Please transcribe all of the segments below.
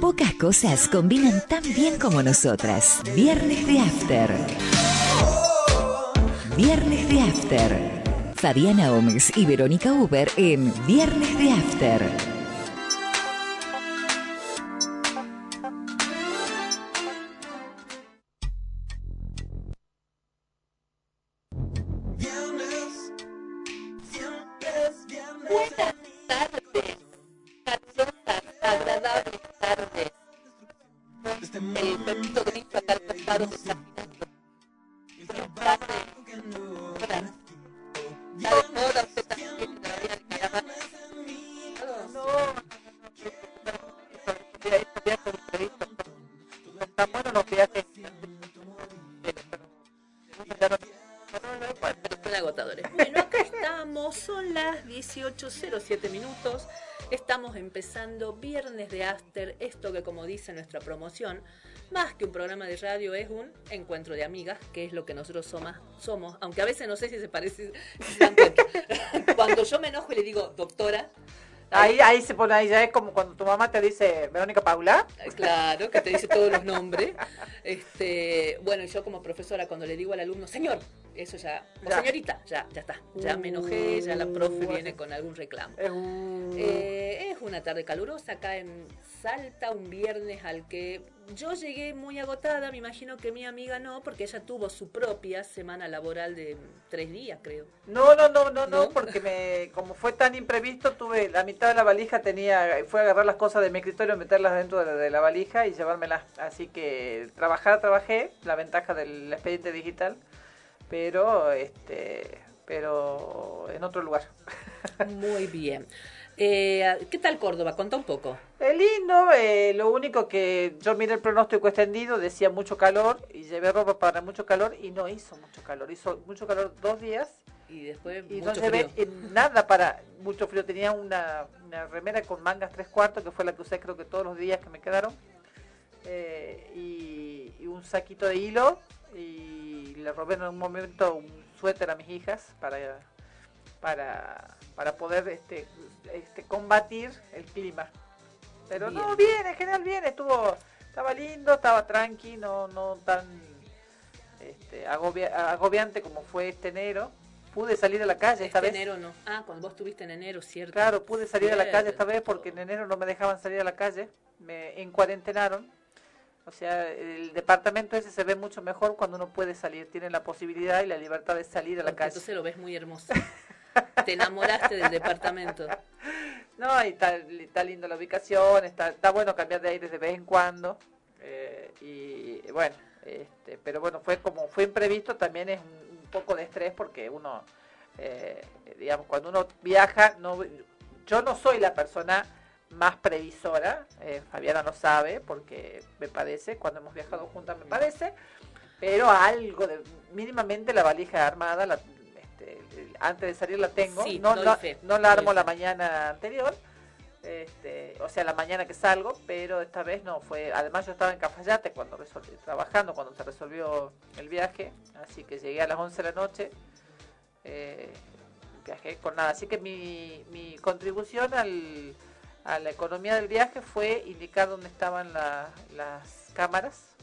Pocas cosas combinan tan bien como nosotras. Viernes de After. Viernes de After. Fabiana Gómez y Verónica Uber en Viernes de After. Viernes de After, esto que como dice nuestra promoción, más que un programa de radio es un encuentro de amigas, que es lo que nosotros somos, somos aunque a veces no sé si se parece, Cuando yo me enojo y le digo, doctora, Ahí, ahí se pone, ahí ya es como cuando tu mamá te dice Verónica Paula. Claro, que te dice todos los nombres. Este, bueno, yo como profesora cuando le digo al alumno, señor, eso ya, señorita, ya, ya está, ya me enojé, ya la profe uh, viene con algún reclamo. Eh, es una tarde calurosa acá en Salta, un viernes al que yo llegué muy agotada, me imagino que mi amiga no, porque ella tuvo su propia semana laboral de tres días, creo. No, no, no, no, no, porque me, como fue tan imprevisto, tuve la mitad de la valija, tenía, fue a agarrar las cosas de mi escritorio, meterlas dentro de la valija y llevármelas. Así que trabajar, trabajé, la ventaja del expediente digital pero este pero en otro lugar. Muy bien. Eh, ¿Qué tal Córdoba? Contá un poco. Es lindo, eh, lo único que yo miré el pronóstico extendido, decía mucho calor y llevé ropa para mucho calor y no hizo mucho calor. Hizo mucho calor dos días y después y no llevé nada para mucho frío. Tenía una, una, remera con mangas tres cuartos que fue la que usé creo que todos los días que me quedaron eh, y, y un saquito de hilo y le robé en un momento un suéter a mis hijas para, para, para poder este, este, combatir el clima. Pero no, bien, en general bien, estuvo, estaba lindo, estaba tranqui, no, no tan este, agobiante como fue este enero. Pude salir a la calle esta este vez. enero no. Ah, cuando vos estuviste en enero, cierto. Claro, pude salir a la calle esta vez porque en enero no me dejaban salir a la calle. Me encuarentenaron o sea, el departamento ese se ve mucho mejor cuando uno puede salir, tiene la posibilidad y la libertad de salir a la calle. Entonces lo ves muy hermoso. Te enamoraste del departamento. No, y está, lindo la ubicación, está, está bueno cambiar de aire de vez en cuando. Eh, y bueno, este, pero bueno, fue como fue imprevisto, también es un, poco de estrés porque uno, eh, digamos, cuando uno viaja, no, yo no soy la persona más previsora. Eh, Fabiana lo sabe porque me parece, cuando hemos viajado juntas me parece, pero algo de mínimamente la valija armada, la, antes de salir la tengo, no, no, la armo la mañana anterior. Este, o sea, la mañana que salgo, pero esta vez no fue. Además, yo estaba en Cafayate cuando resolví, trabajando cuando se resolvió el viaje, así que llegué a las 11 de la noche. Eh, viajé con nada. Así que mi, mi contribución al, a la economía del viaje fue indicar dónde estaban las cámaras.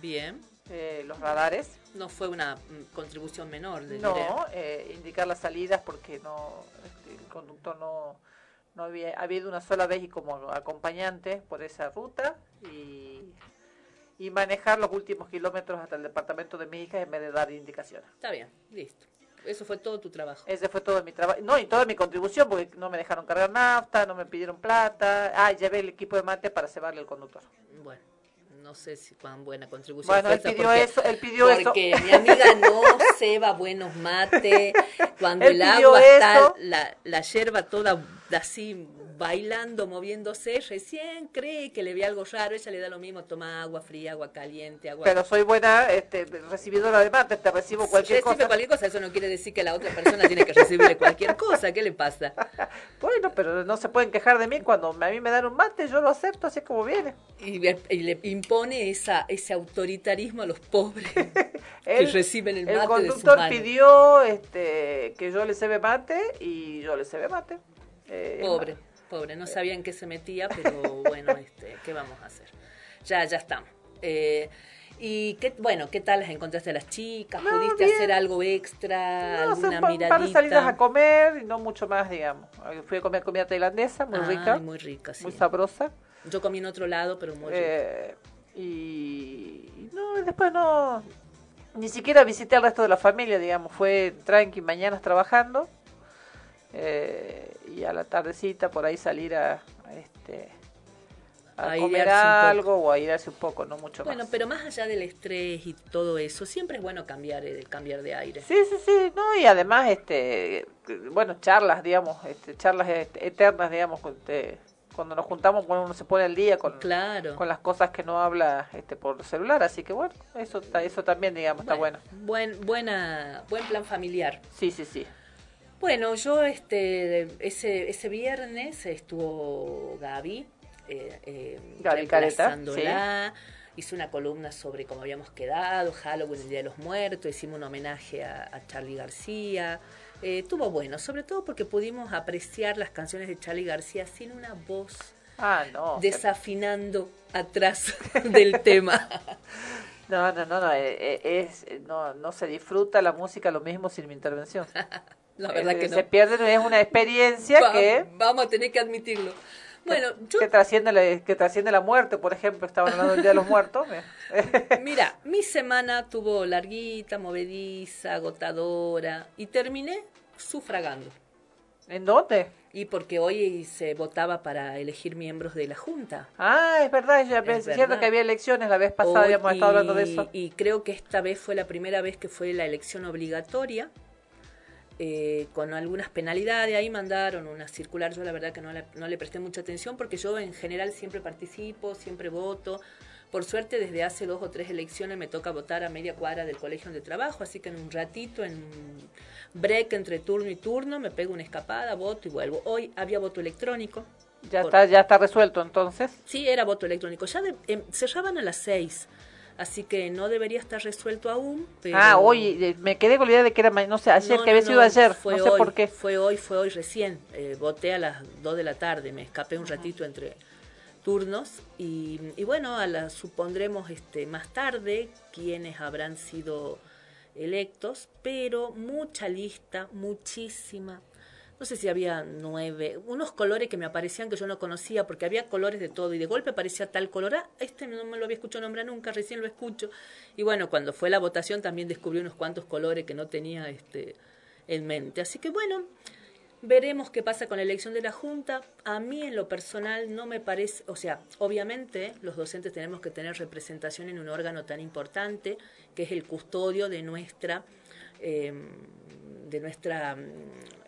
Bien. Eh, los radares. No fue una mm, contribución menor. no, eh, indicar las salidas porque no este, el conductor no, no había habido una sola vez y como acompañante por esa ruta y, y manejar los últimos kilómetros hasta el departamento de mi hija en vez de dar indicaciones. Está bien, listo. Eso fue todo tu trabajo. Ese fue todo mi trabajo. No, y toda mi contribución, porque no me dejaron cargar nafta, no me pidieron plata. Ah, llevé el equipo de mate para cebarle al conductor. Bueno, no sé si cuán buena contribución bueno, él pidió eso, él pidió porque mi amiga no ceba buenos mates. Cuando el agua está, la, la yerba toda así bailando, moviéndose, recién cree que le ve algo raro, ella le da lo mismo, toma agua fría, agua caliente, agua... Pero soy buena este, recibidora de mate, te recibo cualquier Recibe cualquier cosa, eso no quiere decir que la otra persona tiene que recibirle cualquier cosa, ¿qué le pasa? bueno, pero no se pueden quejar de mí, cuando a mí me dan un mate, yo lo acepto así como viene. Y, le impone esa, ese autoritarismo a los pobres que reciben el mate El conductor pidió este, que yo le cebe mate y yo le cebe mate. Eh, Pobre. pobre, no sabía en qué se metía, pero bueno, este, ¿qué vamos a hacer? Ya, ya estamos. Eh, y qué, bueno, ¿qué tal las encontraste a las chicas? ¿Pudiste hacer algo extra? No, ¿Alguna un par de salidas a comer y no mucho más, digamos. Fui a comer comida tailandesa, muy rica. Muy rica, sí. Muy sabrosa. Yo comí en otro lado, pero muy rica. Eh, y no, después no, ni siquiera visité al resto de la familia, digamos, fue tranqui, mañanas trabajando eh, y a la tardecita por ahí salir a, este a, comer algo o a hace un poco, no mucho más. Bueno, pero más allá del estrés y todo eso, siempre es bueno cambiar el eh, cambiar de aire. Sí, sí, sí, no y además este bueno, charlas, digamos, este, charlas eternas, digamos, con este, cuando nos juntamos cuando uno se pone al día con, con las cosas que no habla este por celular así que bueno eso eso también digamos está bueno. buen buena buen plan familiar. Sí sí sí bueno yo este ese ese viernes estuvo Gaby eh, eh Careta hizo una columna sobre cómo habíamos quedado Halloween el día de los muertos hicimos un homenaje a, a Charlie García eh, tuvo bueno, sobre todo porque pudimos apreciar las canciones de Charlie García sin una voz ah, desafinando atrás del tema. No, no, no, no, eh, eh, es, no, no se disfruta la música lo mismo sin mi intervención. la verdad que no. Se pierde, es una experiencia que... Vamos a tener que admitirlo. Bueno, que trasciende la, que trasciende la muerte, por ejemplo, estaban hablando del Día de los Muertos. Mira, mi semana tuvo larguita, movediza, agotadora y terminé sufragando. ¿En dónde? Y porque hoy se votaba para elegir miembros de la Junta. Ah, es verdad, ya es cierto que había elecciones la vez pasada, habíamos estado hablando de eso. Y creo que esta vez fue la primera vez que fue la elección obligatoria eh, con algunas penalidades. Ahí mandaron una circular. Yo la verdad que no le, no le presté mucha atención porque yo en general siempre participo, siempre voto. Por suerte, desde hace dos o tres elecciones me toca votar a media cuadra del colegio donde trabajo, así que en un ratito, en un break entre turno y turno, me pego una escapada, voto y vuelvo. Hoy había voto electrónico. Ya está, ya está resuelto entonces. Sí, era voto electrónico. Ya em, cerraban a las seis así que no debería estar resuelto aún. Pero... Ah, hoy eh, me quedé con la idea de que era, no sé, ayer, que había sido ayer, fue no sé hoy, por qué. Fue hoy, fue hoy recién, eh, voté a las 2 de la tarde, me escapé un ratito entre turnos y, y bueno, a la, supondremos este, más tarde quiénes habrán sido electos, pero mucha lista, muchísima, no sé si había nueve, unos colores que me aparecían que yo no conocía, porque había colores de todo, y de golpe aparecía tal color, ah, este no me lo había escuchado nombrar nunca, recién lo escucho. Y bueno, cuando fue la votación también descubrí unos cuantos colores que no tenía este, en mente. Así que bueno, veremos qué pasa con la elección de la Junta. A mí en lo personal no me parece, o sea, obviamente los docentes tenemos que tener representación en un órgano tan importante, que es el custodio de nuestra... Eh, de nuestra mm,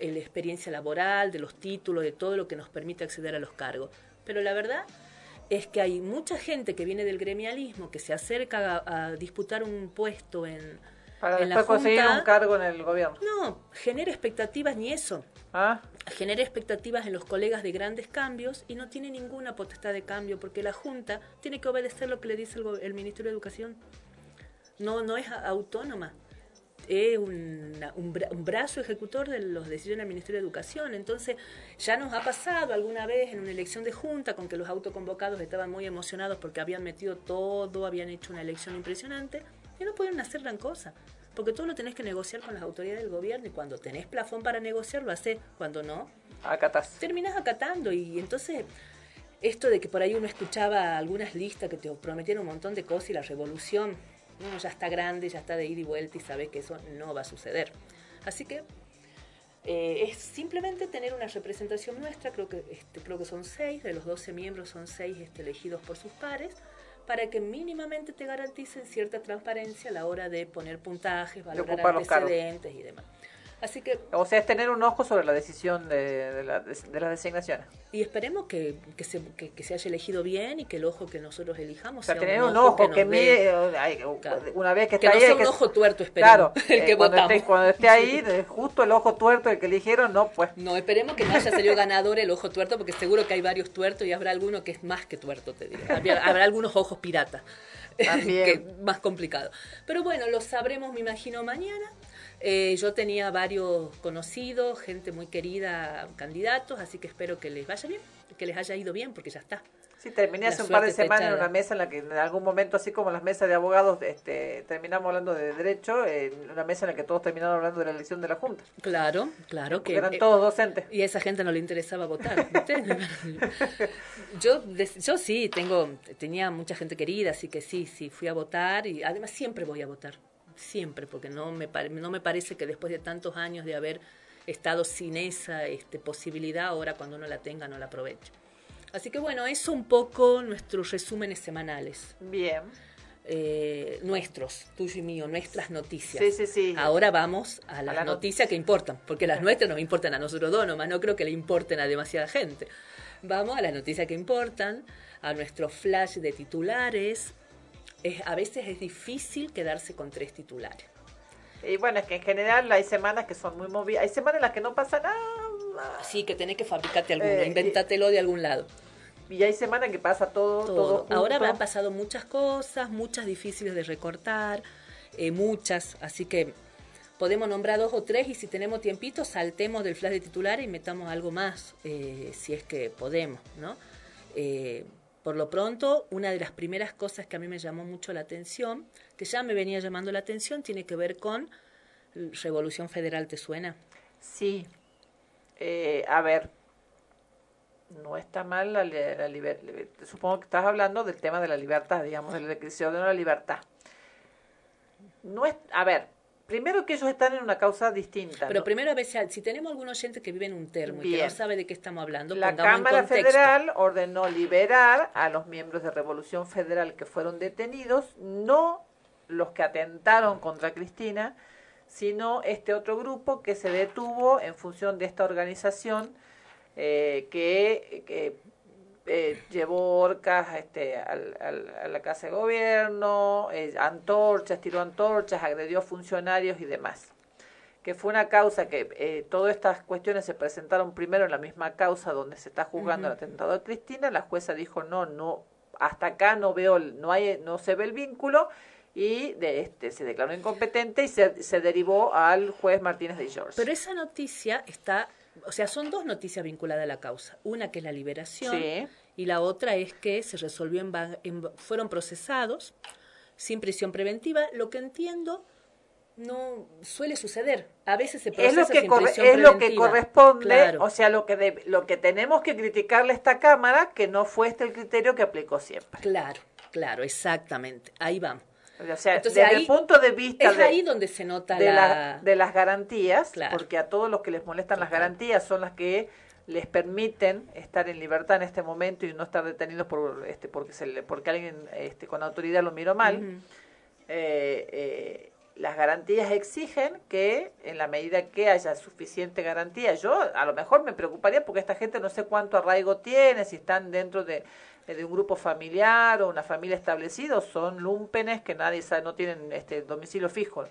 experiencia laboral, de los títulos, de todo lo que nos permite acceder a los cargos. Pero la verdad es que hay mucha gente que viene del gremialismo, que se acerca a, disputar un puesto en, Para la conseguir un cargo en el gobierno. No, genera expectativas ni eso. ¿Ah? Genera expectativas en los colegas de grandes cambios y no tiene ninguna potestad de cambio porque la Junta tiene que obedecer lo que le dice el, el Ministerio de Educación. No, no es autónoma es un, brazo ejecutor de las decisiones del Ministerio de Educación. Entonces, ya nos ha pasado alguna vez en una elección de junta con que los autoconvocados estaban muy emocionados porque habían metido todo, habían hecho una elección impresionante y no pudieron hacer gran cosa. Porque todo lo tenés que negociar con las autoridades del gobierno y cuando tenés plafón para negociar lo haces, cuando no, Acatás. terminás acatando y entonces esto de que por ahí uno escuchaba algunas listas que te prometían un montón de cosas y la revolución, uno ya está grande, ya está de ida y vuelta y sabe que eso no va a suceder. Así que eh, es simplemente tener una representación nuestra, creo que, este, creo que son seis, de los 12 miembros son seis este, elegidos por sus pares, para que mínimamente te garanticen cierta transparencia a la hora de poner puntajes, valorar antecedentes y demás. Así que, o sea, es tener un ojo sobre la decisión de, de, la, de las designaciones. Y esperemos que, que, se, que, se haya elegido bien y que el ojo que nosotros elijamos o sea, tener un ojo, que, mire, una vez que, está ahí... Sea un ojo tuerto, esperemos, claro, el que eh, cuando, esté, cuando esté ahí, justo el ojo tuerto el que eligieron, no, pues... No, esperemos que no haya salido ganador el ojo tuerto, porque seguro que hay varios tuertos y habrá alguno que es más que tuerto, te digo. Habrá, habrá algunos ojos piratas, que más complicado. Pero bueno, lo sabremos, me imagino, mañana Eh, yo tenía varios conocidos, gente muy querida, candidatos, así que espero que les vaya bien, que les haya ido bien, porque ya está. Sí, terminé hace un par de semanas en una mesa en la que en algún momento, así como las mesas de abogados, este, terminamos hablando de derecho, en una mesa en la que todos terminaron hablando de la elección de la Junta. Claro, claro. que eran todos docentes. Y a esa gente no le interesaba votar. yo, yo sí, tengo, tenía mucha gente querida, así que sí, sí, fui a votar y además siempre voy a votar, siempre, porque no me, no me parece que después de tantos años de haber estado sin esa este, posibilidad, ahora cuando uno la tenga no la aproveche. Así que bueno, eso un poco nuestros resúmenes semanales. Bien. Eh, nuestros, tuyo y mío, nuestras noticias. Sí, sí, sí. Ahora vamos a las noticias que importan, porque las nuestras nos importan a nosotros dos, nomás no creo que le importen a demasiada gente. Vamos a las noticias que importan, a nuestro flash de titulares. Es, a veces es difícil quedarse con tres titulares. Y bueno, es que en general hay semanas que son muy movidas, hay semanas en las que no pasa nada Sí, que tenés que fabricarte alguno, eh, invéntatelo de algún lado. Y hay semanas que pasa todo. todo. Ahora han pasado muchas cosas, muchas difíciles de recortar, eh, muchas, así que podemos nombrar dos o tres y si tenemos tiempito saltemos del flash de titular y metamos algo más, eh, si es que podemos, ¿no? Por lo pronto, una de las primeras cosas que a mí me llamó mucho la atención, que ya me venía llamando la atención, tiene que ver con Revolución Federal, ¿te suena? Sí, eh, a ver, no está mal la, libertad. Supongo que estás hablando del tema de la libertad, digamos, de la decisión de la libertad. No es, a ver, primero que ellos están en una causa distinta. Pero primero a veces, si tenemos algún oyente que vive en un termo y que no sabe de qué estamos hablando, la Cámara Federal ordenó liberar a los miembros de Revolución Federal que fueron detenidos, no los que atentaron contra Cristina, sino este otro grupo que se detuvo en función de esta organización eh, que, eh, llevó orcas este, al, a la Casa de Gobierno, eh, antorchas, tiró antorchas, agredió funcionarios y demás. Que fue una causa que todas estas cuestiones se presentaron primero en la misma causa donde se está juzgando el atentado de Cristina. La jueza dijo no, no, hasta acá no veo, no hay, no se ve el vínculo y de este se declaró incompetente y se, se derivó al juez Martínez de George. Pero esa noticia está, o sea, son dos noticias vinculadas a la causa. Una que es la liberación y la otra es que se resolvió en, fueron procesados sin prisión preventiva. Lo que entiendo no suele suceder. A veces se procesa es lo que sin prisión es lo que corresponde, o sea, lo que lo que tenemos que criticarle a esta cámara que no fue este el criterio que aplicó siempre. Claro, claro, exactamente. Ahí vamos. O sea, desde el punto de vista es de, ahí donde se nota de, la... de las garantías, porque a todos los que les molestan las garantías son las que les permiten estar en libertad en este momento y no estar detenidos por este porque se le, porque alguien este, con autoridad lo miró mal. Eh, eh, las garantías exigen que en la medida que haya suficiente garantía, yo a lo mejor me preocuparía porque esta gente no sé cuánto arraigo tiene, si están dentro de eh, de un grupo familiar o una familia establecido son lumpenes que nadie sabe, no tienen este domicilio fijo.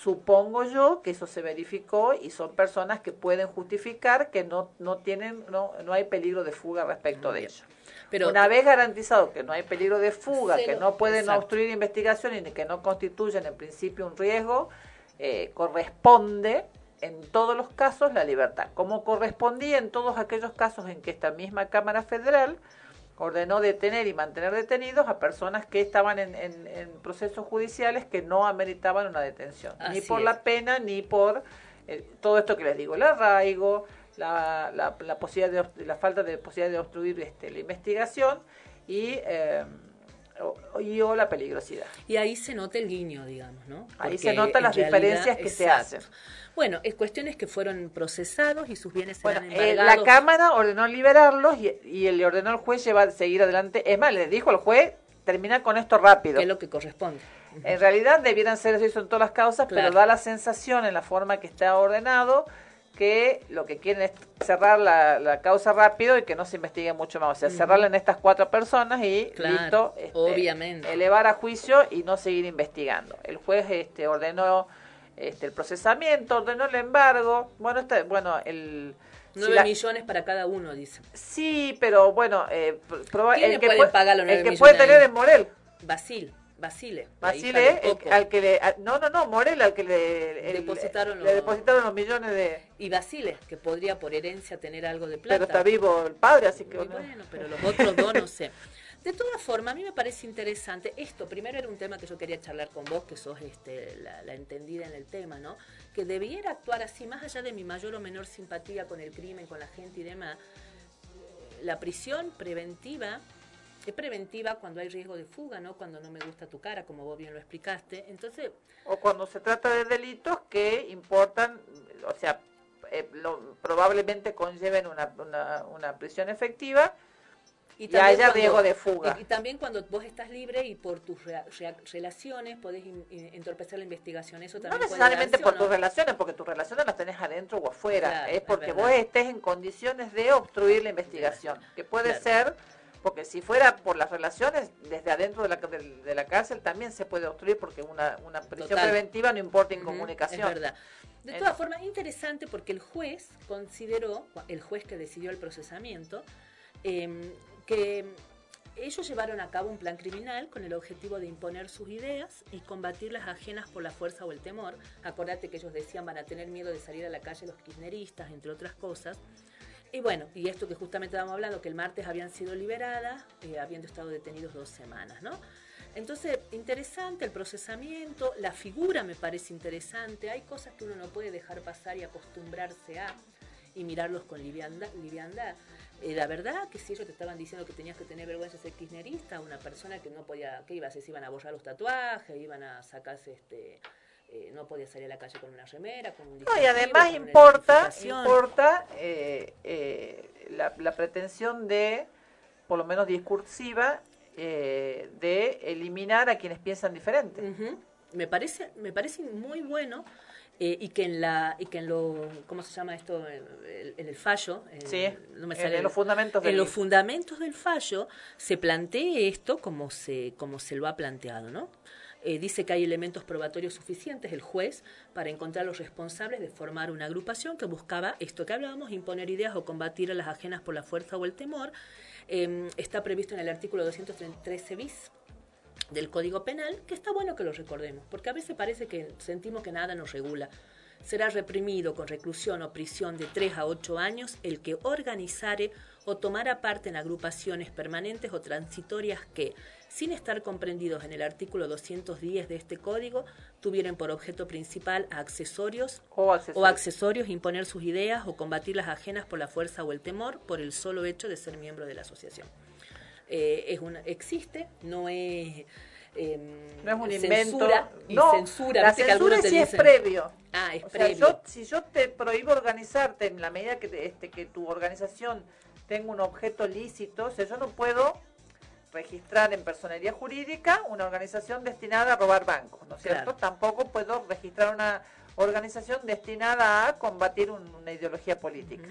Supongo yo que eso se verificó y son personas que pueden justificar que no, no tienen, no, no hay peligro de fuga respecto de ello. Pero una vez garantizado que no hay peligro de fuga, que no pueden obstruir investigación y que no constituyen en principio un riesgo, eh, corresponde en todos los casos la libertad, como correspondía en todos aquellos casos en que esta misma Cámara Federal ordenó detener y mantener detenidos a personas que estaban en, en, procesos judiciales que no ameritaban una detención, ni por la pena, ni por eh, todo esto que les digo, el arraigo, la, la, posibilidad de, la falta de posibilidad de obstruir este, la investigación y, eh, o, la peligrosidad. Y ahí se nota el guiño, digamos, ¿no? ahí se notan las diferencias que se hacen. Bueno, es cuestiones que fueron procesados y sus bienes bueno, eh, la Cámara ordenó liberarlos y, y le ordenó al juez llevar, seguir adelante. Es más, le dijo al juez, termina con esto rápido. Que es lo que corresponde. En realidad debieran ser eso en todas las causas, pero da la sensación en la forma que está ordenado que lo que quieren es cerrar la, causa rápido y que no se investigue mucho más. O sea, cerrarla en estas cuatro personas y listo. Este, obviamente. Elevar a juicio y no seguir investigando. El juez este, ordenó este, el procesamiento, ordenó el embargo, bueno, está, bueno, el... 9 millones para cada uno, dice. Sí, pero bueno, eh, el que, puede, pagar los el que puede tener es Morel. Basil. Basile. Basile, al que le, no, no, no, Morel, al que le, depositaron, le, depositaron los millones de... Y Basile, que podría por herencia tener algo de plata. Pero está vivo el padre, así que... bueno, pero los otros dos no sé. De todas formas, a mí me parece interesante esto. Primero era un tema que yo quería charlar con vos, que sos este, la, entendida en el tema, ¿no? Que debiera actuar así, más allá de mi mayor o menor simpatía con el crimen, con la gente y demás. La prisión preventiva es preventiva cuando hay riesgo de fuga, ¿no? Cuando no me gusta tu cara, como vos bien lo explicaste. Entonces. O cuando se trata de delitos que importan, o sea, eh, probablemente conlleven una, una, una prisión efectiva y, haya riesgo de fuga. Y, también cuando vos estás libre y por tus relaciones podés entorpecer la investigación. Eso también no necesariamente por tus relaciones, porque tus relaciones las tenés adentro o afuera. es porque vos estés en condiciones de obstruir la investigación. Que puede ser, porque si fuera por las relaciones, desde adentro de la, de, la cárcel también se puede obstruir, porque una, una prisión preventiva no importa incomunicación. Es verdad. De todas formas, interesante porque el juez consideró, el juez que decidió el procesamiento, eh, que ellos llevaron a cabo un plan criminal con el objetivo de imponer sus ideas y combatir las ajenas por la fuerza o el temor. Acordate que ellos decían van a tener miedo de salir a la calle los kirchneristas, entre otras cosas. Y bueno, y esto que justamente estábamos hablando, que el martes habían sido liberadas, eh, habiendo estado detenidos dos semanas, ¿no? Entonces, interesante el procesamiento, la figura me parece interesante, hay cosas que uno no puede dejar pasar y acostumbrarse a y mirarlos con liviandad. liviandad. Eh, la verdad que si ellos te estaban diciendo que tenías que tener vergüenza de ser kirchnerista, una persona que no podía, ¿qué iba a hacer? Se iban a borrar los tatuajes, iban a sacarse este... Eh, no podía salir a la calle con una remera, con un No, y además importa, importa eh, la, pretensión de, por lo menos discursiva, de eliminar a quienes piensan diferente. Me parece, me parece muy bueno eh, y que en la y que en lo cómo se llama esto en, el fallo no me sale, en, los fundamentos del... en los fundamentos del fallo se plantee esto como se como se lo ha planteado no eh, dice que hay elementos probatorios suficientes el juez para encontrar los responsables de formar una agrupación que buscaba esto que hablábamos imponer ideas o combatir a las ajenas por la fuerza o el temor em, está previsto en el artículo 213 bis del Código Penal, que está bueno que lo recordemos, porque a veces parece que sentimos que nada nos regula. Será reprimido con reclusión o prisión de 3 a 8 años el que organizare o tomara parte en agrupaciones permanentes o transitorias que, sin estar comprendidos en el artículo 210 de este código, tuvieran por objeto principal a accesorios o accesorios. o accesorios imponer sus ideas o combatir las ajenas por la fuerza o el temor por el solo hecho de ser miembro de la asociación. Eh, es una, existe, no es... Eh, no es un invento. Y no, censura, la censura sí es previo. Ah, es previo. si yo te prohíbo organizarte en la medida que, este, que tu organización tenga un objeto lícito, o sea, yo no puedo registrar en personería jurídica una organización destinada a robar bancos, ¿no es cierto? Tampoco puedo registrar una organización destinada a combatir una ideología política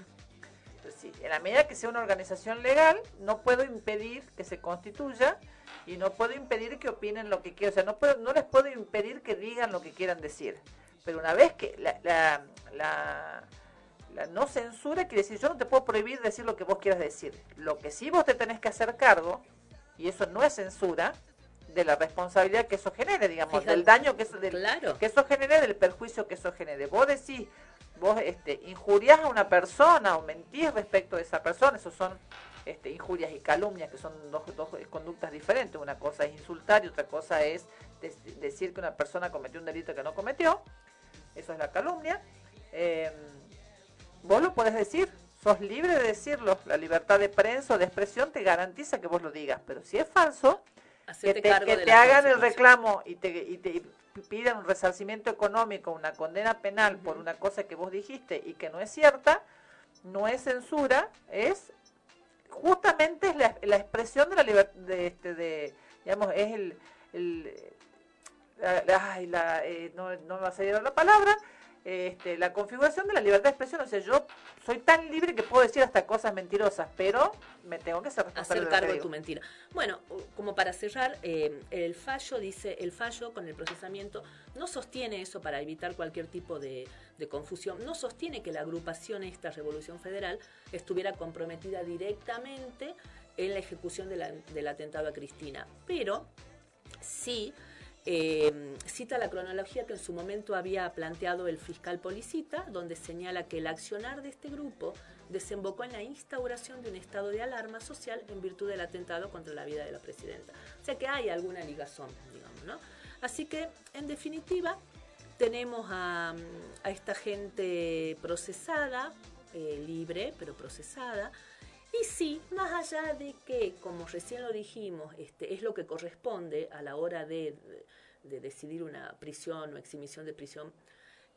en la medida que sea una organización legal, no puedo impedir que se constituya y no puedo impedir que opinen lo que quieran. O sea, no, puedo, no les puedo impedir que digan lo que quieran decir. Pero una vez que la, la, la, no censura quiere decir, yo no te puedo prohibir decir lo que vos quieras decir. Lo que sí vos te tenés que hacer cargo, y eso no es censura, de la responsabilidad que eso genere, digamos, del daño que eso, que eso genere, del perjuicio que eso genere. Vos decís, vos este, injurias a una persona o mentís respecto de esa persona, eso son este, injurias y calumnias, que son dos, dos conductas diferentes. Una cosa es insultar y otra cosa es decir que una persona cometió un delito que no cometió. Eso es la calumnia. Em, vos lo podés decir, sos libre de decirlo. La libertad de prensa o de expresión te garantiza que vos lo digas. Pero si es falso, que te, que te hagan el reclamo y te, y te pidan un resarcimiento económico, una condena penal por una cosa que vos dijiste y que no es cierta, no es censura, es justamente es la, la expresión de la libertad, de, este, de, digamos, es el, el la, eh, no, no me va a salir la palabra, este, la configuración de la libertad de expresión. O sea, yo soy tan libre que puedo decir hasta cosas mentirosas, pero me tengo que ser responsable hacer cargo de, tu mentira. Bueno, como para cerrar, eh, el fallo dice, el fallo con el procesamiento no sostiene eso para evitar cualquier tipo de, confusión, no sostiene que la agrupación esta Revolución Federal estuviera comprometida directamente en la ejecución del atentado a Cristina, pero sí eh, cita la cronología que en su momento había planteado el fiscal Policita, donde señala que el accionar de este grupo desembocó en la instauración de un estado de alarma social en virtud del atentado contra la vida de la presidenta. O sea que hay alguna ligazón, digamos, ¿no? Así que, en definitiva, tenemos a, esta gente procesada, eh, libre, pero procesada, y sí, más allá de que, como recién lo dijimos, este, es lo que corresponde a la hora de, decidir una prisión o exhibición de prisión,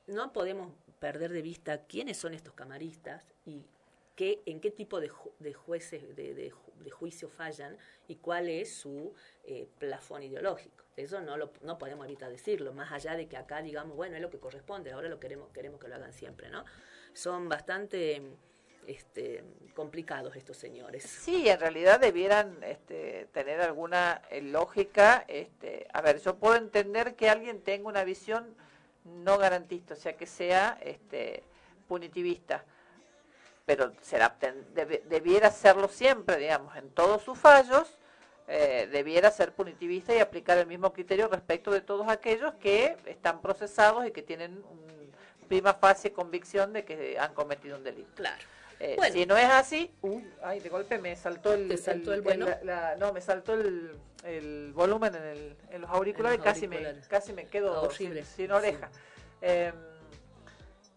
no podemos perder de vista quiénes son estos camaristas y qué, en qué tipo de, jueces de, juicio fallan y cuál es su eh, plafón ideológico. Eso no, lo, no podemos ahorita decirlo, más allá de que acá digamos, bueno, es lo que corresponde, ahora lo queremos, queremos que lo hagan siempre, ¿no? Son bastante este, complicados estos señores. Sí, en realidad debieran este, tener alguna eh, lógica. Este, a ver, yo puedo entender que alguien tenga una visión no garantista, o sea, que sea este, punitivista, pero será, debiera serlo siempre, digamos, en todos sus fallos. Eh, debiera ser punitivista y aplicar el mismo criterio respecto de todos aquellos que están procesados y que tienen un prima facie convicción de que han cometido un delito. Claro. Eh, si no es así, ay, de golpe me saltó el, bueno? no, me saltó el, el volumen en, el, en los auriculares, casi me casi me quedo sin, oreja. Em,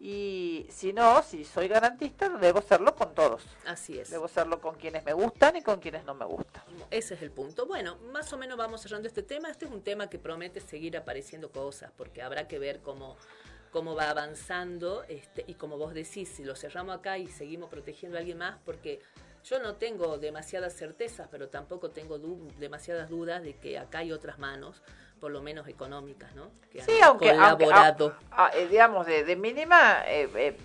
y si no, si soy garantista, debo serlo con todos. Así es. Debo serlo con quienes me gustan y con quienes no me gustan. Ese es el punto. Bueno, más o menos vamos cerrando este tema. Este es un tema que promete seguir apareciendo cosas, porque habrá que ver cómo cómo va avanzando este, y como vos decís, si lo cerramos acá y seguimos protegiendo a alguien más, porque yo no tengo demasiadas certezas, pero tampoco tengo demasiadas dudas de que acá hay otras manos, por lo menos económicas, ¿no? Que sí, han aunque, colaborado. Eh, digamos, de, mínima, eh, eh,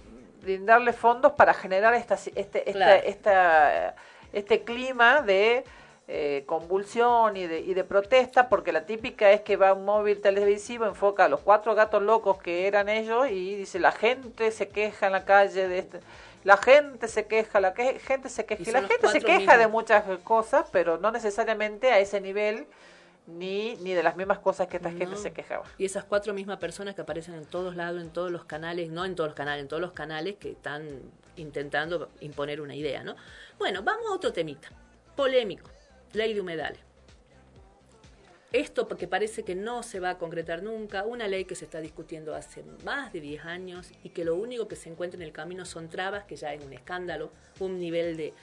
brindarle fondos para generar esta, este, esta, este clima de eh, convulsión y de, y de protesta, porque la típica es que va un móvil televisivo, enfoca a los cuatro gatos locos que eran ellos y dice la gente se queja en la calle de este, la gente se queja, la gente se queja, y, la gente se queja de muchas cosas, pero no necesariamente a ese nivel ni, ni de las mismas cosas que esta gente se quejaba. Y esas cuatro mismas personas que aparecen en todos lados, en todos los canales, no en todos los canales, en todos los canales que están intentando imponer una idea, ¿no? Bueno, vamos a otro temita, polémico ley de humedales. Esto porque parece que no se va a concretar nunca, una ley que se está discutiendo hace más de 10 años y que lo único que se encuentra en el camino son trabas, que ya es un escándalo, un nivel de,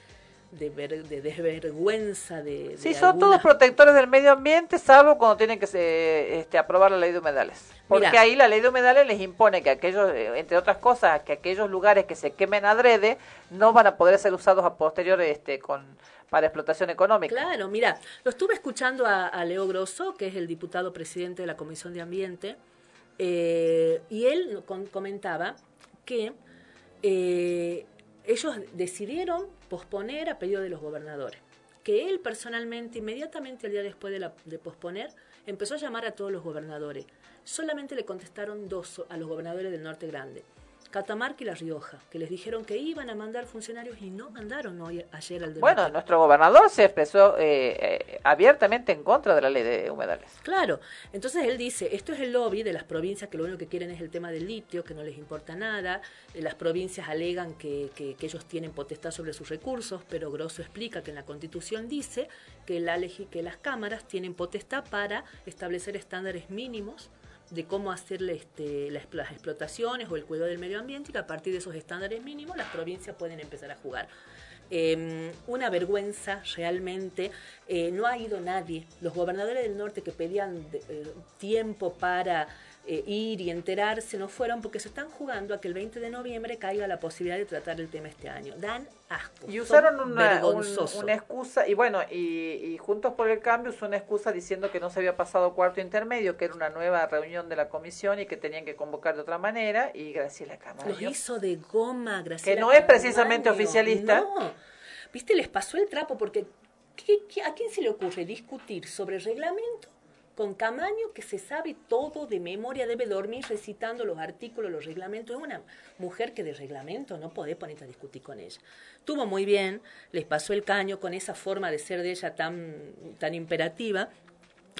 de, de desvergüenza de... Sí, son todos protectores del medio ambiente, salvo cuando tienen que se, este, aprobar la ley de humedales. Porque ahí la ley de humedales les impone que aquellos, eh, entre otras cosas, que aquellos lugares que se quemen adrede no van a poder ser usados a posterior este, con para explotación económica. Claro, mira, lo estuve escuchando a, Leo Grosso, que es el diputado presidente de la Comisión de Ambiente, eh, y él comentaba que eh, ellos decidieron posponer a pedido de los gobernadores, que él personalmente, inmediatamente al día después de, de posponer, empezó a llamar a todos los gobernadores. Solamente le contestaron dos a los gobernadores del Norte Grande. Catamarca y La Rioja, que les dijeron que iban a mandar funcionarios y no mandaron hoy, ayer al debate. Bueno, nuestro gobernador se expresó eh, eh, abiertamente en contra de la ley de humedales. Claro, entonces él dice, esto es el lobby de las provincias que lo único que quieren es el tema del litio, que no les importa nada, eh, las provincias alegan que, que, ellos tienen potestad sobre sus recursos, pero Grosso explica que en la Constitución dice que, la, que las cámaras tienen potestad para establecer estándares mínimos de cómo hacerle este, las, explotaciones o el cuidado del medio ambiente y que a partir de esos estándares mínimos las provincias pueden empezar a jugar. Em, una vergüenza realmente. Eh, no ha ido nadie. Los gobernadores del norte que pedían eh, tiempo para eh, ir y enterarse no fueron porque se están jugando a que el 20 de noviembre caiga la posibilidad de tratar el tema este año. Dan asco. Y usaron una, una, excusa, y bueno, y, Juntos por el Cambio usó una excusa diciendo que no se había pasado cuarto intermedio, que era una nueva reunión de la comisión y que tenían que convocar de otra manera, y Graciela Camaño. Lo hizo de goma, Graciela Que no es precisamente oficialista. No, viste, les pasó el trapo porque ¿a quién se le ocurre discutir sobre reglamento con Camaño, que se sabe todo de memoria, debe dormir recitando los artículos, los reglamentos. Es una mujer que de reglamento no podés ponerte a discutir con ella. Tuvo muy bien, les pasó el caño con esa forma de ser de ella tan, tan imperativa.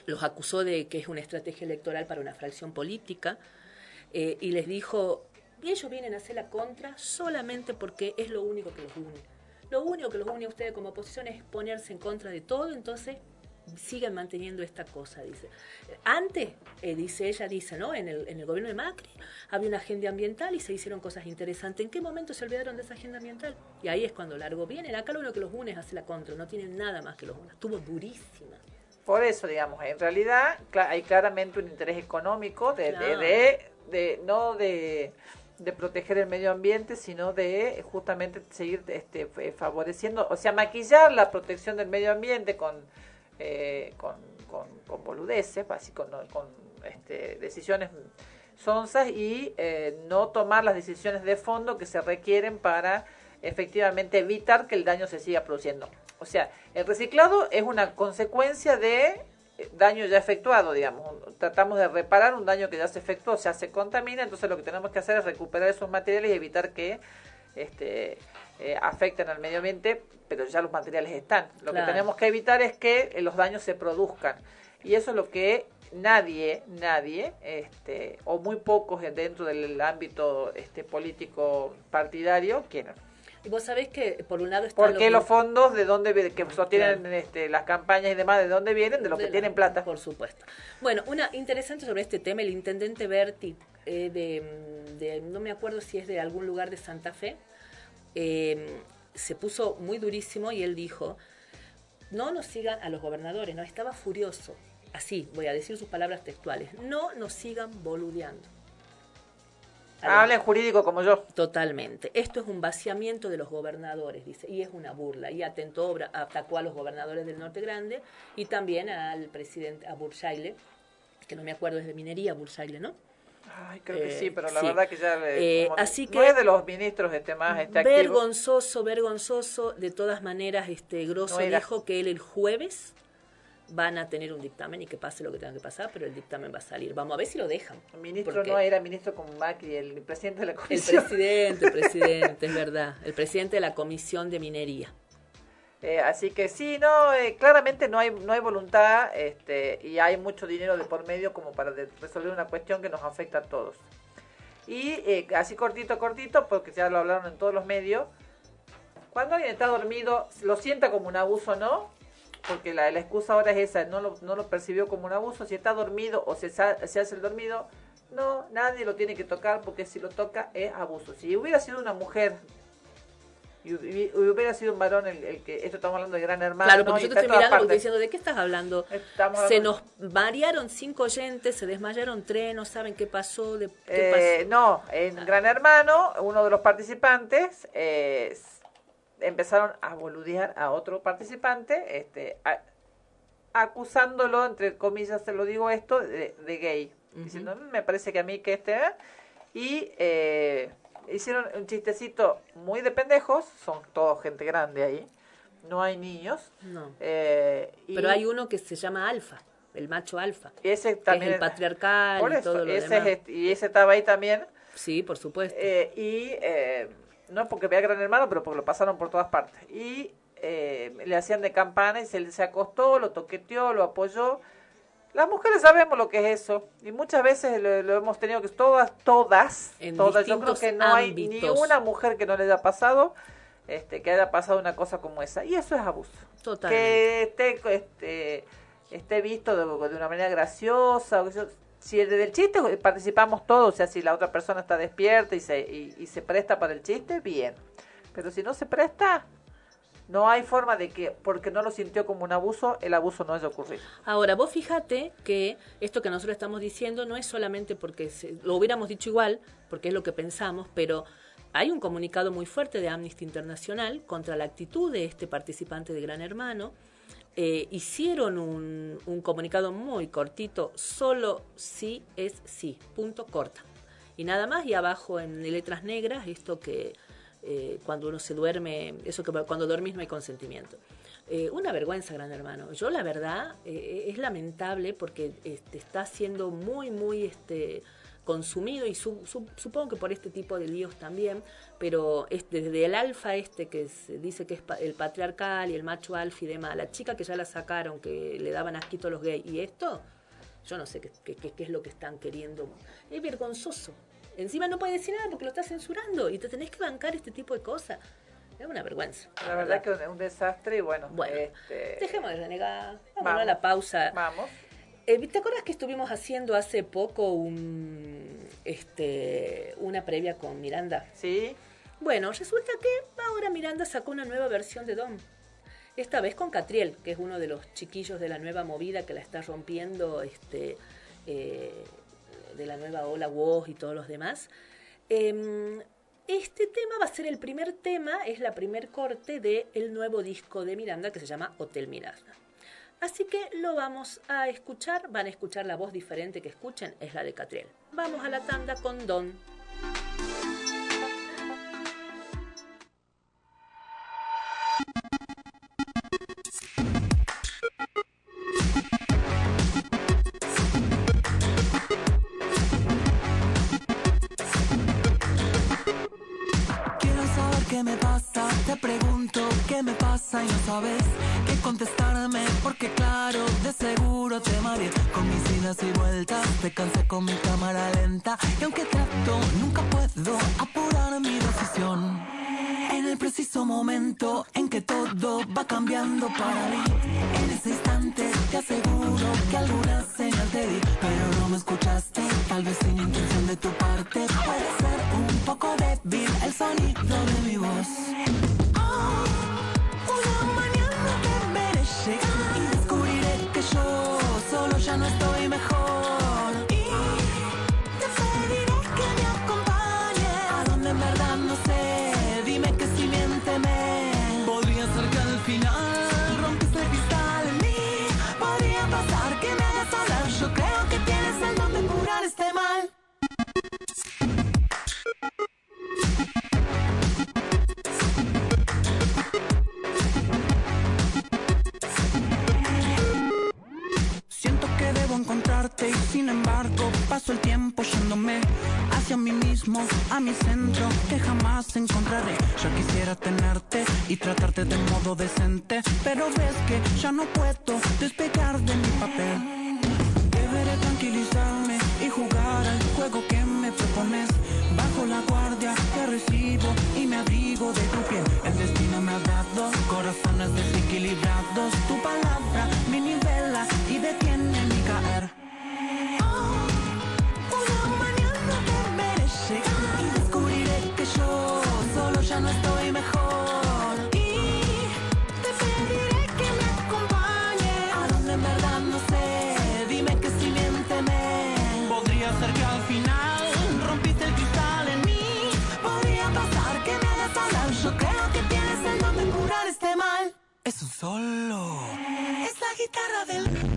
los acusó de que es una estrategia electoral para una fracción política eh, y les dijo, ellos vienen a hacer la contra solamente porque es lo único que los une. Lo único que los une a ustedes como oposición es ponerse en contra de todo, entonces sigan manteniendo esta cosa, dice. Antes, eh, dice ella, dice, ¿no? En el, en el gobierno de Macri había una agenda ambiental y se hicieron cosas interesantes. ¿En qué momento se olvidaron de esa agenda ambiental? Y ahí es cuando largo vienen. Acá lo único que los une es la contra, no tienen nada más que los une. Estuvo durísima. Por eso, digamos, en realidad hay claramente un interés económico de, de, de, no de de proteger el medio ambiente, sino de justamente seguir este, favoreciendo, o sea, maquillar la protección del medio ambiente con eh, con, con, boludeces, así con, con este, decisiones sonzas y eh, no tomar las decisiones de fondo que se requieren para efectivamente evitar que el daño se siga produciendo. O sea, el reciclado es una consecuencia de eh, daño ya efectuado, digamos. Tratamos de reparar un daño que ya se efectuó, o sea, se contamina, entonces lo que tenemos que hacer es recuperar esos materiales y evitar que este, afecten al medio ambiente pero ya los materiales están. Lo que tenemos que evitar es que eh, los daños se produzcan. Y eso es lo que nadie, nadie, este, o muy pocos dentro del ámbito este, político partidario quieren. Y vos sabés que por un lado está Porque los fondos de dónde que sostienen este, las campañas y demás, ¿de dónde vienen? De los que tienen plata. Por supuesto. Bueno, una interesante sobre este tema, el intendente Berti, eh, de, no me acuerdo si es de algún lugar de Santa Fe, eh, se puso muy durísimo y él dijo, no nos sigan a los gobernadores, no, estaba furioso. Así, voy a decir sus palabras textuales, no nos sigan boludeando. Hablen jurídico como yo. Totalmente. Esto es un vaciamiento de los gobernadores, dice, y es una burla. Y atentó, atacó a los gobernadores del Norte Grande y también al presidente, a Bursaile, que no me acuerdo, es de minería Bursaile, ¿no? Ay, creo que sí, pero la verdad que ya eh, así que de los ministros este más este vergonzoso, vergonzoso, de todas maneras, este Grosso dijo que él el jueves van a tener un dictamen y que pase lo que tenga que pasar, pero el dictamen va a salir. Vamos a ver si lo dejan. El ministro no era ministro como Macri, el presidente de la comisión. El presidente, el presidente, es verdad. El presidente de la comisión de minería. Eh, así que sí, no, eh, claramente no hay, no hay voluntad este, y hay mucho dinero de por medio como para resolver una cuestión que nos afecta a todos. Y eh, así cortito, cortito, porque ya lo hablaron en todos los medios, cuando alguien está dormido, lo sienta como un abuso, ¿no? Porque la, la excusa ahora es esa, no lo, no lo percibió como un abuso, si está dormido o se, se hace el dormido, no, nadie lo tiene que tocar porque si lo toca es abuso. Si hubiera sido una mujer y, hubiera sido un varón el, que esto estamos hablando de gran hermano claro porque yo te estoy mirando porque diciendo de qué estás hablando se nos variaron cinco oyentes se desmayaron tres no saben qué pasó de, eh, no en ah. gran hermano uno de los participantes eh, empezaron a boludear a otro participante este acusándolo entre comillas se lo digo esto de, gay diciendo mm, me parece que a mí que este ¿eh?". y eh, hicieron un chistecito muy de pendejos, son todos gente grande ahí, no hay niños. No. Eh, Pero hay uno que se llama Alfa, el macho Alfa. Ese también. es el patriarcal y todo lo ese y ese estaba ahí también. Sí, por supuesto. Eh, y eh, no porque vea Gran Hermano, pero porque lo pasaron por todas partes. Y le hacían de campana y se, se acostó, lo toqueteó, lo apoyó las mujeres sabemos lo que es eso y muchas veces lo, hemos tenido que todas, todas, todas. Yo creo que no hay ni una mujer que no le haya pasado, este, que haya pasado una cosa como esa y eso es abuso. Que esté, este, esté visto de, una manera graciosa. Si desde el chiste participamos todos, o sea, si la otra persona está despierta y se, y se presta para el chiste, bien. Pero si no se presta, no hay forma de que, porque no lo sintió como un abuso, el abuso no haya ocurrido. Ahora, vos fíjate que esto que nosotros estamos diciendo no es solamente porque lo hubiéramos dicho igual, porque es lo que pensamos, pero hay un comunicado muy fuerte de Amnesty Internacional contra la actitud de este participante de Gran Hermano. Eh, hicieron un, un comunicado muy cortito, solo sí es sí, punto corta. Y nada más, y abajo en letras negras, esto que eh, cuando uno se duerme, eso que cuando dormís no hay consentimiento. Eh, una vergüenza, gran hermano. Yo la verdad eh, es lamentable porque este, está siendo muy, muy este, consumido y supongo que por este tipo de líos también, pero desde el alfa este que se dice que es el patriarcal y el macho alfa y demás, la chica que ya la sacaron, que le daban asquito a los gays y esto, yo no sé qué, qué, es lo que están queriendo. Es vergonzoso. Encima no puedes decir nada porque lo estás censurando y te tenés que bancar este tipo de cosas. Es una vergüenza. La verdad, que es un desastre y bueno. Bueno, este... dejemos de renegar. Vamos, a la pausa. Vamos. Eh, ¿Te acuerdas que estuvimos haciendo hace poco un, este, una previa con Miranda? Sí. Bueno, resulta que ahora Miranda sacó una nueva versión de Don. Esta vez con Catriel, que es uno de los chiquillos de la nueva movida que la está rompiendo, este, eh, de la nueva ola WOS y todos los demás. Em, este tema va a ser el primer tema, es la primer corte del el nuevo disco de Miranda que se llama Hotel Miranda. Así que lo vamos a escuchar, van a escuchar la voz diferente que escuchen, es la de Catriel. Vamos a la tanda con Don. Idas y vueltas, te cansé con mi cámara lenta y aunque trato nunca puedo apurar mi decisión. En el preciso momento en que todo va cambiando para mí, en ese instante te aseguro que alguna señal te di, pero no me escuchaste, tal vez sin intención de tu parte, puede ser un poco débil el sonido de mi voz. Ya no estoy mejor. Sin embargo paso el tiempo yéndome hacia mí mismo, a mi centro que jamás encontraré. Yo quisiera tenerte y tratarte de modo decente, pero ves que ya no puedo despegar de mi papel. Deberé tranquilizarme y jugar al juego que me propones. Bajo la guardia que recibo y me abrigo de tu piel. El destino me ha dado corazones desequilibrados. Tu palabra me nivela y detiene Es un solo. Es la guitarra del.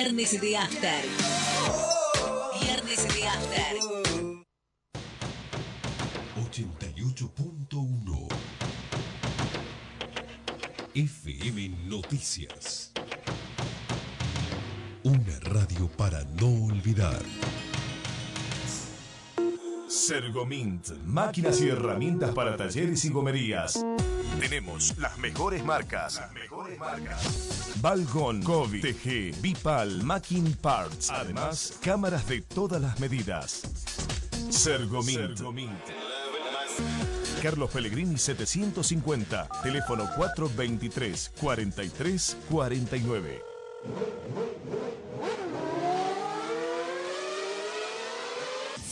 Viernes de After. Viernes de After. 88.1 FM Noticias. Una radio para no olvidar. Sergomint, máquinas y herramientas para talleres y gomerías. Tenemos las mejores marcas. Las mejores marcas. Balgon, Kovi, TG, Bipal, Macking Parts. Además, cámaras de todas las medidas. Sergomint. Carlos Pellegrini 750, teléfono 423 43 49.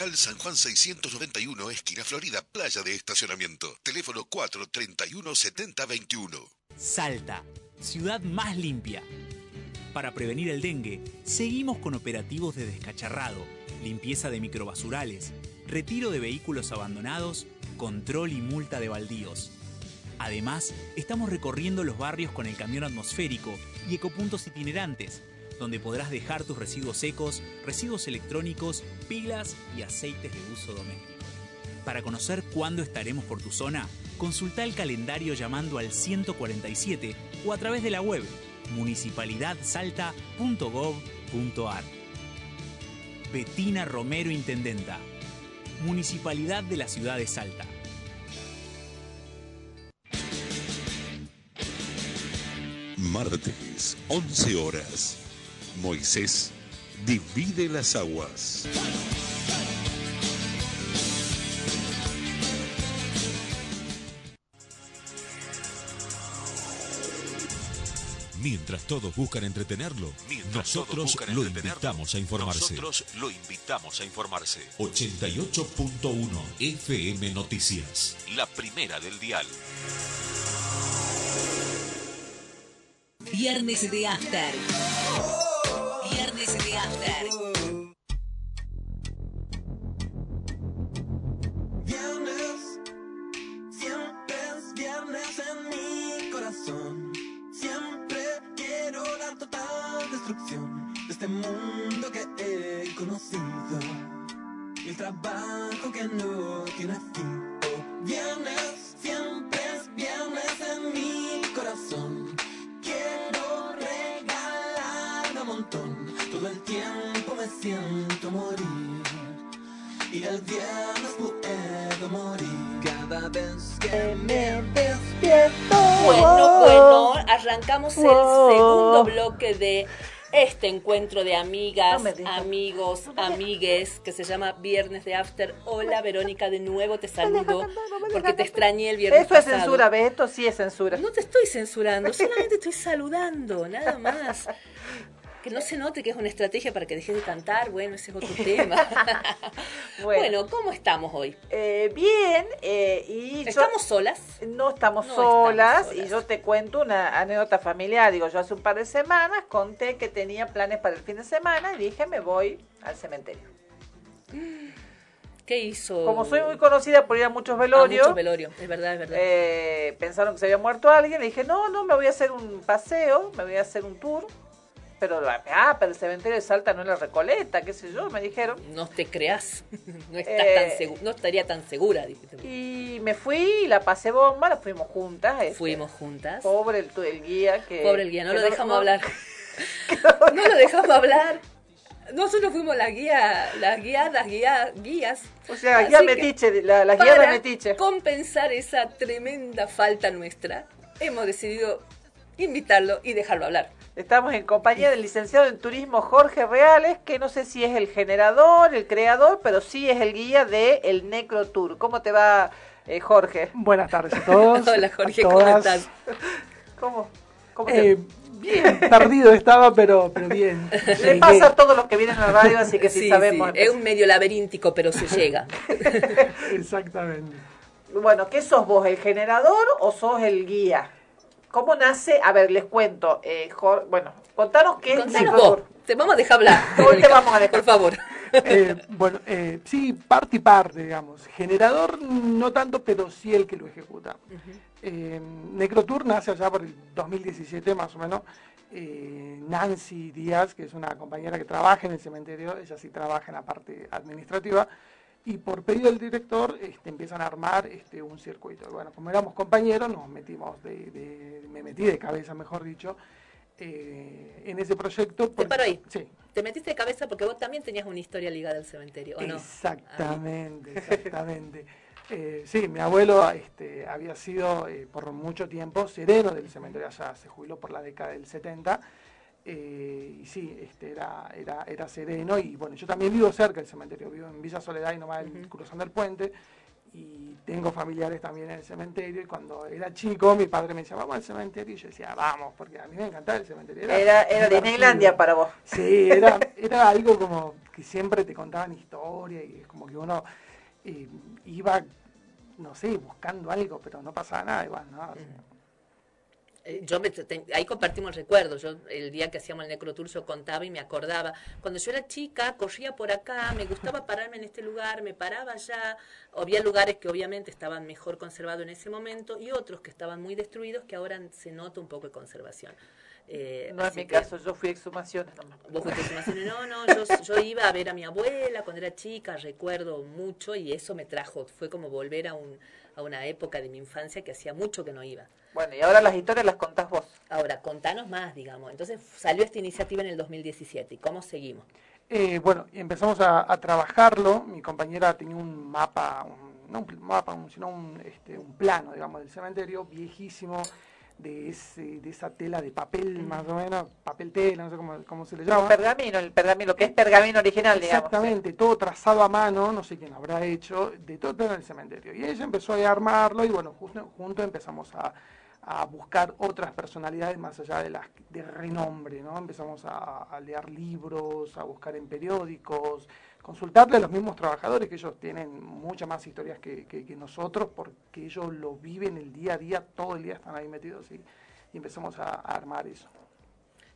Local San Juan 691, esquina Florida, playa de estacionamiento. Teléfono 431 7021. Salta, ciudad más limpia. Para prevenir el dengue, seguimos con operativos de descacharrado, limpieza de microbasurales, retiro de vehículos abandonados, control y multa de baldíos. Además, estamos recorriendo los barrios con el camión atmosférico y ecopuntos itinerantes donde podrás dejar tus residuos secos, residuos electrónicos, pilas y aceites de uso doméstico. Para conocer cuándo estaremos por tu zona, consulta el calendario llamando al 147 o a través de la web municipalidadsalta.gov.ar. Betina Romero Intendenta, Municipalidad de la Ciudad de Salta. Martes, 11 horas. Moisés divide las aguas. Mientras todos buscan entretenerlo, nosotros lo invitamos a informarse. Nosotros lo invitamos a informarse. 88.1 FM Noticias. La primera del dial. Viernes de After. After. Viernes, siempre es viernes en mi corazón. Siempre quiero la total destrucción de este mundo que he conocido. Y el trabajo que no tiene fin. Oh, viernes, siempre es viernes en mi corazón. Siento morir. Y el viernes puedo morir. Cada vez que me despierto. Bueno, bueno, arrancamos el segundo bloque de este encuentro de amigas, No amigos, amigues, que se llama Viernes de After. Hola Verónica, de nuevo te saludo porque te extrañé el viernes Esto es pasado. censura, ¿ves? Esto sí es censura. No te estoy censurando, solamente estoy saludando, nada más. Que no se note que es una estrategia para que dejes de cantar, bueno, ese es otro tema. Bueno. bueno, ¿cómo estamos hoy? Eh, bien, eh, y yo- ¿Estamos solas? no estamos No solas estamos y yo te cuento una anécdota familiar. Digo, yo hace un par de semanas conté que tenía planes para el fin de semana y dije me voy al cementerio. ¿Qué hizo? Como soy muy conocida por ir a muchos Ah, velorios, mucho velorio, es verdad, es verdad. eh, pensaron que se había muerto alguien. Le dije, no, no, me voy a hacer un paseo, me voy a hacer un tour. Pero, ah, pero el cementerio de Salta no es la Recoleta, qué sé yo, me dijeron. No te creas, no, estás Eh, tan segu- no estaría tan segura, dijiste. Y me fui la pasé bomba, la fuimos juntas. este. Fuimos juntas. Pobre el, el guía que... Pobre el guía, no lo dejamos no- hablar. No lo dejamos hablar. Nosotros fuimos la guía, las guiadas, guía, guías. O sea, guía metiche, la, la guía de para metiche. compensar esa tremenda falta nuestra, hemos decidido invitarlo y dejarlo hablar. Estamos en compañía del licenciado en turismo Jorge Reales, que no sé si es el generador, el creador, pero sí es el guía de el Necro Tour. ¿Cómo te va, eh, Jorge? Buenas tardes a todos. Hola Jorge, ¿cómo estás? ¿Cómo? ¿Cómo te- Eh, bien, perdido estaba, pero, pero bien. Le Llegué. pasa a todos los que vienen a la radio, así que sí, Sí, sabemos. sí, es un medio laberíntico, pero se llega. Exactamente. Bueno, ¿qué sos vos, el generador o sos el guía? ¿Cómo nace? A ver, les cuento. Eh, Jor- bueno, contanos qué es te vamos a dejar hablar. Hoy te vamos a dejar. Por favor. Eh, bueno, eh, sí, parte y parte, digamos. Generador no tanto, pero sí el que lo ejecuta. Eh, Necrotour nace allá por el 2017 más o menos. Eh, Nancy Díaz, que es una compañera que trabaja en el cementerio, ella sí trabaja en la parte administrativa, y por pedido del director este, empiezan a armar este, un circuito. Bueno, como éramos compañeros, nos metimos, de, de- me metí de cabeza, mejor dicho, eh, en ese proyecto. Te porque- paro ahí. Sí. Te metiste de cabeza porque vos también tenías una historia ligada al cementerio, ¿o no? Exactamente, exactamente. Eh, sí, mi abuelo este, había sido eh, por mucho tiempo sereno del cementerio allá, se jubiló por la década del 70. Eh, y sí, este, era, era, era sereno y bueno, yo también vivo cerca del cementerio, vivo en Villa Soledad y nomás cruzando el puente y tengo familiares también en el cementerio y cuando era chico mi padre me decía vamos al cementerio y yo decía vamos porque a mí me encantaba el cementerio era, era, Disneylandia para vos. Sí era, era algo como que siempre te contaban historia y es como que uno eh, iba no sé buscando algo pero no pasaba nada igual no yo ahí compartimos recuerdos. Yo el día que hacíamos el necrotour yo contaba y me acordaba. Cuando yo era chica, corría por acá, me gustaba pararme en este lugar, me paraba allá. Había lugares que obviamente estaban mejor conservados en ese momento y otros que estaban muy destruidos que ahora se nota un poco de conservación. Eh, no, en mi caso, yo fui a exhumaciones ¿Vos fuiste exhumaciones? No, no, yo, yo, iba a ver a mi abuela cuando era chica, recuerdo mucho y eso me trajo, fue como volver a, un, a una época de mi infancia que hacía mucho que no iba. Bueno, y ahora las historias las contás vos. Ahora, contanos más, digamos. Entonces salió esta iniciativa en el 2017. ¿Y cómo seguimos? Eh, bueno, empezamos a, trabajarlo. Mi compañera tenía un mapa, no un mapa, sino un, este, un plano, digamos, del cementerio viejísimo de, ese, de esa tela de papel, más o menos, papel tela, no sé cómo, cómo se le llama. El pergamino, el pergamino, lo que es pergamino original, digamos. Exactamente, todo trazado a mano, no sé quién habrá hecho, de todo en el cementerio. Y ella empezó a armarlo y bueno, justo, juntos empezamos a, a buscar otras personalidades más allá de las de renombre, ¿no? Empezamos a, leer libros, a buscar en periódicos, consultarle a los mismos trabajadores, que ellos tienen muchas más historias que, que, nosotros, porque ellos lo viven el día a día, todo el día están ahí metidos y, empezamos a armar eso.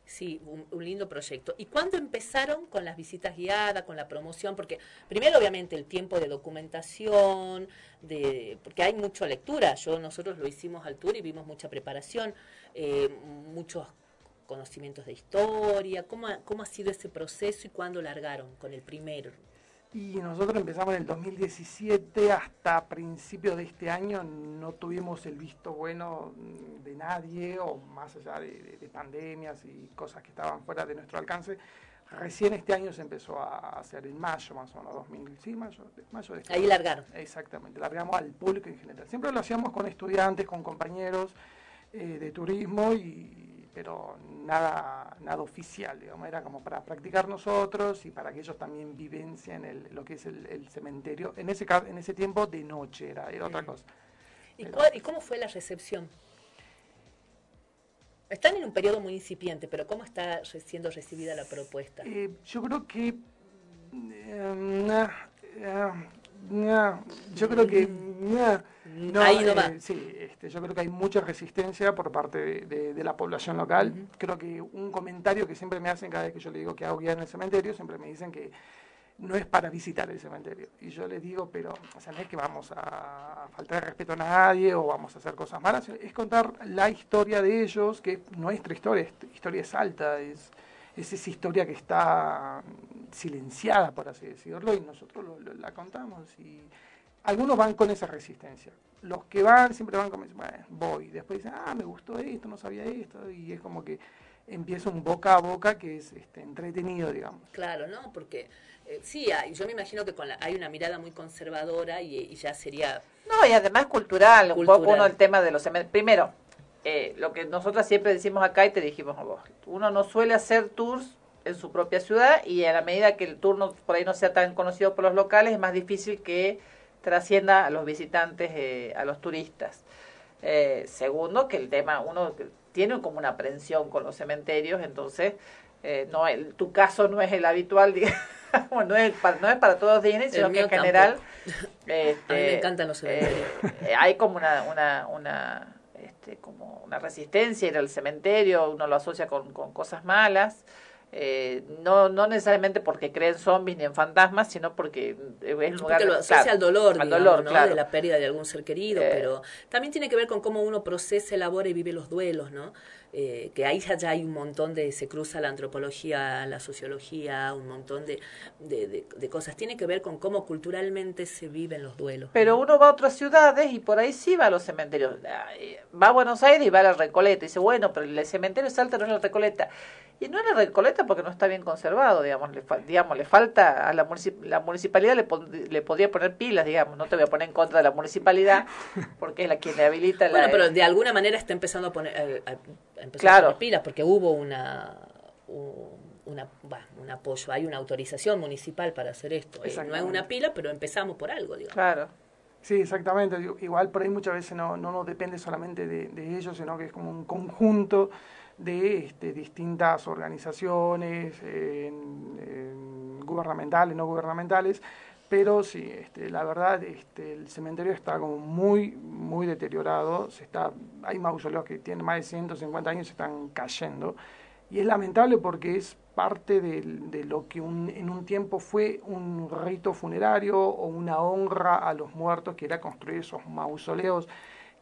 Sí, un, lindo proyecto. ¿Y cuándo empezaron con las visitas guiadas, con la promoción? Porque primero, obviamente, el tiempo de documentación, de, porque hay mucha lectura. Yo nosotros lo hicimos al tour y vimos mucha preparación, eh, muchos conocimientos de historia. ¿Cómo ¿Cómo ha sido ese proceso y cuándo largaron con el primero? Y nosotros empezamos en el 2017 hasta principios de este año no tuvimos el visto bueno de nadie o más allá de, pandemias y cosas que estaban fuera de nuestro alcance. Recién este año se empezó a hacer en mayo, más o menos, 2000, sí, mayo, mayo de este Ahí largaron. Exactamente, largamos al público en general. Siempre lo hacíamos con estudiantes, con compañeros eh, de turismo y pero nada, nada oficial, digamos, era como para practicar nosotros y para que ellos también vivencien el, lo que es el, cementerio. En ese, en ese tiempo de noche era, era otra cosa. ¿Y, ¿Y cómo fue la recepción? Están en un periodo muy incipiente, pero ¿cómo está siendo recibida la propuesta? Eh, yo creo que... Eh, yo creo que... No, eh, sí, este, yo creo que hay mucha resistencia por parte de, la población local. Creo que un comentario que siempre me hacen cada vez que yo le digo que hago guía en el cementerio, siempre me dicen que no es para visitar el cementerio. Y yo les digo, pero o sea, no es que vamos a faltar respeto a nadie o vamos a hacer cosas malas, es contar la historia de ellos, que es nuestra historia, historia es alta, es, es esa historia que está silenciada, por así decirlo, y nosotros la contamos. y algunos van con esa resistencia. Los que van siempre van como, bueno, voy. Después dicen, ah, me gustó esto, no sabía esto. Y es como que empieza un boca a boca que es este, entretenido, digamos. Claro, ¿no? Porque eh, sí, yo me imagino que con la, hay una mirada muy conservadora y, ya sería... No, y además cultural, un poco uno el tema de los... Primero, eh, lo que nosotros siempre decimos acá y te dijimos a vos, uno no suele hacer tours en su propia ciudad y a la medida que el tour por ahí no sea tan conocido por los locales es más difícil que trascienda a los visitantes, eh, a los turistas. Eh, segundo, que el tema, uno tiene como una aprensión con los cementerios, entonces eh, no el, tu caso no es el habitual, digamos, no es, para, no es para todos Disney, sino que en general... Este, a mí me encantan los cementerios. hay como una, una, una, este, como una resistencia ir al cementerio, uno lo asocia con, con cosas malas. Eh, no, no necesariamente porque creen zombies ni en fantasmas, sino porque es un lugar... Lo asocia al dolor, al dolor ¿no? de la pérdida de algún ser querido, eh. pero también tiene que ver con cómo uno procesa, elabora y vive los duelos, ¿no? Eh, que ahí ya hay un montón de, se cruza la antropología, la sociología, un montón de, de, cosas. Tiene que ver con cómo culturalmente se viven los duelos. Pero uno va a otras ciudades y por ahí sí va a los cementerios. Va a Buenos Aires y va a la Recoleta. Y dice, bueno, pero el cementerio de Salta no es la Recoleta. Y no es la Recoleta porque no está bien conservado, digamos. Le, digamos, le falta a la, la municipalidad, le, le podría poner pilas, digamos. No te voy a poner en contra de la municipalidad porque es la quien le habilita bueno, pero de alguna manera está empezando a poner claro. pilas, porque hubo una, una, un apoyo, hay una autorización municipal para hacer esto. Eh, no es una pila, pero empezamos por algo, digamos. Claro. Sí, exactamente. Igual por ahí muchas veces no, no nos depende solamente de, ellos, sino que es como un conjunto de este, distintas organizaciones gubernamentales, no gubernamentales, pero sí, este, la verdad, este, el cementerio está como muy, muy deteriorado. Se está, hay mausoleos que tienen más de 150 años y se están cayendo. Y es lamentable porque es parte de, lo que un, en un tiempo fue un rito funerario o una honra a los muertos, que era construir esos mausoleos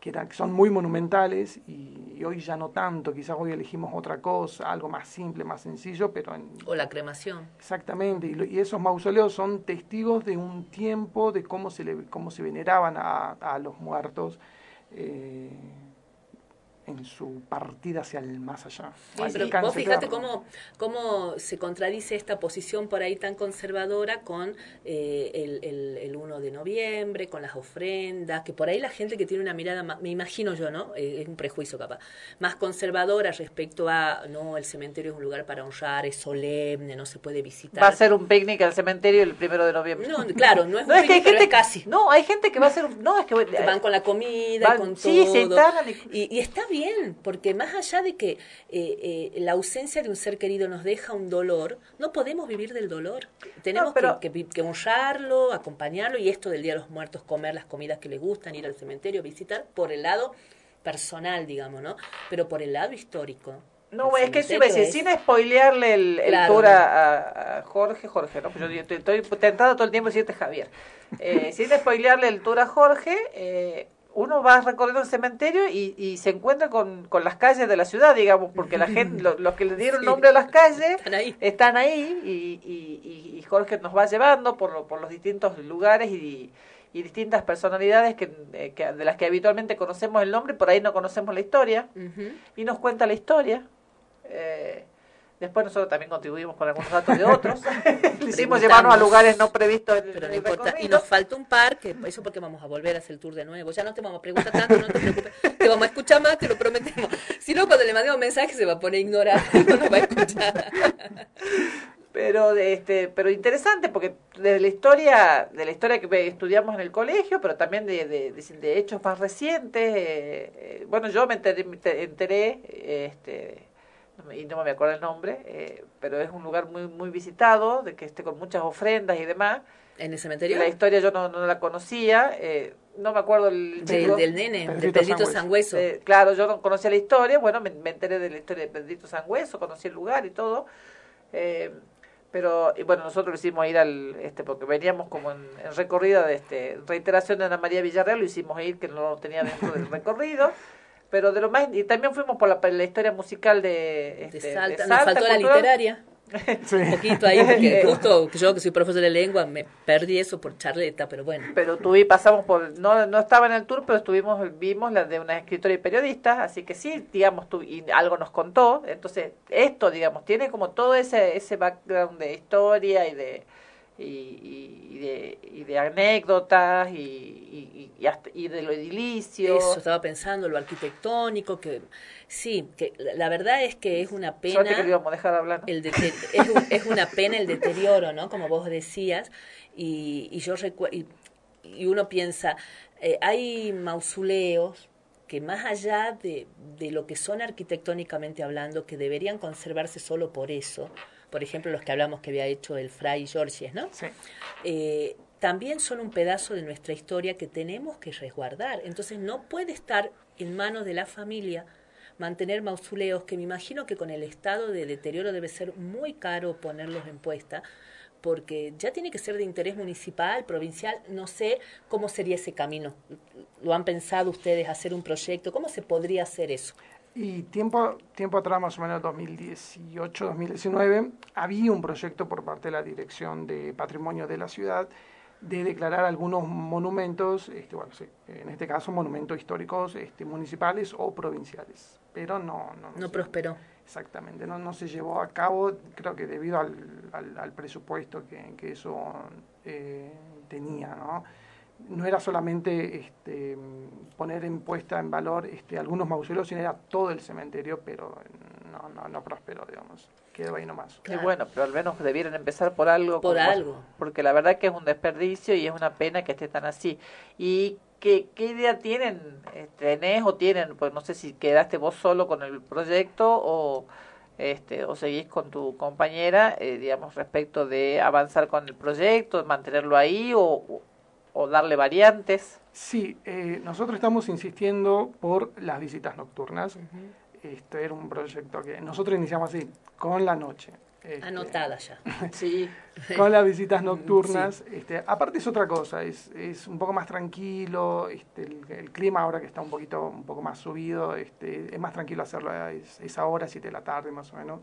que, son muy monumentales y, hoy ya no tanto, quizás hoy elegimos otra cosa, algo más simple, más sencillo, pero... En, o la cremación. Exactamente, y, esos mausoleos son testigos de un tiempo, de cómo se, le, cómo se veneraban a, a los muertos. Eh, en su partida hacia el más allá. pero vos fíjate cómo, cómo se contradice esta posición por ahí tan conservadora con eh, el, el, 1 de noviembre, con las ofrendas, que por ahí la gente que tiene una mirada, me imagino yo, ¿no? Eh, es un prejuicio capaz, más conservadora respecto a, no, el cementerio es un lugar para honrar, es solemne, no se puede visitar. Va a ser un picnic al cementerio el primero de noviembre. No, claro, no es un picnic, pero casi. No, hay gente que va a hacer, no, es que... van con la comida, con sí, todo. y, y está bien, porque más allá de que eh, eh, la ausencia de un ser querido nos deja un dolor, no podemos vivir del dolor. Tenemos que, que, honrarlo, acompañarlo y esto del Día de los Muertos, comer las comidas que le gustan, ir al cementerio, visitar, por el lado personal, digamos, ¿no? Pero por el lado histórico. No, es que si decir, sin spoilearle el, tour a, Jorge, Jorge, ¿no? Pues yo estoy, tentado todo el tiempo decirte Javier. Eh, sin spoilearle el tour a Jorge, eh, uno va recorriendo el cementerio y, y se encuentra con, con, las calles de la ciudad, digamos, porque la gente, los que le dieron nombre a las calles están ahí, y, y, y, Jorge nos va llevando por, por los distintos lugares y, distintas personalidades que, eh, que, de las que habitualmente conocemos el nombre, por ahí no conocemos la historia, y nos cuenta la historia. Eh, Después nosotros también contribuimos con algunos datos de otros. Hicimos llevarnos a lugares no previstos Pero Y nos falta un par, que eso porque vamos a volver a hacer el tour de nuevo. Ya no te vamos a preguntar tanto, no te preocupes. Te vamos a escuchar más, te lo prometemos. Si no, cuando le mandemos mensaje se va a poner a ignorar, no nos va a escuchar. pero este pero interesante porque de la historia de la historia que estudiamos en el colegio pero también de, de, hechos más recientes eh, eh, bueno yo me enteré, me enteré este y no me acuerdo el nombre, eh, pero es un lugar muy muy visitado, de que esté con muchas ofrendas y demás. ¿En el cementerio? La historia yo no, no la conocía, eh, no me acuerdo el del nene, de Pedrito Sangüeso. Eh, claro, yo no conocía la historia, bueno, me, enteré de la historia de Pedrito Sangüeso, conocí el lugar y todo. pero y bueno, nosotros hicimos ir al, este porque veníamos como en, recorrida de este reiteración de Ana María Villarreal, lo hicimos ir que no lo tenía dentro del recorrido pero de lo más y también fuimos por la, la historia musical de, este, de, Salta. nos faltó la literaria. Un poquito ahí porque justo yo que soy profesor de lengua me perdí eso por charleta pero bueno. Pero tuve pasamos por no no estaba en el tour pero estuvimos vimos la de una escritora y periodista así que sí digamos tu, y algo nos contó. Entonces esto digamos tiene como todo ese ese background de historia y de y, de, y de anécdotas y, y, y, de lo edilicio. Eso, estaba pensando, lo arquitectónico, que sí, que la verdad es que es una pena... que íbamos a dejar hablar. El es, es, una pena el deterioro, ¿no? Como vos decías, y, y yo recuerdo... Y, uno piensa, eh, hay mausoleos que más allá de, de lo que son arquitectónicamente hablando, que deberían conservarse solo por eso, por ejemplo, los que hablamos que había hecho el Fray Georges, ¿no? Sí. Eh, también son un pedazo de nuestra historia que tenemos que resguardar. Entonces no puede estar en manos de la familia mantener mausoleos que me imagino que con el estado de deterioro debe ser muy caro ponerlos en puesta, porque ya tiene que ser de interés municipal, provincial, no sé cómo sería ese camino. ¿Lo han pensado ustedes hacer un proyecto? ¿Cómo se podría hacer eso? Y tiempo, tiempo atrás, más o menos 2018, 2019, había un proyecto por parte de la Dirección de Patrimonio de la ciudad de declarar algunos monumentos, este, bueno, sí, en este caso monumentos históricos este, municipales o provinciales, pero no... No, no, prosperó. Exactamente, no, no se llevó a cabo, creo que debido al, al, presupuesto que, que eso eh, tenía, ¿no? No era solamente este, poner en puesta en valor este, algunos mausoleos, sino era todo el cementerio, pero no, no, no prosperó, digamos. Quedó ahí nomás. Bueno, pero al menos debieron empezar por algo. Por algo. porque la verdad que es un desperdicio y es una pena que esté tan así. ¿Y qué, qué idea tienen? ¿Tenés o tienen? Pues no sé si quedaste vos solo con el proyecto o este, o seguís con tu compañera, eh, digamos, respecto de avanzar con el proyecto, mantenerlo ahí o, o darle variantes? Sí, eh, nosotros estamos insistiendo por las visitas nocturnas. Este era un proyecto que nosotros iniciamos así, con la noche. Este, Anotada ya. sí. Con las visitas nocturnas. Este, aparte es otra cosa, es, es un poco más tranquilo, este, el, clima ahora que está un poquito un poco más subido, este, es más tranquilo hacerlo a esa hora, 7 de la tarde más o menos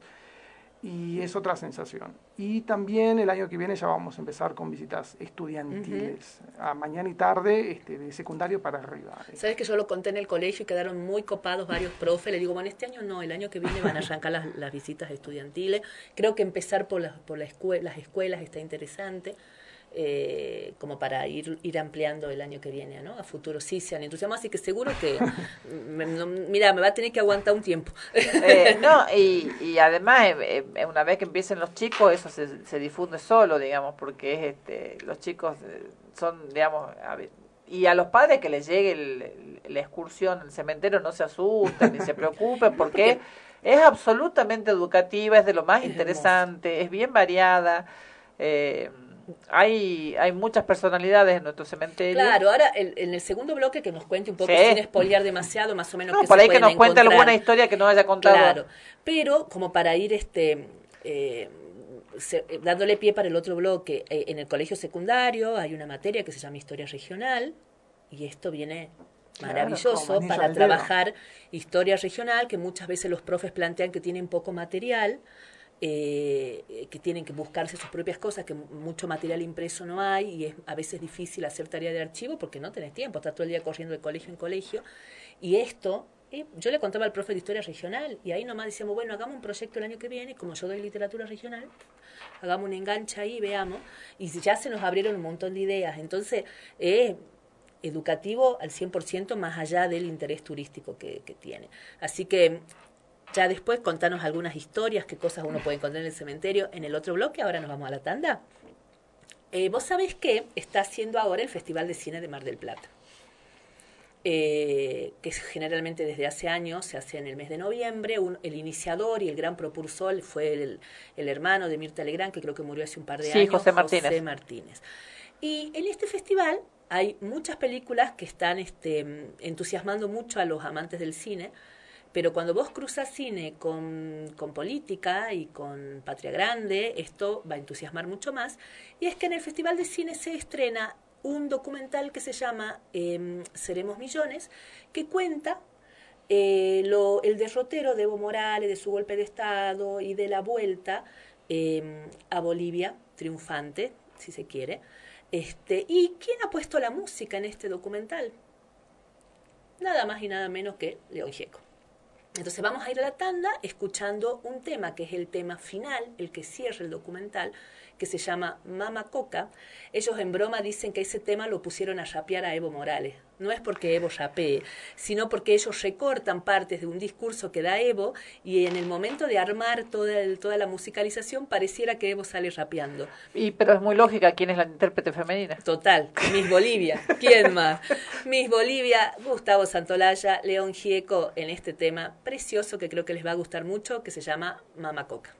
y es otra sensación. Y también el año que viene ya vamos a empezar con visitas estudiantiles, a mañana y tarde, este, de secundario para arriba. Sabes que yo lo conté en el colegio y quedaron muy copados varios profes. Le digo, bueno, este año no, el año que viene van a arrancar las, las visitas estudiantiles. Creo que empezar por, las por la las escuelas está interesante eh, como para ir, ir ampliando el año que viene, ¿no? A futuro sí sean entusiasmados, así que seguro que, mira, me va a tener que aguantar un tiempo. Eh, no, y, y además, eh, eh, una vez que empiecen los chicos, eso se, se difunde solo, digamos, porque es este, los chicos son, digamos, y a los padres que les llegue la excursión al cementerio no se asusten ni se preocupen, porque es absolutamente educativa, es de lo más interesante, es bien variada. Eh, hay, hay muchas personalidades en nuestro cementerio. Claro, ahora en el segundo bloque que nos cuente un poco, sin espolear demasiado, más o menos. No, por ahí que nos cuente alguna historia que no haya contado. Claro, pero como para ir este eh, dándole pie para el otro bloque, eh, en el colegio secundario hay una materia que se llama Historia Regional, y esto viene maravilloso para trabajar historia regional, que muchas veces los profes plantean que tienen poco material eh, que tienen que buscarse sus propias cosas, que mucho material impreso no hay y es a veces difícil hacer tarea de archivo porque no tenés tiempo, estás todo el día corriendo de colegio en colegio. Y esto, eh, yo le contaba al profe de historia regional y ahí nomás decíamos, bueno, hagamos un proyecto el año que viene, como yo doy literatura regional, hagamos un enganche ahí, veamos, y ya se nos abrieron un montón de ideas. Entonces, es educativo al 100% más allá del interés turístico que tiene. Así que ya después contanos algunas historias, qué cosas uno puede encontrar en el cementerio en el otro bloque. Ahora nos vamos a la tanda. Eh, Vos sabés que está haciendo ahora el Festival de Cine de Mar del Plata. Eh, que generalmente desde hace años se hace en el mes de noviembre. el iniciador y el gran propulsor fue el, hermano de Mirta Legrand, que creo que murió hace un par de años, José Martínez. José Martínez. Y en este festival hay muchas películas que están este, entusiasmando mucho a los amantes del cine pero cuando vos cruzas cine con, con, política y con Patria Grande, esto va a entusiasmar mucho más. Y es que en el Festival de Cine se estrena un documental que se llama em, Seremos Millones, que cuenta eh, el derrotero de Evo Morales, de su golpe de Estado y de la vuelta em, a Bolivia, triunfante, si se quiere. Este, ¿Y quién ha puesto la música en este documental? Nada más y nada menos que León Gieco. Entonces vamos a ir a la tanda escuchando un tema que es el tema final, el que cierra el documental, que se llama Mama Coca. Ellos en broma dicen que ese tema lo pusieron a rapear a Evo Morales. No es porque Evo rapee, sino porque ellos recortan partes de un discurso que da Evo y en el momento de armar toda, toda la musicalización pareciera que Evo sale rapeando. Y, pero es muy lógica, ¿quién es la intérprete femenina? Total, Miss Bolivia. ¿Quién más? Miss Bolivia, Gustavo Santolaya, León Gieco en este tema precioso que creo que les va a gustar mucho, que se llama Mama Coca. coca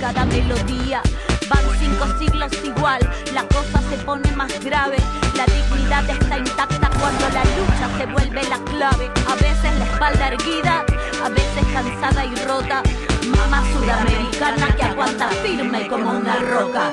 cada melodía. Van cinco siglos igual, la cosa se pone más grave. La dignidad está intacta cuando la lucha se vuelve la clave. A veces la espalda erguida, a veces cansada y rota. Mamá sudamericana que aguanta firme como una roca.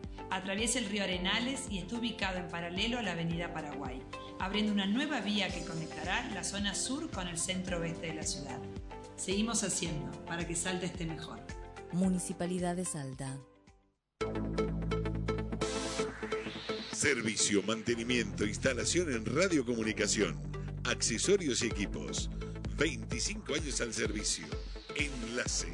Atraviesa el río Arenales y está ubicado en paralelo a la avenida Paraguay, abriendo una nueva vía que conectará la zona sur con el centro oeste de la ciudad. Seguimos haciendo para que Salta esté mejor. Municipalidad de Salta. Servicio, mantenimiento, instalación en radiocomunicación, accesorios y equipos. 25 años al servicio. Enlace.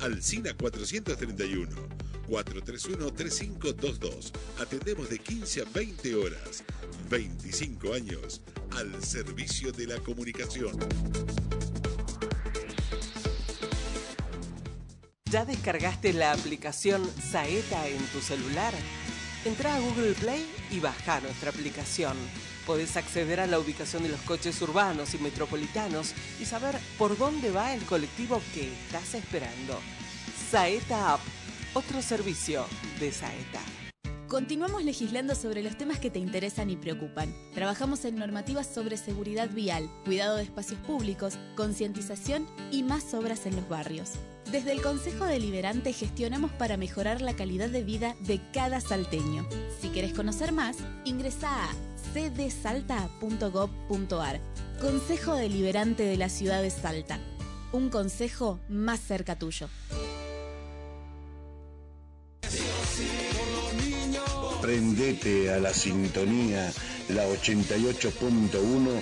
Alcina 431 431-3522. Atendemos de 15 a 20 horas. 25 años al servicio de la comunicación. ¿Ya descargaste la aplicación Saeta en tu celular? Entra a Google Play y baja nuestra aplicación. Podés acceder a la ubicación de los coches urbanos y metropolitanos y saber por dónde va el colectivo que estás esperando. Saeta App otro servicio de Saeta. Continuamos legislando sobre los temas que te interesan y preocupan. Trabajamos en normativas sobre seguridad vial, cuidado de espacios públicos, concientización y más obras en los barrios. Desde el Consejo Deliberante gestionamos para mejorar la calidad de vida de cada salteño. Si quieres conocer más, ingresa a cdsalta.gov.ar. Consejo Deliberante de la Ciudad de Salta. Un consejo más cerca tuyo. Prendete a la sintonía, la 88.1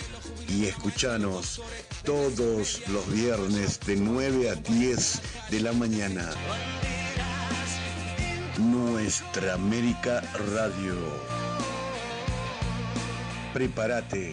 y escuchanos todos los viernes de 9 a 10 de la mañana. Nuestra América Radio. Prepárate.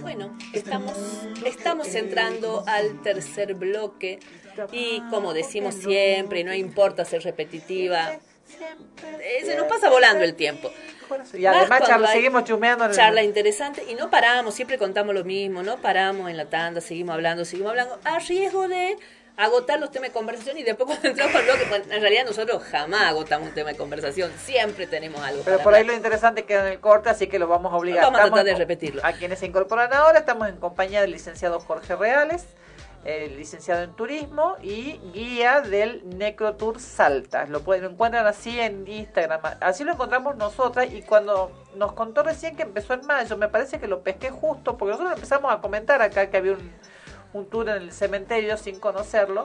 Bueno, estamos, estamos entrando al tercer bloque y como decimos siempre, no importa ser repetitiva, eh, se nos pasa volando el tiempo. Y además Más charla, seguimos chumeando. en el- Charla interesante y no paramos, siempre contamos lo mismo, no paramos en la tanda, seguimos hablando, seguimos hablando, a riesgo de agotar los temas de conversación y después cuando entramos al bloque, en realidad nosotros jamás agotamos un tema de conversación, siempre tenemos algo. Pero para por ahí lo interesante queda en el corte, así que lo vamos a obligar. Vamos a Estamos tratar de repetirlo. A quienes se incorporan ahora, estamos en compañía del licenciado Jorge Reales, el licenciado en turismo y guía del Necrotour Salta. Lo pueden lo encuentran así en Instagram. Así lo encontramos nosotras y cuando nos contó recién que empezó en mayo, me parece que lo pesqué justo porque nosotros empezamos a comentar acá que había un, un tour en el cementerio sin conocerlo.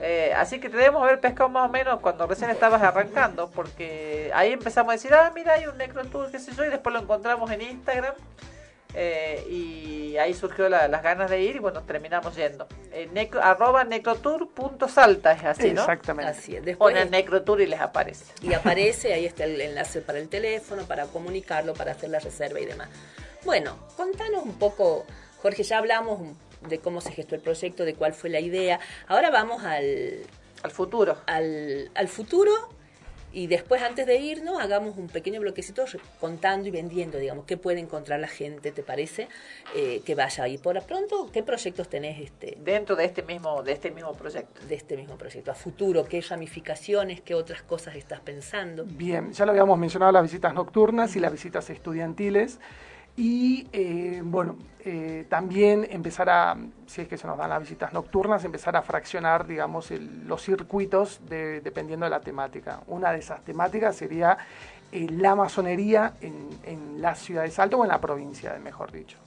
Eh, así que te debemos haber pescado más o menos cuando recién estabas arrancando, porque ahí empezamos a decir, ah, mira, hay un Necrotour, qué sé yo, y después lo encontramos en Instagram. eh, y ahí surgió la- las ganas de ir y bueno, terminamos yendo. Eh, necro, arroba necrotour.salta es así, ¿no? Exactamente. Así es. Después, Ponen Necrotour y les aparece. y aparece, ahí está el enlace para el teléfono, para comunicarlo, para hacer la reserva y demás. Bueno, contanos un poco, Jorge, ya hablamos de cómo se gestó el proyecto, de cuál fue la idea. Ahora vamos al, Al futuro. al, al futuro y después, antes de irnos, hagamos un pequeño bloquecito contando y vendiendo, digamos, qué puede encontrar la gente, ¿te parece? Eh, que vaya ahí. Por pronto, ¿qué proyectos tenés este, Dentro de este mismo, de este mismo proyecto. de este mismo proyecto? A futuro, ¿qué ramificaciones, qué otras cosas estás pensando? Bien, ya lo habíamos mencionado las visitas nocturnas y las visitas estudiantiles. Y eh, bueno, eh, también empezar a, si es que se nos dan las visitas nocturnas, empezar a fraccionar, digamos, el- los circuitos de- dependiendo de la temática. Una de esas temáticas sería eh, la masonería en, en la ciudad de Salto o en la provincia, mejor dicho.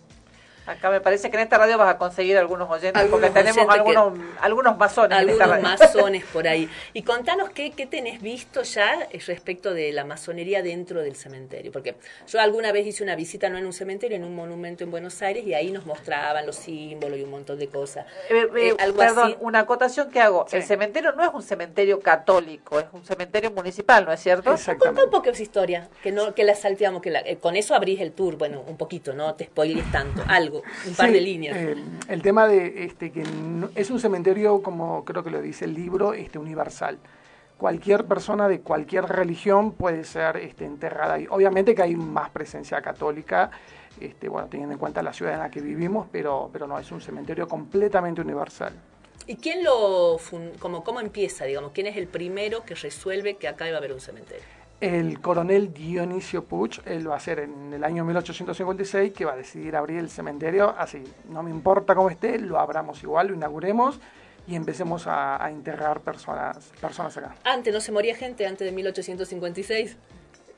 Acá me parece que en esta radio vas a conseguir algunos oyentes Algunos porque tenemos oyentes que- algunos, algunos masones en esta algunos masones por ahí. Y contanos qué, qué tenés visto ya eh, respecto de la masonería dentro del cementerio. Porque yo alguna vez hice una visita, no en un cementerio, en un monumento en Buenos Aires, y ahí nos mostraban los símbolos y un montón de cosas. Eh, eh, Eh, algo perdón, así. una acotación que hago. El cementerio no es un cementerio católico, es un cementerio municipal, ¿no es cierto? Contá un poco esa historia, que no que la salteamos, que la- con eso abrís el tour, bueno, un poquito, no te spoiles tanto, algo, un par Sí, de líneas. eh, el tema de este que no- es un cementerio, como creo que lo dice el libro, este universal. Cualquier persona de cualquier religión puede ser este, enterrada ahí. Obviamente que hay más presencia católica, este, bueno, teniendo en cuenta la ciudad en la que vivimos, pero, pero no, es un cementerio completamente universal. ¿Y quién lo, como, cómo empieza, digamos? ¿Quién es el primero que resuelve que acá iba a haber un cementerio? El coronel Dionisio Puch, él va a ser en el año 1856 que va a decidir abrir el cementerio, así, no me importa cómo esté, lo abramos igual, lo inauguremos y empecemos a, a enterrar personas, personas acá. Antes no se moría gente, antes de 1856.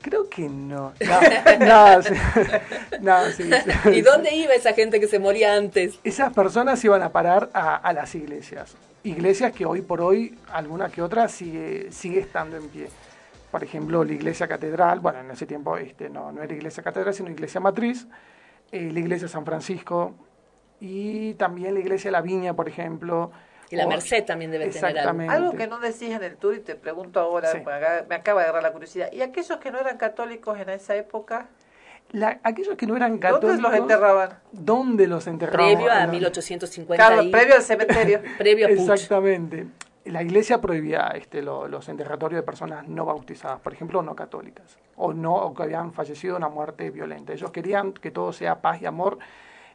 Creo que no. No, no, sí. No, sí, sí. ¿Y dónde iba esa gente que se moría antes? Esas personas iban a parar a, a las iglesias. Iglesias que hoy por hoy, alguna que otra, sigue, sigue estando en pie. Por ejemplo, la iglesia catedral, bueno, en ese tiempo este, no, no era iglesia catedral, sino iglesia matriz, eh, la iglesia San Francisco y también la iglesia La Viña, por ejemplo. Y la O- Merced también debe tener algo. Exactamente. Algo que no decís en el tour y te pregunto ahora, Sí. porque acá me acaba de agarrar la curiosidad. ¿Y aquellos que no eran católicos en esa época? La- aquellos que no eran católicos. ¿Dónde los enterraban? ¿Dónde los enterraban? Previo a No. 1850. Carlos, y- previo al cementerio. previo a Puch. Exactamente. La iglesia prohibía este, lo- los enterratorios de personas no bautizadas, por ejemplo, no católicas, o no o que habían fallecido una muerte violenta. Ellos querían que todo sea paz y amor,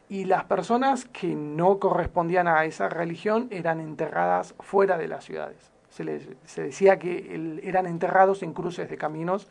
y las personas que no correspondían a esa religión eran enterradas fuera de las ciudades. Se, les, decía que eran enterrados en cruces de caminos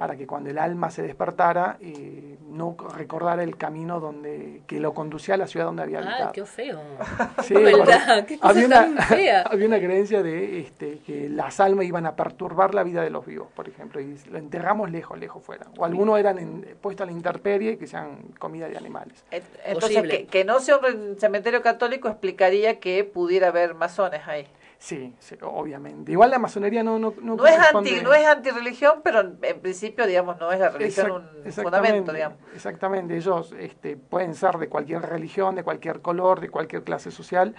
para que cuando el alma se despertara eh, no recordara el camino donde que lo conducía a la ciudad donde había Ay, habitado. qué feo. Sí, ¿Verdad? bueno, Qué cosa había, tan una, fea. había una creencia de este, que las almas iban a perturbar la vida de los vivos, por ejemplo, y lo enterramos lejos, lejos fuera. O algunos eran en- puestos a la intemperie, que sean comida de animales. Entonces, Posible. que, que no sea un cementerio católico explicaría que pudiera haber masones ahí. Sí, sí, obviamente. Igual la masonería no no no, es anti no es anti religión, pero en principio digamos no es la religión un fundamento, digamos. Exactamente, ellos este, pueden ser de cualquier religión, de cualquier color, de cualquier clase social,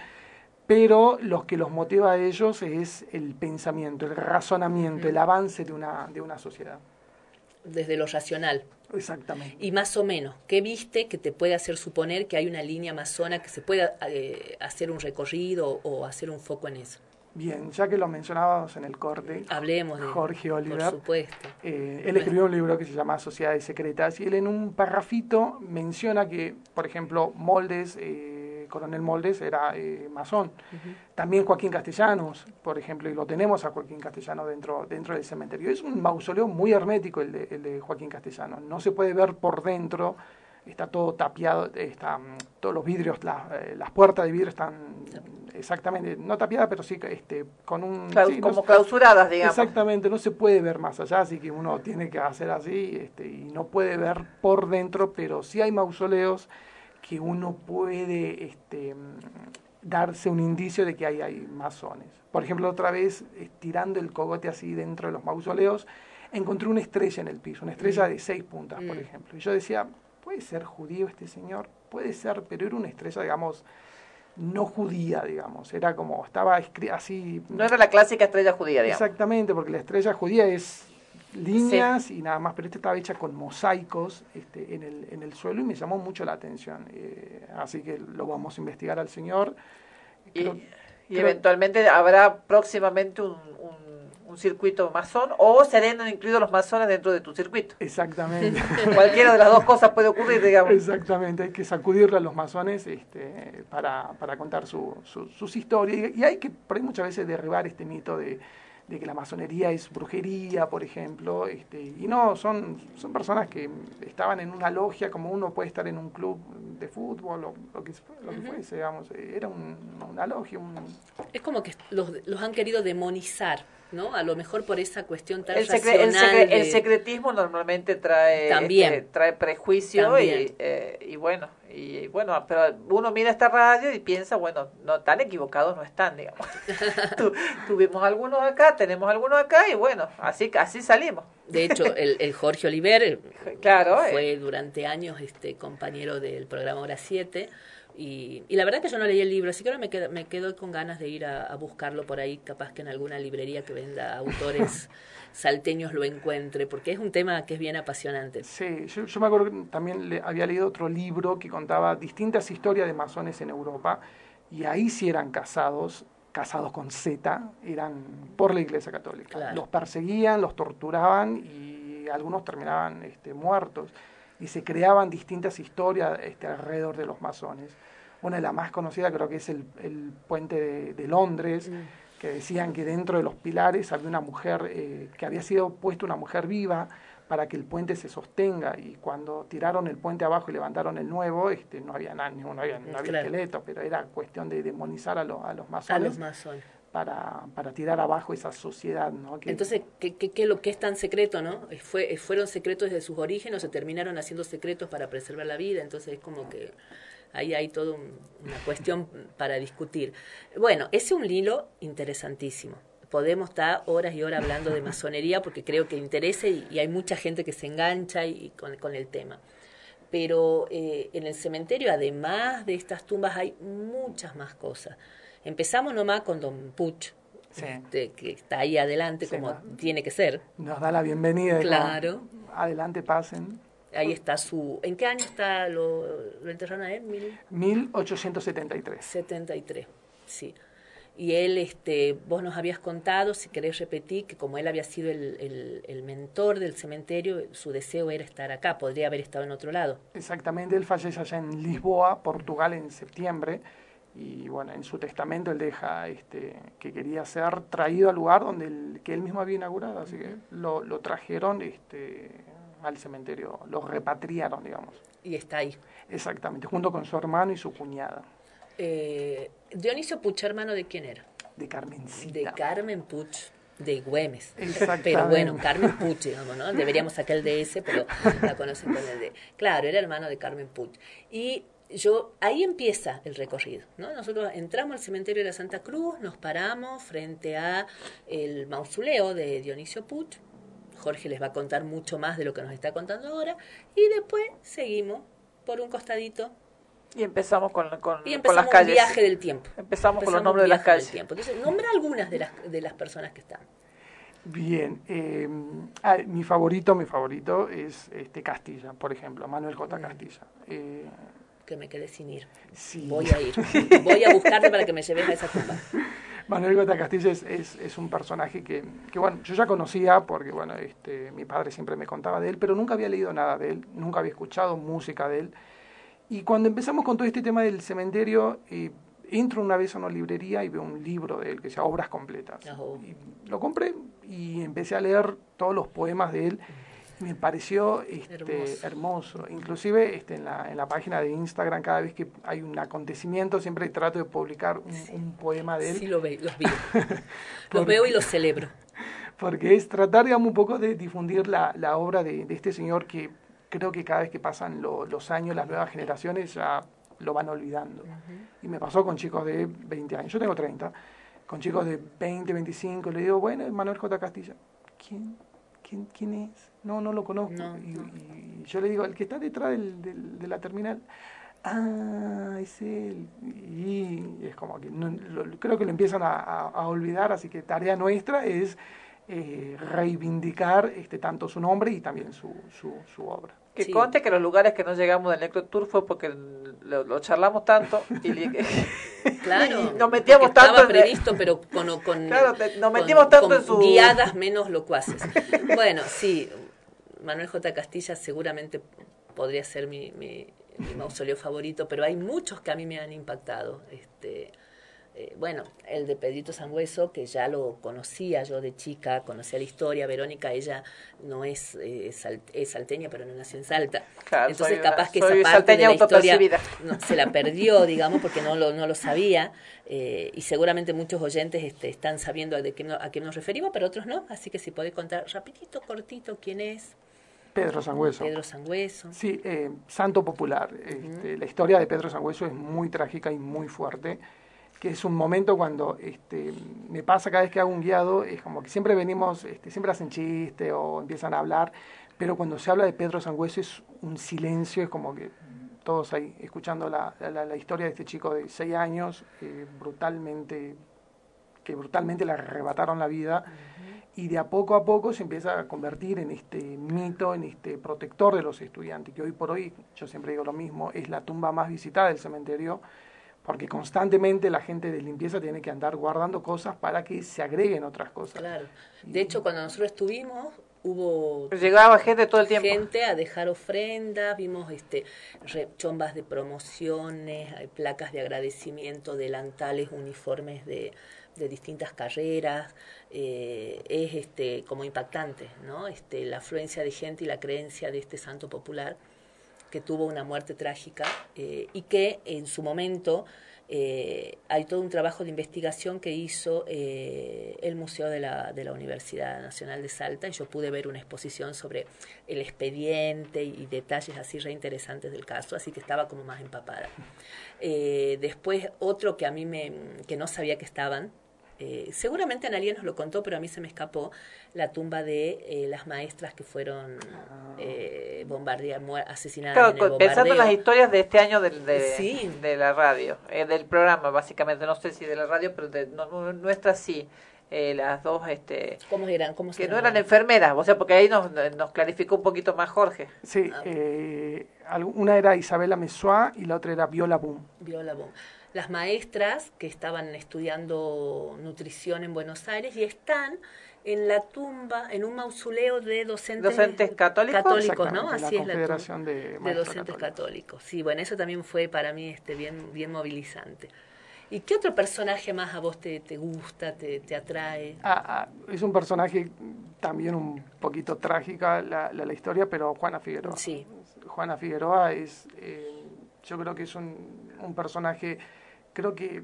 pero lo que los motiva a ellos es el pensamiento, el razonamiento, el avance de una de una sociedad. Desde lo racional. Exactamente. Y más o menos, ¿qué viste que te puede hacer suponer que hay una línea masona que se pueda eh, hacer un recorrido o hacer un foco en eso? Bien, ya que lo mencionábamos en el corte, hablemos de Jorge Oliver. Por supuesto. Eh, él escribió un libro que se llama Sociedades Secretas y él en un parrafito menciona que, por ejemplo, Moldes, eh, Coronel Moldes era eh, masón. También Joaquín Castellanos, por ejemplo, y lo tenemos a Joaquín Castellanos dentro, dentro del cementerio. Es un mausoleo muy hermético el de, el de Joaquín Castellanos. No se puede ver por dentro está todo tapiado, está, mm, todos los vidrios, las puertas de vidrio están exactamente, no tapiada, pero sí este, con un... como clausuradas, digamos. Exactamente, no se puede ver más allá, así que uno tiene que hacer así este, y no puede ver por dentro, pero sí hay mausoleos que uno puede este, darse un indicio de que hay, hay masones. Por ejemplo, otra vez, estirando el cogote así dentro de los mausoleos, encontré una estrella en el piso, una estrella mm. de seis puntas, por mm. ejemplo. Y yo decía, puede ser judío este señor, puede ser, pero era una estrella, digamos, no judía, digamos. Era como, estaba así. No era la clásica estrella judía, digamos. Exactamente, porque la estrella judía es líneas y nada más, pero esta estaba hecha con mosaicos este, en, el, en el suelo y me llamó mucho la atención. Eh, así que lo vamos a investigar al señor. y, eventualmente habrá próximamente un un circuito masón o serán incluidos los masones dentro de tu circuito. Exactamente. Cualquiera de las dos cosas puede ocurrir, digamos. Exactamente, hay que sacudirle a los masones este, para, para contar su, sus historias y, hay que por ahí muchas veces derribar este mito de, de que la masonería es brujería, por ejemplo, este, y no, son, son personas que estaban en una logia como uno puede estar en un club de fútbol o lo que, lo que fuese, digamos, era una logia. Un... Es como que los, los han querido demonizar ¿no? A lo mejor por esa cuestión tan el, el, secretismo normalmente trae También. Este, trae prejuicio y, eh, y bueno, y bueno, pero uno mira esta radio y piensa, bueno, no tan equivocados no están, digamos. tuvimos algunos acá, tenemos algunos acá y bueno, así así salimos. De hecho, el, el Jorge Oliver claro, fue eh. durante años este compañero del programa Hora 7 y, y, la verdad que yo no leí el libro, así que ahora me quedo, me quedo con ganas de ir a, buscarlo por ahí, capaz que en alguna librería que venda autores salteños lo encuentre, porque es un tema que es bien apasionante. Sí, yo, me acuerdo que también le, había leído otro libro que contaba distintas historias de masones en Europa, y ahí sí eran casados, casados con Z, eran por la Iglesia Católica. Los perseguían, los torturaban y algunos terminaban este, muertos y se creaban distintas historias este, alrededor de los masones. Una de las más conocidas creo que es el, el puente de, Londres, mm. que decían que dentro de los pilares había una mujer, eh, que había sido puesta una mujer viva para que el puente se sostenga y cuando tiraron el puente abajo y levantaron el nuevo, este, no había nada, no había, no había esqueleto, pero era cuestión de demonizar a, a los masones. A los masones para, para tirar abajo esa sociedad. ¿no? Entonces, ¿qué, qué, lo que es tan secreto? no Fue, ¿Fueron secretos desde sus orígenes o se terminaron haciendo secretos para preservar la vida? Entonces es como que ahí hay toda una cuestión para discutir. Bueno, ese es un hilo interesantísimo. Podemos estar horas y horas hablando de masonería porque creo que interesa y, hay mucha gente que se engancha y, con, con el tema pero eh, en el cementerio, además de estas tumbas, hay muchas más cosas. Empezamos nomás con Don Puch, este, que está ahí adelante como tiene que ser. Nos da la bienvenida. Claro. adelante, pasen. Ahí está su... ¿En qué año está lo, lo enterraron a él? Mil... 1873. 73, sí. Y él, este, vos nos habías contado, si querés repetir, que como él había sido el, el, el, mentor del cementerio, su deseo era estar acá, podría haber estado en otro lado. Exactamente, él fallece allá en Lisboa, Portugal, en septiembre y bueno, en su testamento él deja este, que quería ser traído al lugar donde él, que él mismo había inaugurado, así que lo, lo trajeron este, al cementerio, lo repatriaron, digamos. Y está ahí. Exactamente, junto con su hermano y su cuñada. Eh, Dionisio Puch, hermano de quién era? De Carmencita. De Carmen Puch de Güemes. Pero bueno, Carmen Puch, digamos, ¿no? Deberíamos sacar el DS, pero la conocen con el de. Claro, era hermano de Carmen Puch. Y yo ahí empieza el recorrido. ¿no? Nosotros entramos al cementerio de la Santa Cruz, nos paramos frente a el mausoleo de Dionisio Puch. Jorge les va a contar mucho más de lo que nos está contando ahora. Y después seguimos por un costadito. Y empezamos con, con, y con las calles. el viaje del tiempo. Empezamos, con los nombres de las calles. Entonces, nombra algunas de las, de las personas que están. Bien, eh, ah, mi favorito, mi favorito es este Castilla, por ejemplo, Manuel J. Castilla. Eh, que me quedé sin ir. Voy a ir. Voy a buscarte para que me lleves a esa tumba. Manuel J. Castilla es, es, un personaje que, que, bueno, yo ya conocía porque, bueno, este, mi padre siempre me contaba de él, pero nunca había leído nada de él, nunca había escuchado música de él. Y cuando empezamos con todo este tema del cementerio, eh, entro una vez a una librería y veo un libro de él que se llama Obras Completas. Y lo compré y empecé a leer todos los poemas de él. Me pareció este, hermoso. Inclusive este, en, la, en la página de Instagram, cada vez que hay un acontecimiento, siempre trato de publicar un, poema de él. Sí, lo ve, los veo. los veo y los celebro. Porque es tratar, digamos, un poco de difundir la, la obra de, de, este señor que creo que cada vez que pasan los años, las nuevas generaciones ya lo van olvidando. Y me pasó con chicos de 20 años, yo tengo 30, con chicos de 20, 25, le digo, bueno, Manuel J. Castilla, ¿quién? ¿Quién, quién es? No, no lo conozco. Y, yo le digo, el que está detrás del, de la terminal, ah, es él. Y es como que creo que lo empiezan a, a, olvidar, así que tarea nuestra es eh, reivindicar este, tanto su nombre y también su, su, su obra. Que conte que los lugares que no llegamos del Necro Tour fue porque lo, charlamos tanto y, claro, nos metíamos tanto estaba previsto pero con, con, nos metimos tanto en su... guiadas menos locuaces bueno sí Manuel J. Castilla seguramente podría ser mi, mi, mi mausoleo favorito pero hay muchos que a mí me han impactado este eh, bueno, el de Pedrito Sangüeso, que ya lo conocía yo de chica, conocía la historia, Verónica, ella no es, eh, es salteña, pero no nació en Salta. Entonces capaz que esa parte de la historia se la perdió, digamos, porque no lo, no lo sabía, eh, y seguramente muchos oyentes este, están sabiendo de qué, a qué nos referimos, pero otros no, así que si podés contar rapidito, cortito, quién es. Pedro Sangüeso. Pedro Sangüeso. Sí, santo popular. Este, la historia de Pedro Sangüeso es muy trágica y muy fuerte que es un momento cuando este, me pasa cada vez que hago un guiado, es como que siempre venimos, este, siempre hacen chiste o empiezan a hablar, pero cuando se habla de Pedro Sangüeso es un silencio, es como que todos ahí escuchando la, la, historia de este chico de seis años, brutalmente, que brutalmente le arrebataron la vida, y de a poco a poco se empieza a convertir en este mito, en este protector de los estudiantes, que hoy por hoy, yo siempre digo lo mismo, es la tumba más visitada del cementerio, porque constantemente la gente de limpieza tiene que andar guardando cosas para que se agreguen otras cosas. Claro. De hecho, cuando nosotros estuvimos, hubo llegaba gente todo el tiempo gente a dejar ofrendas vimos este chombas de promociones placas de agradecimiento delantales uniformes de, de distintas carreras eh, es este como impactante no este la afluencia de gente y la creencia de este santo popular que tuvo una muerte trágica eh, y que en su momento eh, hay todo un trabajo de investigación que hizo el Museo de la, de la, Universidad Nacional de Salta y yo pude ver una exposición sobre el expediente y, detalles así reinteresantes del caso, así que estaba como más empapada. después otro que a mí me, que no sabía que estaban, eh, seguramente Analia nos lo contó, pero a mí se me escapó la tumba de eh, las maestras que fueron eh, bombardeadas, asesinadas. Claro, pensando en las historias de este año de, de, la radio, eh, del programa, básicamente, no sé si de la radio, pero de nuestra sí. las dos este ¿Cómo eran? ¿Cómo que no eran enfermeras, o sea, porque ahí nos, nos clarificó un poquito más Jorge. Sí, ah. una era Isabela Messoa y la otra era Viola Boom. Viola Boom las maestras que estaban estudiando nutrición en Buenos Aires y están en la tumba, en un mausoleo de docentes, docentes católicos, católicos ¿no? Así es la de, de, docentes católicos. Sí, bueno, eso también fue para mí este bien bien movilizante. ¿Y qué otro personaje más a vos te, te gusta, te, te atrae? Ah, ah, es un personaje también un poquito trágica la, la, historia, pero Juana Figueroa. Sí. Juana Figueroa es, eh, yo creo que es un, un personaje creo que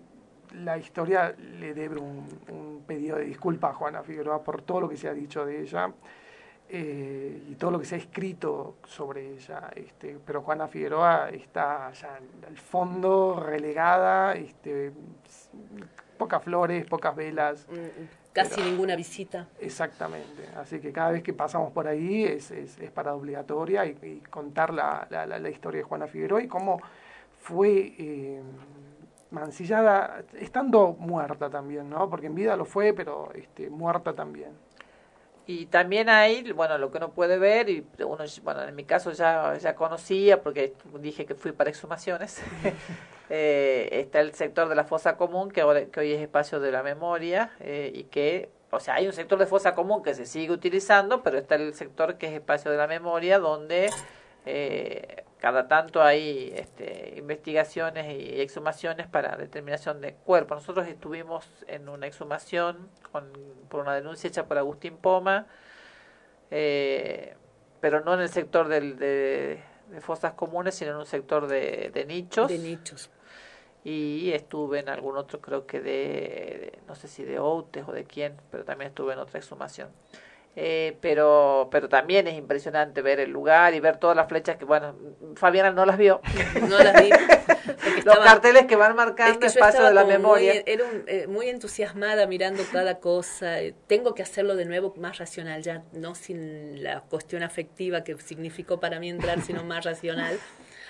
la historia le debe un, pedido de disculpas a Juana Figueroa por todo lo que se ha dicho de ella. eh, y todo lo que se ha escrito sobre ella. Este, pero Juana Figueroa está ya al fondo, relegada, este, pocas flores, pocas velas. Mm, mm, casi ninguna visita. Exactamente. Así que cada vez que pasamos por ahí es, es, es parada obligatoria y, contar la, la, la, historia de Juana Figueroa y cómo fue eh, mancillada, estando muerta también, ¿no? Porque en vida lo fue, pero este, muerta también. Y también hay, bueno, lo que uno puede ver, y uno, bueno, en mi caso ya, ya conocía, porque dije que fui para exhumaciones, eh, está el sector de la fosa común, que, ahora, que hoy es espacio de la memoria, eh, y que, o sea, hay un sector de fosa común que se sigue utilizando, pero está el sector que es espacio de la memoria, donde eh, cada tanto hay este, investigaciones y exhumaciones para determinación de cuerpo. Nosotros estuvimos en una exhumación con, por una denuncia hecha por Agustín Poma, eh, pero no en el sector del, de, fosas comunes, sino en un sector de, de nichos. De nichos. Y estuve en algún otro, creo que de, no sé si de Outes o de quién, pero también estuve en otra exhumación. Eh, pero pero también es impresionante ver el lugar y ver todas las flechas que bueno Fabiana no las vio. No las vi los carteles que van marcando el espacio de la memoria. muy, era eh, muy entusiasmada mirando cada cosa. Tengo que hacerlo de nuevo más racional ya no sin la cuestión afectiva que significó para mí entrar sino más racional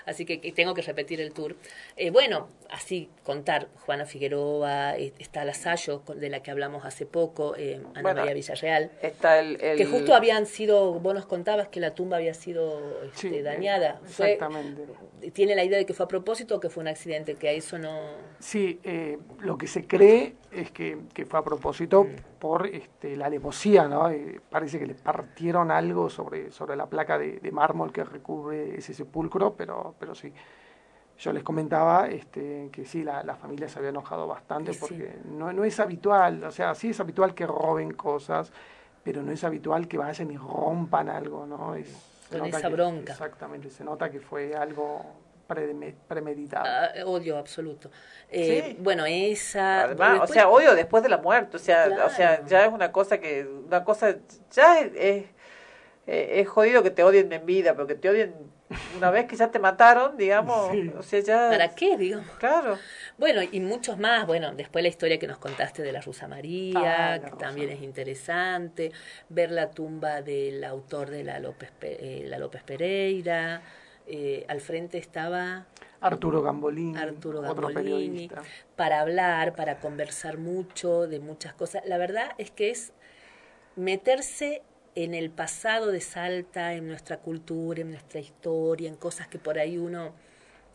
así que, tengo que repetir el tour. Eh, bueno, así contar, Juana Figueroa, eh, está la Sayo, de la que hablamos hace poco, eh, Ana María Villarreal, está el, que justo habían sido, vos nos contabas que la tumba había sido este, dañada. exactamente. ¿Tiene la idea de que fue a propósito o que fue un accidente? Que a eso no... Sí, lo que se cree es que, que fue a propósito mm. Por este, la alevosía, ¿no? parece que le partieron algo sobre, sobre la placa de, de mármol que recubre ese sepulcro, pero pero sí. Yo les comentaba este, que sí, la, familia se había enojado bastante porque no, no es habitual, o sea, sí es habitual que roben cosas, pero no es habitual que vayan y rompan algo, ¿no? Es, Con esa bronca. Exactamente, se nota que fue algo premeditado. Ah, odio absoluto. Eh, Bueno, esa... Además, o sea, odio después de la muerte, o sea, o sea, ya es una cosa que, una cosa, ya es, es, es jodido que te odien en vida, pero que te odien una vez que ya te mataron, digamos, o sea, ya... ¿Para qué, digamos? Claro. Bueno, y muchos más, bueno, después la historia que nos contaste de la Rusa María, ah, que también es interesante, ver la tumba del autor de la López, eh, la López Pereira, eh, al frente estaba... Arturo Gambolini, Arturo Gambolini, para hablar, para conversar mucho de muchas cosas. La verdad es que es meterse en el pasado de Salta, en nuestra cultura, en nuestra historia, en cosas que por ahí uno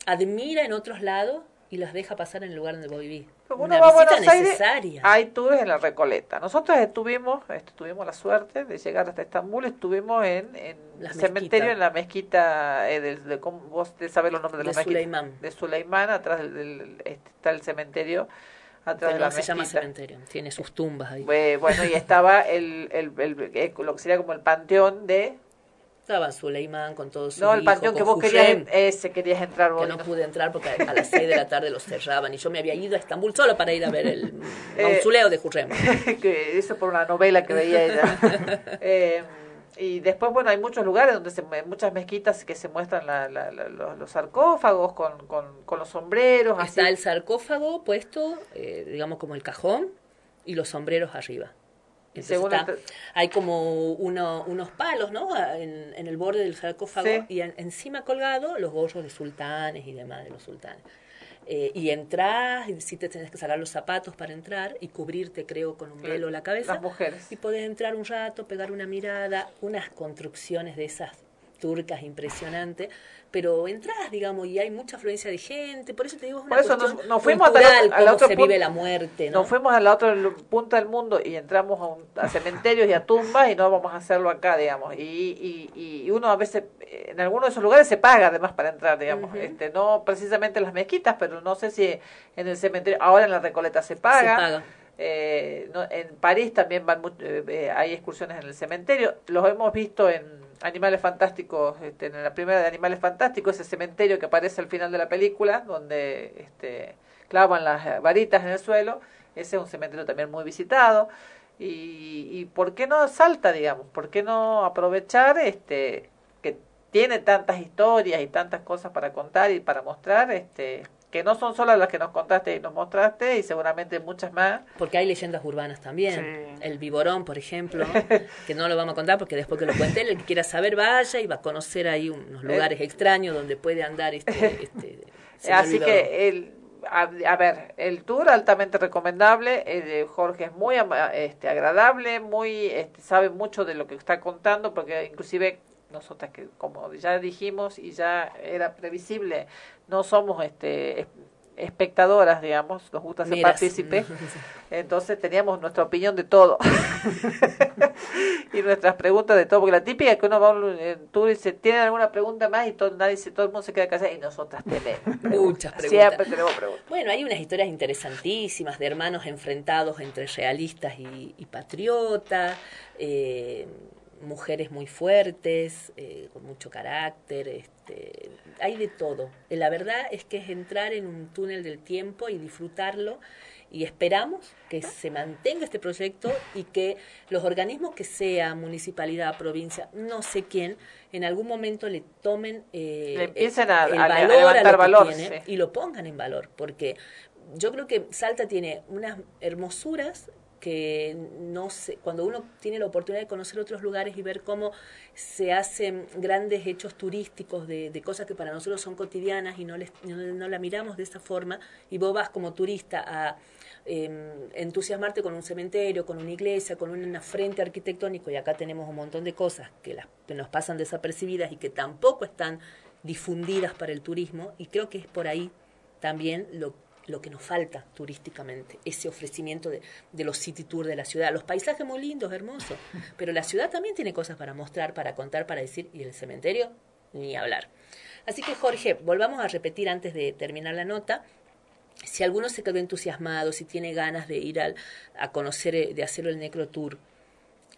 admira en otros lados y las deja pasar en el lugar donde vos vivís. Una visita necesaria. hay tours en la Recoleta. Nosotros estuvimos, tuvimos la suerte de llegar hasta Estambul, estuvimos en, en el cementerio, en la mezquita, eh, de, de, vos sabés los nombres de, de la Suleimán. De Suleimán, atrás del, este, está el cementerio atrás de la se llama cementerio, tiene sus tumbas ahí. Bueno, y estaba el, el, el, lo que sería como el panteón de... Estaba Suleimán con todos sus No, el panteón que vos querías, ese querías entrar vos. Que no, pude entrar porque a, las 6 de la tarde los cerraban y yo me había ido a Estambul solo para ir a ver el eh, mausoleo de Jurrem. que eso por una novela que veía ella. eh, y después, bueno, hay muchos lugares donde se, muchas mezquitas que se muestran la, la, los, sarcófagos con, con, los sombreros. Está el sarcófago puesto, eh, digamos, como el cajón y los sombreros arriba. Hay como uno, unos palos, ¿no? En, en, el borde del sarcófago y encima colgado los gorros de sultanes y demás de los sultanes. Eh, y entras, y si te tenés que sacar los zapatos para entrar y cubrirte, creo, con un velo la cabeza. Las mujeres. Y podés entrar un rato, pegar una mirada, unas construcciones de esas turcas impresionantes, pero entras, digamos, y hay mucha afluencia de gente, por eso te digo, es una por eso nos, nos fuimos a la, se vive la muerte, ¿no? Nos fuimos a la otra punta del mundo y entramos a, un, a cementerios y a tumbas y no vamos a hacerlo acá, digamos, y, y, y uno a veces, en algunos de esos lugares se paga además para entrar, digamos, este no precisamente en las mezquitas, pero no sé si en el cementerio, ahora en la Recoleta se paga. Se paga. Eh, no, en París también van eh, eh, hay excursiones en el cementerio, los hemos visto en Animales Fantásticos, este, en la primera de Animales Fantásticos, ese cementerio que aparece al final de la película, donde este, clavan las varitas en el suelo, ese es un cementerio también muy visitado. Y, y por qué no Salta, digamos, por qué no aprovechar este que tiene tantas historias y tantas cosas para contar y para mostrar, este que no son solo las que nos contaste y nos mostraste, y seguramente muchas más. Porque hay leyendas urbanas también. El Viborón, por ejemplo, que no lo vamos a contar porque después que lo cuente, el que quiera saber vaya y va a conocer ahí unos lugares extraños donde puede andar este... este Así que el, a, ver, el tour altamente recomendable, eh, Jorge es muy este, agradable, muy este, sabe mucho de lo que está contando, porque inclusive nosotras que como ya dijimos y ya era previsible, no somos este espectadoras, digamos, nos gusta ser partícipes, entonces teníamos nuestra opinión de todo y nuestras preguntas de todo, porque la típica es que uno va a un tour y dice, ¿tienen alguna pregunta más? Y todo, nadie, todo el mundo se queda callado y nosotras tenemos muchas preguntas. Siempre tenemos preguntas. Bueno, hay unas historias interesantísimas de hermanos enfrentados entre realistas y, y patriotas, eh, mujeres muy fuertes, eh, con mucho carácter, este, hay de todo. La verdad es que es entrar en un túnel del tiempo y disfrutarlo y esperamos que se mantenga este proyecto y que los organismos que sea, municipalidad, provincia, no sé quién, en algún momento le tomen eh, empiecen a, el valor, valor y lo pongan en valor, porque yo creo que Salta tiene unas hermosuras que no sé, cuando uno tiene la oportunidad de conocer otros lugares y ver cómo se hacen grandes hechos turísticos de, cosas que para nosotros son cotidianas y no, les, no, la miramos de esa forma, y vos vas como turista a em, entusiasmarte con un cementerio, con una iglesia, con una frente arquitectónico, y acá tenemos un montón de cosas que, las, que nos pasan desapercibidas y que tampoco están difundidas para el turismo, y creo que es por ahí también lo lo que nos falta turísticamente, ese ofrecimiento de, los city tours de la ciudad. Los paisajes muy lindos, hermosos, pero la ciudad también tiene cosas para mostrar, para contar, para decir, y el cementerio, ni hablar. Así que Jorge, volvamos a repetir antes de terminar la nota. Si alguno se quedó entusiasmado, si tiene ganas de ir al, a conocer, eh, de hacerlo el Necro Tour,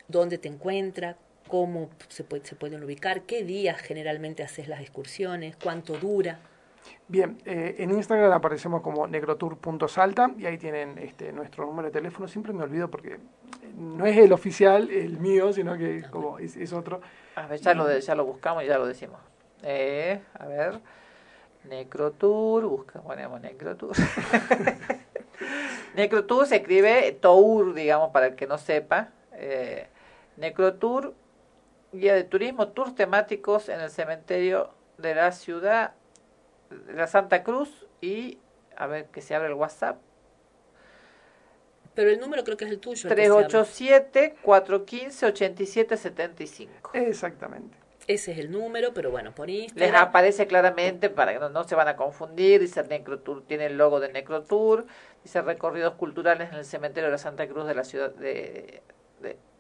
¿dónde te encuentra? ¿Cómo se, puede, se pueden ubicar? ¿Qué días generalmente haces las excursiones? ¿Cuánto dura? Bien, eh, en Instagram aparecemos como negrotour.salta y ahí tienen este, nuestro número de teléfono. Siempre me olvido porque no es el oficial, el mío, sino que como es, otro. A ver, ya, lo, ya lo buscamos y ya lo decimos. Eh, a ver, Necrotour, busca, ponemos Necrotour. Necrotour se escribe Tour, digamos, para el que no sepa. Eh, Necrotour, guía de turismo, tours temáticos en el cementerio de la ciudad la Santa Cruz y a ver que se abre el WhatsApp. Pero el número creo que es el tuyo. 387-415-8775. Exactamente. Ese es el número, pero bueno, por Instagram. Les aparece claramente para que no, se van a confundir. Dice Necrotour, tiene el logo de Necrotour. Dice recorridos culturales en el cementerio de la Santa Cruz de la ciudad de,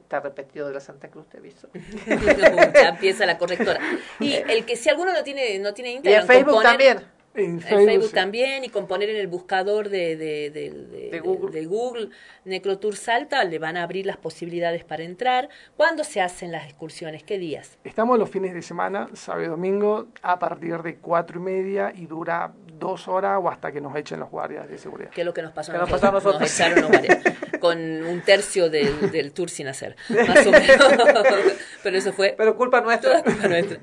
está repetido de la Santa Cruz, te aviso. ya empieza la correctora. Y el que si alguno no tiene, no tiene Instagram. Y en Facebook también. En Facebook, también y con poner en el buscador de, de, de, Google. Necrotour Salta le van a abrir las posibilidades para entrar. ¿Cuándo se hacen las excursiones? ¿Qué días? Estamos los fines de semana, sábado y domingo, a partir de cuatro y media y dura dos horas o hasta que nos echen los guardias de seguridad. ¿Qué es lo que nos pasó a nosotros? Nos, echaron los guardias con un tercio del, del, tour sin hacer, más o menos. Pero eso fue... Pero culpa nuestra. Culpa nuestra.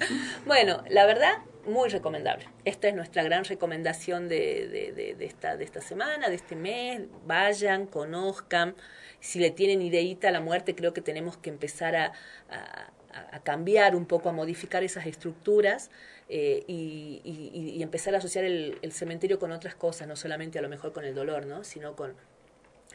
Bueno, la verdad muy recomendable. Esta es nuestra gran recomendación de, de, de, esta, de esta semana, de este mes. Vayan, conozcan. Si le tienen ideita a la muerte, creo que tenemos que empezar a, a, cambiar un poco, a modificar esas estructuras eh, y, y, empezar a asociar el, el, cementerio con otras cosas, no solamente a lo mejor con el dolor, ¿no? sino con,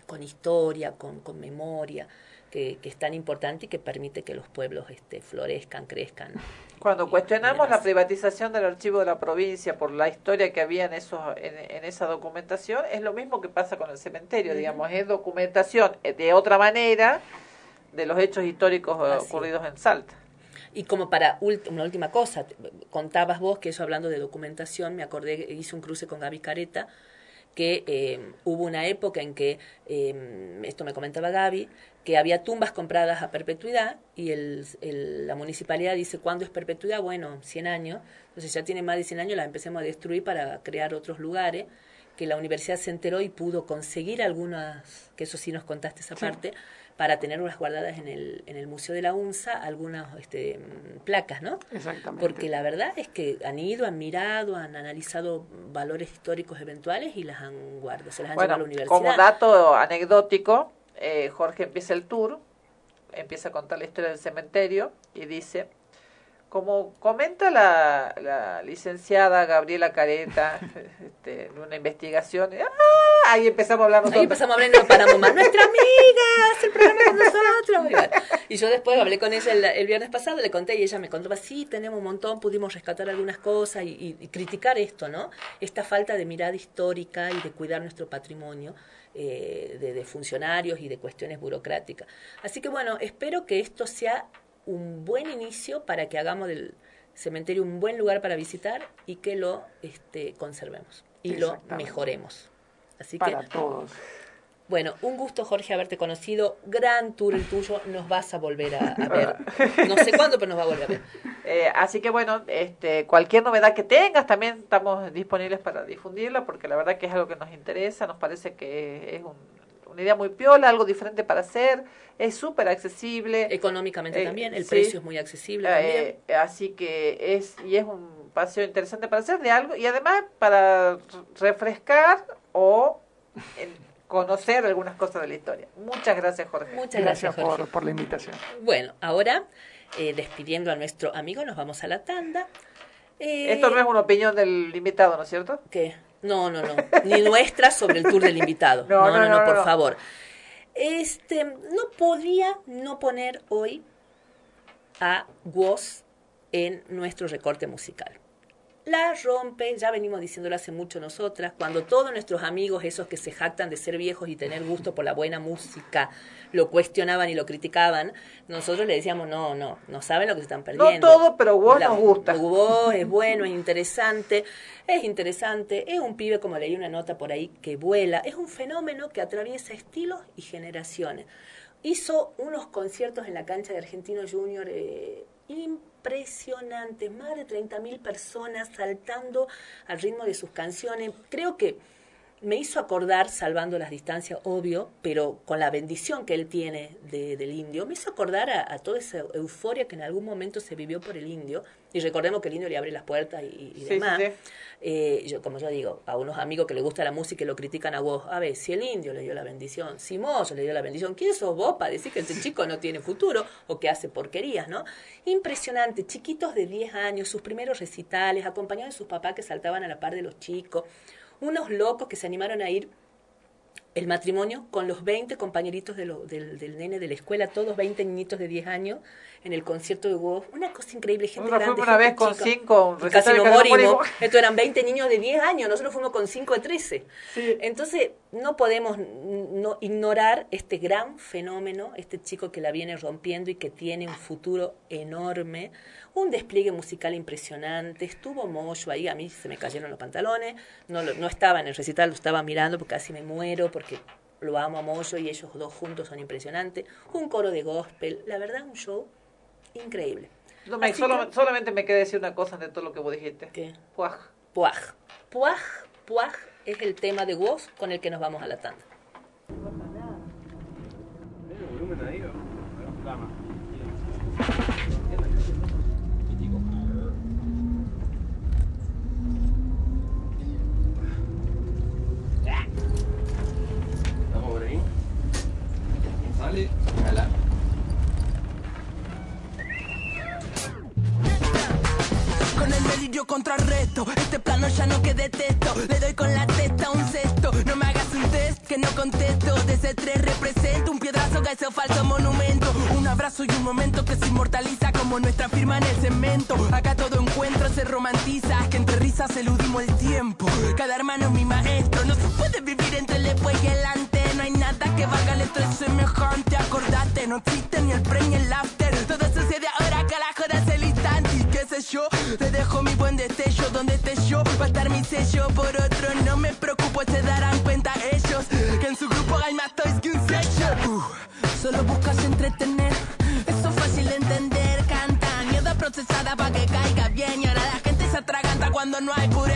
con historia, con, con memoria que, es tan importante y que permite que los pueblos este, florezcan, crezcan. Cuando cuestionamos la privatización del archivo de la provincia por la historia que había en, esos, en, esa documentación, es lo mismo que pasa con el cementerio, digamos, es documentación eh, de otra manera de los hechos históricos eh, ocurridos en Salta. Y como para una última cosa, contabas vos que eso hablando de documentación, me acordé, hice un cruce con Gaby Careta, que eh, hubo una época en que, esto me comentaba Gaby, que había tumbas compradas a perpetuidad y el, la municipalidad dice, ¿cuándo es perpetuidad? Bueno, 100 años. Entonces ya tiene más de 100 años, las empecemos a destruir para crear otros lugares que la universidad se enteró y pudo conseguir algunas, que eso sí nos contaste esa parte, para tener unas guardadas en el, en el Museo de la UNSA, algunas este, placas, ¿no? Exactamente. Porque la verdad es que han ido, han mirado, han analizado valores históricos eventuales y las han guardado, se las han llevado a la universidad. Como dato anecdótico, eh, Jorge empieza el tour, empieza a contar la historia del cementerio y dice, como comenta la, la licenciada Gabriela Careta este, en una investigación, ¡ah! ahí empezamos a hablar nosotros. Ahí empezamos a hablar, nos paramos más, nuestra amiga, hace el programa con nosotros. Y yo después hablé con ella el, el, viernes pasado, le conté y ella me contaba, sí, tenemos un montón, pudimos rescatar algunas cosas y, y, y criticar esto, ¿no? Esta falta de mirada histórica y de cuidar nuestro patrimonio. Eh, de, de funcionarios y de cuestiones burocráticas. Así que bueno, espero que esto sea un buen inicio para que hagamos del cementerio un buen lugar para visitar y que lo este, conservemos y lo mejoremos. Así para que, todos. Bueno, un gusto, Jorge, haberte conocido. Gran tour el tuyo. Nos vas a volver a, a ver. No sé cuándo, pero nos va a volver a ver. Eh, así que bueno, este, cualquier novedad que tengas, también estamos disponibles para difundirla, porque la verdad que es algo que nos interesa. Nos parece que es un, una idea muy piola, algo diferente para hacer. Es súper accesible. Económicamente eh, también, el sí. precio es muy accesible eh, también. Así que es, y es un paseo interesante para hacer de algo, y además para refrescar o conocer algunas cosas de la historia. Muchas gracias, Jorge. Muchas gracias, gracias Jorge. Por, por, la invitación. Bueno, ahora, eh, despidiendo a nuestro amigo, nos vamos a la tanda. Eh, Esto no es una opinión del invitado, ¿no es cierto? ¿Qué? No, no, no. Ni nuestra sobre el tour del invitado. No, no, no, no, no por favor. Este, no podía no poner hoy a Woz en nuestro recorte musical la rompe, ya venimos diciéndolo hace mucho nosotras, cuando todos nuestros amigos, esos que se jactan de ser viejos y tener gusto por la buena música, lo cuestionaban y lo criticaban, nosotros le decíamos, no, no, no saben lo que se están perdiendo. No todo, pero vos nos gusta. Vos es bueno, es interesante, es interesante, es un pibe, como leí una nota por ahí, que vuela, es un fenómeno que atraviesa estilos y generaciones. Hizo unos conciertos en la cancha de Argentino Junior eh, impresionantes, más de 30.000 personas saltando al ritmo de sus canciones. Creo que me hizo acordar, salvando las distancias, obvio, pero con la bendición que él tiene de, del indio, me hizo acordar a, a, toda esa euforia que en algún momento se vivió por el indio. Y recordemos que el indio le abre las puertas y, y sí, demás. Sí, sí. Eh, yo, como yo digo, a unos amigos que les gusta la música y lo critican a vos, a ver, si el indio le dio la bendición, si Moyo le dio la bendición, ¿quién sos vos para decir que este chico no tiene futuro o que hace porquerías, no? Impresionante, chiquitos de 10 años, sus primeros recitales, acompañados de sus papás que saltaban a la par de los chicos unos locos que se animaron a ir el matrimonio con los 20 compañeritos de lo, del, del, nene de la escuela, todos 20 niñitos de 10 años, en el concierto de Wolf. Una cosa increíble, gente nosotros grande. Fuimos una vez con 5, casi nos morimos. Esto eran 20 niños de 10 años, nosotros fuimos con 5 de 13. Sí. Entonces, no podemos no ignorar este gran fenómeno, este chico que la viene rompiendo y que tiene un futuro enorme un despliegue musical impresionante, estuvo Moyo ahí, a mí se me cayeron los pantalones, no, no estaba en el recital, lo estaba mirando porque casi me muero, porque lo amo a Moyo y ellos dos juntos son impresionantes, un coro de gospel, la verdad un show increíble. No, me, solo, que, solamente me queda decir una cosa de todo lo que vos dijiste. ¿Qué? Puaj. Puaj. Puaj, Puaj es el tema de voz con el que nos vamos a la tanda. El delirio contrarresto, este plano ya no que detesto. Le doy con la testa un cesto. No me hagas un test que no contesto. De ese tres represento un piedrazo que ese falso monumento. Un abrazo y un momento que se inmortaliza como nuestra firma en el cemento. Acá todo encuentro se romantiza, que entre risas eludimos el tiempo. Cada hermano es mi maestro, no se puede vivir entre el después y el antes. No hay nada que valga el estrés semejante. Acordate, no existe ni el pre ni el after. Yo, te dejo mi buen destello. Donde esté yo, va a estar mi sello. Por otro, no me preocupo, se darán cuenta ellos. Que en su grupo hay más toys que un sello. Uh, solo buscas entretener, eso es fácil de entender. Canta, mierda procesada para que caiga bien. Y ahora la gente se atraganta cuando no hay puré.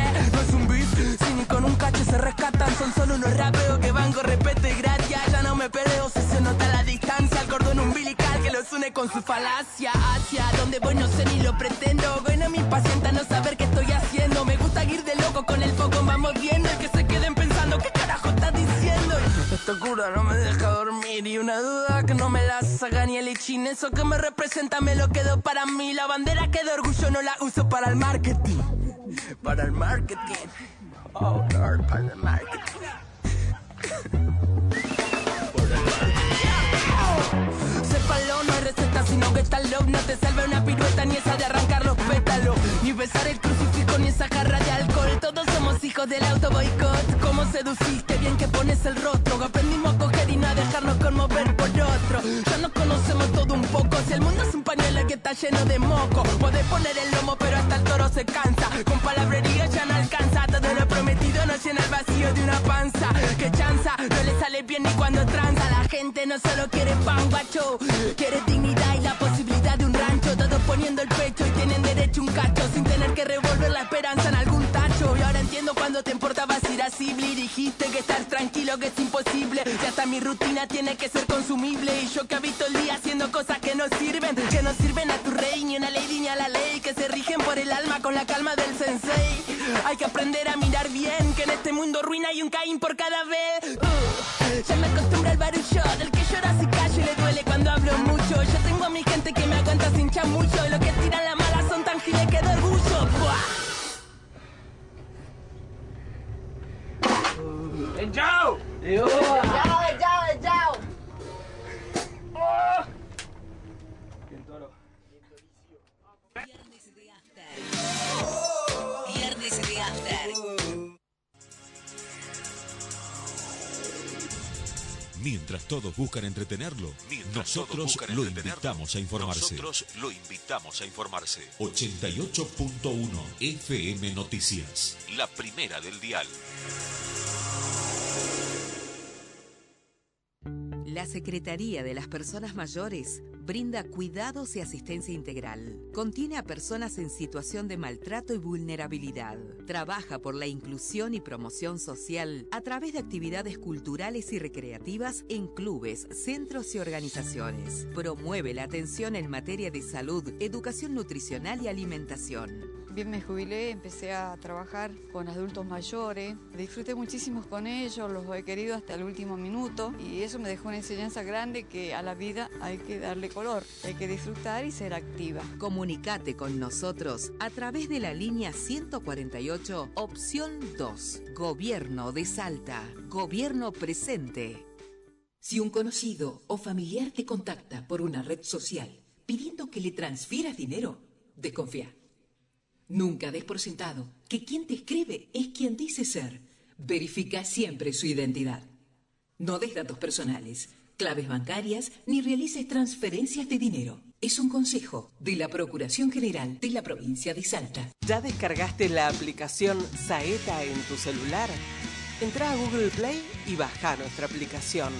Con un cacho se rescata son solo unos rapeos que van con respeto y gracia. Ya no me peleo si se nota la distancia, el cordón umbilical que los une con su falacia. Hacia donde voy no sé ni lo pretendo. Bueno, mi paciente no saber qué estoy haciendo. Me gusta ir de loco con el foco, vamos viendo. Y que se queden pensando, ¿qué carajo estás diciendo? Esta cura no me deja dormir y una duda que no me la saca ni el ichin. Eso que me representa me lo quedo para mí. La bandera que de orgullo no la uso para el marketing. Para el marketing. Oh, Lord, para el marketing. Sépalo, no hay receta, sino que está love No te salve una pirueta, ni esa de arrancar los pétalos. Ni besar el crucifijo, ni esa jarra de alcohol. Todos somos hijos del auto boicot. ¿Cómo seduciste? Bien que pones el rostro. Aprendimos a coger y no a dejarnos conmover por otro. Ya nos conocemos todo pañuelo que está lleno de moco. Podés poner el lomo, pero hasta el toro se cansa. Con palabrería ya no alcanza. Todo lo prometido no llena el vacío de una panza. Que chanza, no le sale bien ni cuando tranza. La gente no solo quiere pan, guacho. Quiere dignidad y la posibilidad de un rancho. Todos poniendo el pecho y tienen derecho a un cacho. Sin tener que revolver la esperanza en algún tacho. Y ahora entiendo cuando te importabas Y dijiste que estar tranquilo que es imposible. Y hasta mi rutina tiene que ser consumible. Y yo que habito el día haciendo cosas que no sirven. Que no sirven a tu rey, ni a la ley, ni a la ley. Que se rigen por el alma con la calma del sensei. Hay que aprender a mirar bien Que en este mundo ruina hay un Caín por cada vez. Uh, Ya me acostumbro al barullo Del que llora si callo y le duele cuando hablo mucho. Yo tengo a mi gente que me aguanta sin chamullo Y lo que tiran la mala son tan giles que de 干掉！哎呦！干了，干了，干掉！Mientras todos buscan entretenerlo, nosotros lo invitamos a informarse. Nosotros lo invitamos a informarse. 88.1 FM Noticias. La primera del dial. La Secretaría de las Personas Mayores brinda cuidados y asistencia integral. Contiene a personas en situación de maltrato y vulnerabilidad. Trabaja por la inclusión y promoción social a través de actividades culturales y recreativas en clubes, centros y organizaciones. Promueve la atención en materia de salud, educación nutricional y alimentación. Bien me jubilé, empecé a trabajar con adultos mayores, disfruté muchísimo con ellos, los he querido hasta el último minuto y eso me dejó una enseñanza grande que a la vida hay que darle color, hay que disfrutar y ser activa. Comunicate con nosotros a través de la línea 148, opción 2, Gobierno de Salta, Gobierno presente. Si un conocido o familiar te contacta por una red social pidiendo que le transfieras dinero, desconfía. Nunca des por sentado que quien te escribe es quien dice ser. Verifica siempre su identidad. No des datos personales, claves bancarias ni realices transferencias de dinero. Es un consejo de la Procuración General de la provincia de Salta. ¿Ya descargaste la aplicación Saeta en tu celular? Entra a Google Play y baja nuestra aplicación.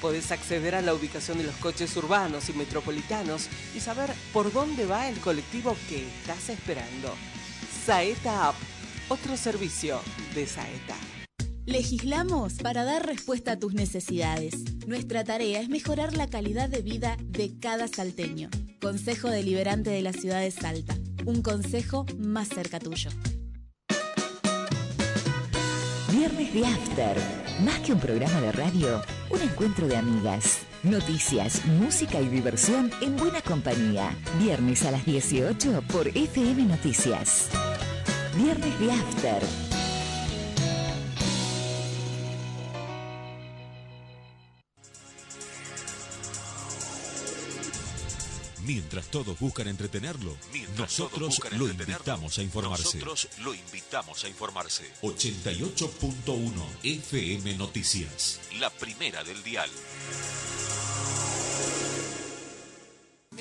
Podés acceder a la ubicación de los coches urbanos y metropolitanos y saber por dónde va el colectivo que estás esperando. Saeta App, otro servicio de Saeta. Legislamos para dar respuesta a tus necesidades. Nuestra tarea es mejorar la calidad de vida de cada salteño. Consejo Deliberante de la Ciudad de Salta. Un consejo más cerca tuyo. Viernes de After. Más que un programa de radio, un encuentro de amigas. Noticias, música y diversión en buena compañía. Viernes a las 18 por FM Noticias. Viernes de After. Mientras todos buscan entretenerlo, Mientras nosotros buscan lo entretenerlo, invitamos a informarse. Nosotros lo invitamos a informarse. 88.1 FM Noticias. La primera del dial.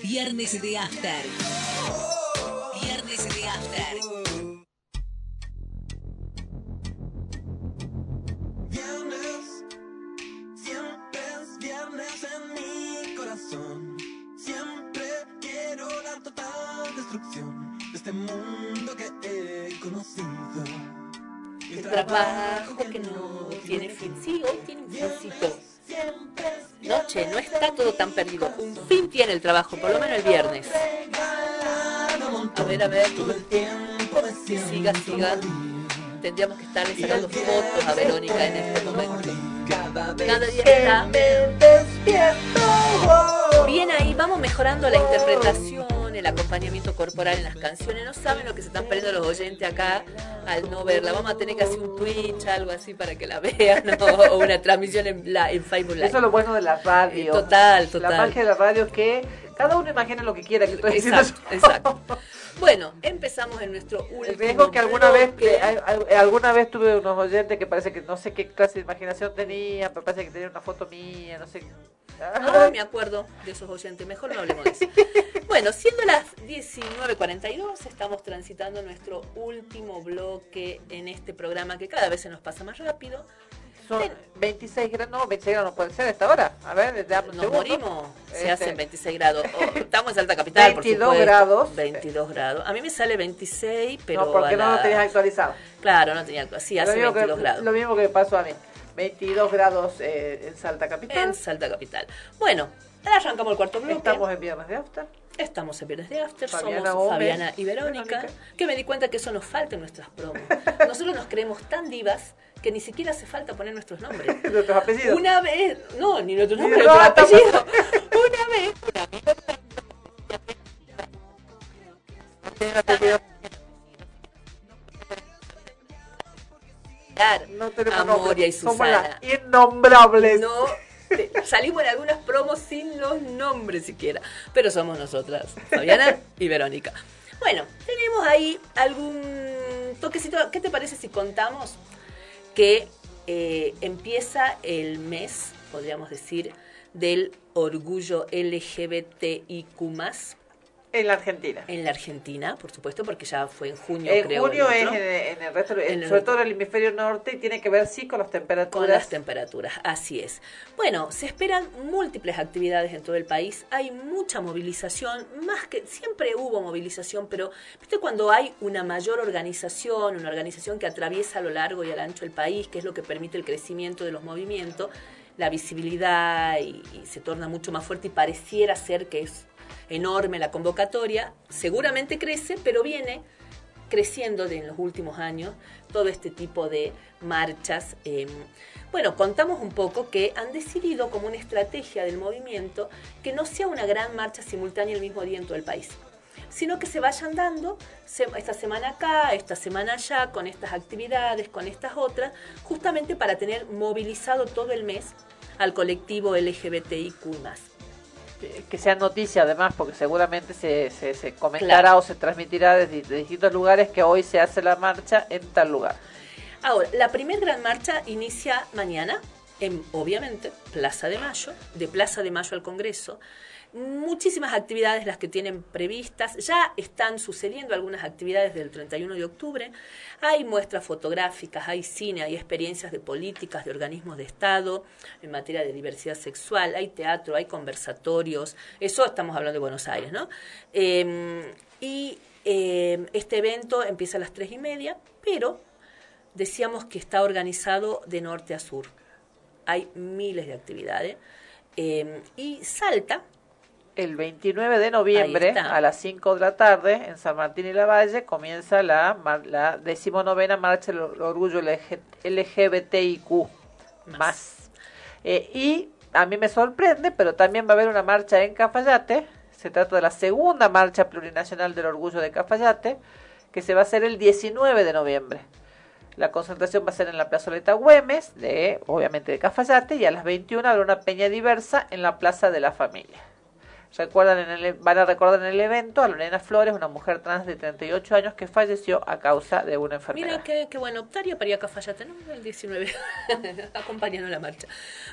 Viernes de After. Viernes de After. La total destrucción de este mundo que he conocido. trabajo que no tiene fin. Sí, hoy tiene un fincito. No, che, no está todo tan perdido. Un fin tiene el trabajo, por lo menos el viernes. A ver, a ver. Siga, siga. Tendríamos que estarle sacando fotos a Verónica en este momento. Cada día está. Bien ahí, vamos mejorando la interpretación, el acompañamiento corporal en las canciones. No saben lo que se están perdiendo los oyentes acá al no verla. Vamos a tener que hacer un Twitch, algo así para que la vean, o una transmisión en, la, en Facebook Live. Eso es lo bueno de la radio. Total, total. La magia de la radio es que cada uno imagina lo que quiera que estoy diciendo. Exacto, exacto. Bueno, empezamos en nuestro último. El riesgo que alguna vez que alguna vez tuve unos oyentes que parece que no sé qué clase de imaginación tenía, pero parece que tenía una foto mía, no sé. Ah, me acuerdo de esos oyentes, mejor no hablemos de eso. Bueno, siendo las 19.42, estamos transitando nuestro último bloque en este programa que cada vez se nos pasa más rápido. Son 26 grados, no, 26 grados no puede ser a esta hora. A ver, desde Nos morimos, se este, hacen 26 grados. Oh, estamos en alta capital, 22 por grados. 22 grados. A mí me sale 26, pero. No, porque no lo tenías actualizado. Claro, no tenía actualizado. Sí, hace 22 grados. Lo mismo que pasó a mí. 22 grados eh, en Salta Capital. En Salta Capital. Bueno, arrancamos el cuarto bloque. Estamos en Viernes de After. Estamos en Viernes de After, somos Fabiana y Verónica, que me di cuenta que eso nos falta en nuestras promos. Nosotros nos creemos tan divas que ni siquiera hace falta poner nuestros nombres. ¿Nuestros apellidos? Una vez, no, ni nuestros nombres, nuestros apellidos. Una vez, no tenemos Amoria y Susana. Somos las innombrables. No, salimos en algunas promos sin los nombres siquiera, pero somos nosotras, Fabiana y Verónica. Bueno, tenemos ahí algún toquecito. ¿Qué te parece si contamos que eh, empieza el mes, podríamos decir, del orgullo LGBTIQ en la Argentina. En la Argentina, por supuesto, porque ya fue en junio, en creo. Junio es en, el resto, sobre todo en el hemisferio norte, y tiene que ver, sí, con las temperaturas. Con las temperaturas, así es. Bueno, se esperan múltiples actividades en todo el país. Hay mucha movilización, más que siempre hubo movilización, pero ¿viste cuando hay una mayor organización, una organización que atraviesa a lo largo y al ancho el país, que es lo que permite el crecimiento de los movimientos? La visibilidad y se torna mucho más fuerte y pareciera ser que es enorme la convocatoria, seguramente crece, pero viene creciendo de en los últimos años todo este tipo de marchas. Em, bueno, contamos un poco que han decidido como una estrategia del movimiento que no sea una gran marcha simultánea el mismo día en todo el país, sino que se vayan dando esta semana acá, esta semana allá, con estas actividades, con estas otras, justamente para tener movilizado todo el mes al colectivo LGBTIQ que sea noticia además, porque seguramente se, se, comentará o se transmitirá desde, distintos lugares que hoy se hace la marcha en tal lugar. Ahora, la primera gran marcha inicia mañana, en, obviamente, Plaza de Mayo, de Plaza de Mayo al Congreso muchísimas actividades las que tienen previstas, ya están sucediendo algunas actividades del 31 de octubre, hay muestras fotográficas, hay cine, hay experiencias de políticas, de organismos de Estado en materia de diversidad sexual, hay teatro, hay conversatorios, eso estamos hablando de Buenos Aires, ¿no? Em, y em, este evento empieza a las tres y media, pero decíamos que está organizado de norte a sur. Hay miles de actividades. Em, y Salta, el 29 de noviembre a las 5 de la tarde en San Martín y la Valle comienza la, la decimonovena marcha del orgullo LGBTIQ más. Eh, y a mí me sorprende, pero también va a haber una marcha en Cafayate. Se trata de la segunda marcha plurinacional del orgullo de Cafayate, que se va a hacer el 19 de noviembre. La concentración va a ser en la plazoleta Güemes, de, obviamente de Cafayate, y a las 21 habrá una peña diversa en la Plaza de la Familia. Recuerdan en el, van a recordar en el evento a Lorena Flores, una mujer trans de 38 años que falleció a causa de una enfermedad. Mira qué, qué bueno, optaría para ir a ¿no? El 19, acompañando la marcha.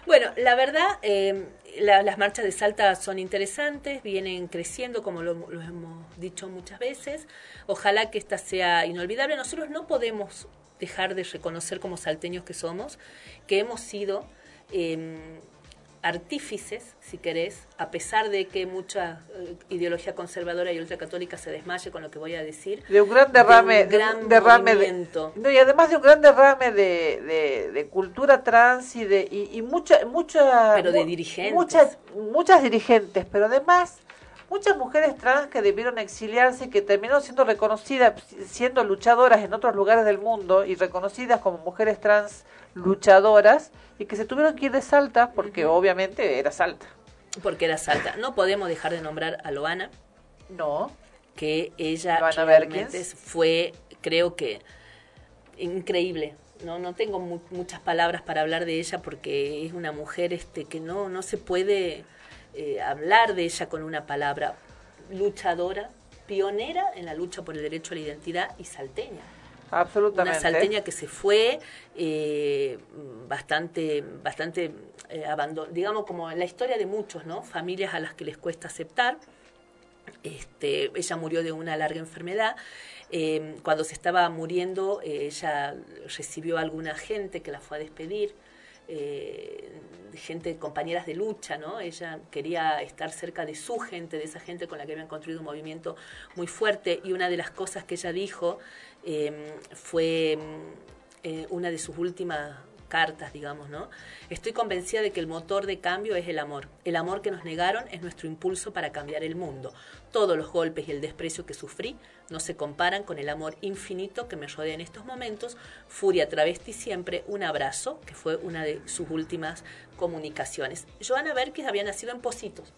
Bueno, la verdad, eh, las marchas de Salta son interesantes, vienen creciendo, como lo, hemos dicho muchas veces. Ojalá que esta sea inolvidable. Nosotros no podemos dejar de reconocer como salteños que somos, que hemos sido... Eh, artífices, si querés, a pesar de que mucha eh, ideología conservadora y ultracatólica se desmaye con lo que voy a decir. De un gran derrame, de un, derrame de, no, y además de un gran derrame de, de, cultura trans y de y, mucha mucha pero de dirigentes, muchas muchas dirigentes, pero además muchas mujeres trans que debieron exiliarse y que terminaron siendo reconocidas, siendo luchadoras en otros lugares del mundo y reconocidas como mujeres trans luchadoras y que se tuvieron que ir de Salta porque obviamente era Salta. Porque era Salta. No podemos dejar de nombrar a Loana. No. Que ella realmente fue, creo que, increíble. No, no tengo muchas palabras para hablar de ella porque es una mujer este, que no, no se puede eh, hablar de ella con una palabra. Luchadora, pionera en la lucha por el derecho a la identidad y salteña. Absolutamente. Una salteña que se fue eh, bastante, bastante eh, digamos como en la historia de muchos, ¿no? Familias a las que les cuesta aceptar. Este, ella murió de una larga enfermedad. Eh, cuando se estaba muriendo, eh, ella recibió a alguna gente que la fue a despedir. gente, compañeras de lucha, ¿no? Ella quería estar cerca de su gente, de esa gente con la que habían construido un movimiento muy fuerte y una de las cosas que ella dijo Em, fue em, eh, una de sus últimas cartas, digamos, ¿no? Estoy convencida de que el motor de cambio es el amor. El amor que nos negaron es nuestro impulso para cambiar el mundo. Todos los golpes y el desprecio que sufrí no se comparan con el amor infinito que me rodea en estos momentos. Furia travesti siempre, un abrazo, que fue una de sus últimas comunicaciones. Joana Berkis había nacido en Positos,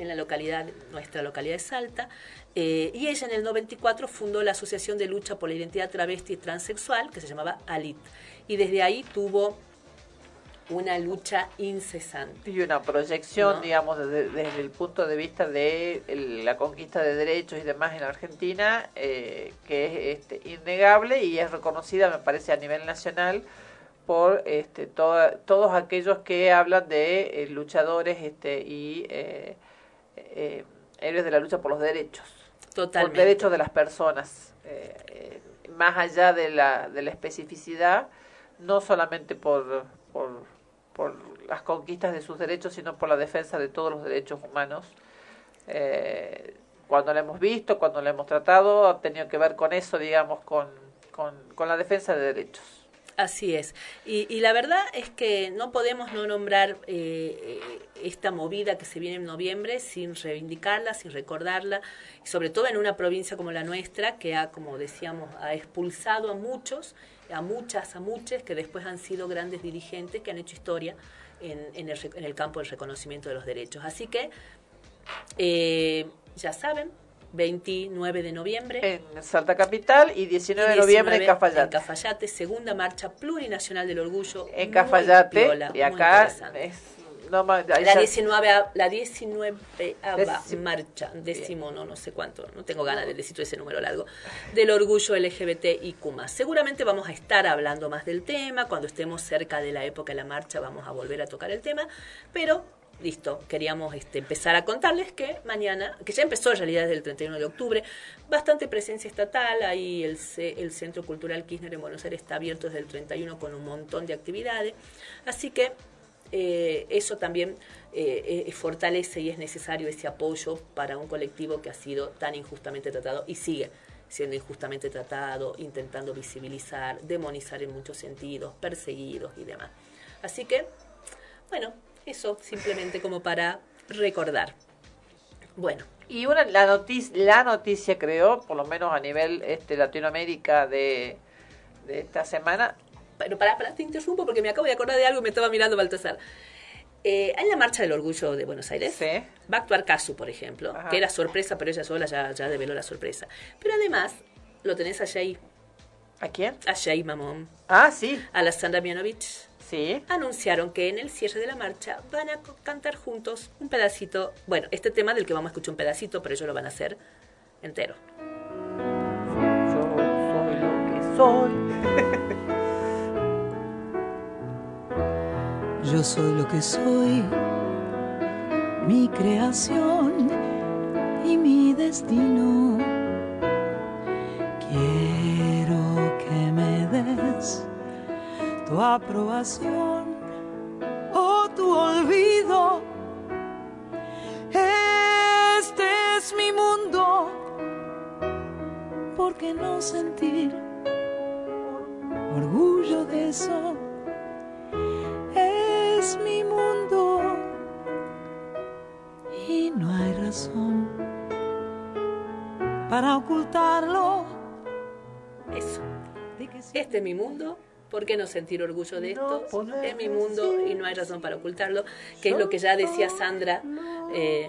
en la localidad, nuestra localidad de Salta, eh, y ella en el 94 fundó la Asociación de Lucha por la Identidad Travesti y Transexual, que se llamaba ALIT, y desde ahí tuvo una lucha incesante. Y una proyección, digamos, desde, el punto de vista de la conquista de derechos y demás en Argentina, eh, que es este, innegable y es reconocida, me parece, a nivel nacional por este, todos aquellos que hablan de eh, luchadores este, y eh, héroes de la lucha por los derechos. Totalmente. Por derechos de las personas. Eh, eh, más allá de la, de la especificidad, no solamente por, por, por, las conquistas de sus derechos, sino por la defensa de todos los derechos humanos. Eh, cuando lo hemos visto, cuando lo hemos tratado, ha tenido que ver con eso, digamos, con, con, con la defensa de derechos. Así es. Y, la verdad es que no podemos no nombrar eh, esta movida que se viene en noviembre sin reivindicarla, sin recordarla, sobre todo en una provincia como la nuestra, que ha, como decíamos, ha expulsado a muchos, a muchas, a muchos, que después han sido grandes dirigentes que han hecho historia en, el, campo del reconocimiento de los derechos. Así que, eh, ya saben, 29 de noviembre. En Salta Capital y 19, de noviembre en Cafayate. En Cafayate, segunda marcha plurinacional del orgullo. En Cafayate. y acá es la 19 la 19 marcha, décimo, no, no sé cuánto, no tengo ganas de decir ese número largo, del orgullo LGBT y Seguramente vamos a estar hablando más del tema, cuando estemos cerca de la época de la marcha vamos a volver a tocar el tema, pero listo, queríamos este, empezar a contarles que mañana, que ya empezó en realidad desde el 31 de octubre, bastante presencia estatal, ahí el, el Centro Cultural Kirchner en Buenos Aires está abierto desde el 31 con un montón de actividades, así que eh, eso también eh, eh, fortalece y es necesario ese apoyo para un colectivo que ha sido tan injustamente tratado y sigue siendo injustamente tratado, intentando visibilizar, demonizar en muchos sentidos, perseguidos y demás. Así que, bueno, eso simplemente como para recordar. Bueno. Y una, la, noticia, la noticia, creo, por lo menos a nivel este, Latinoamérica de, de esta semana. Pero para, para, te interrumpo porque me acabo de acordar de algo y me estaba mirando Baltasar. Eh, en la Marcha del Orgullo de Buenos Aires va a actuar Casu, por ejemplo, que era sorpresa, pero ella sola ya, ya develó la sorpresa. Pero además, lo tenés a Jay. ¿A quién? A Jay Mamón. Ah, sí. A la Sandra Mianovich Sí. anunciaron que en el cierre de la marcha van a cantar juntos un pedacito, bueno, este tema del que vamos a escuchar un pedacito, pero ellos lo van a hacer entero. Yo soy lo que soy. Yo soy lo que soy, mi creación y mi destino. tu aprobación o tu olvido. Este es mi mundo, ¿por qué no sentir orgullo de eso? Es mi mundo y no hay razón para ocultarlo. Eso. Este es mi mundo ¿Por qué no sentir orgullo de esto? es mi mundo y no hay razón para ocultarlo, que es lo que ya decía Sandra, eh,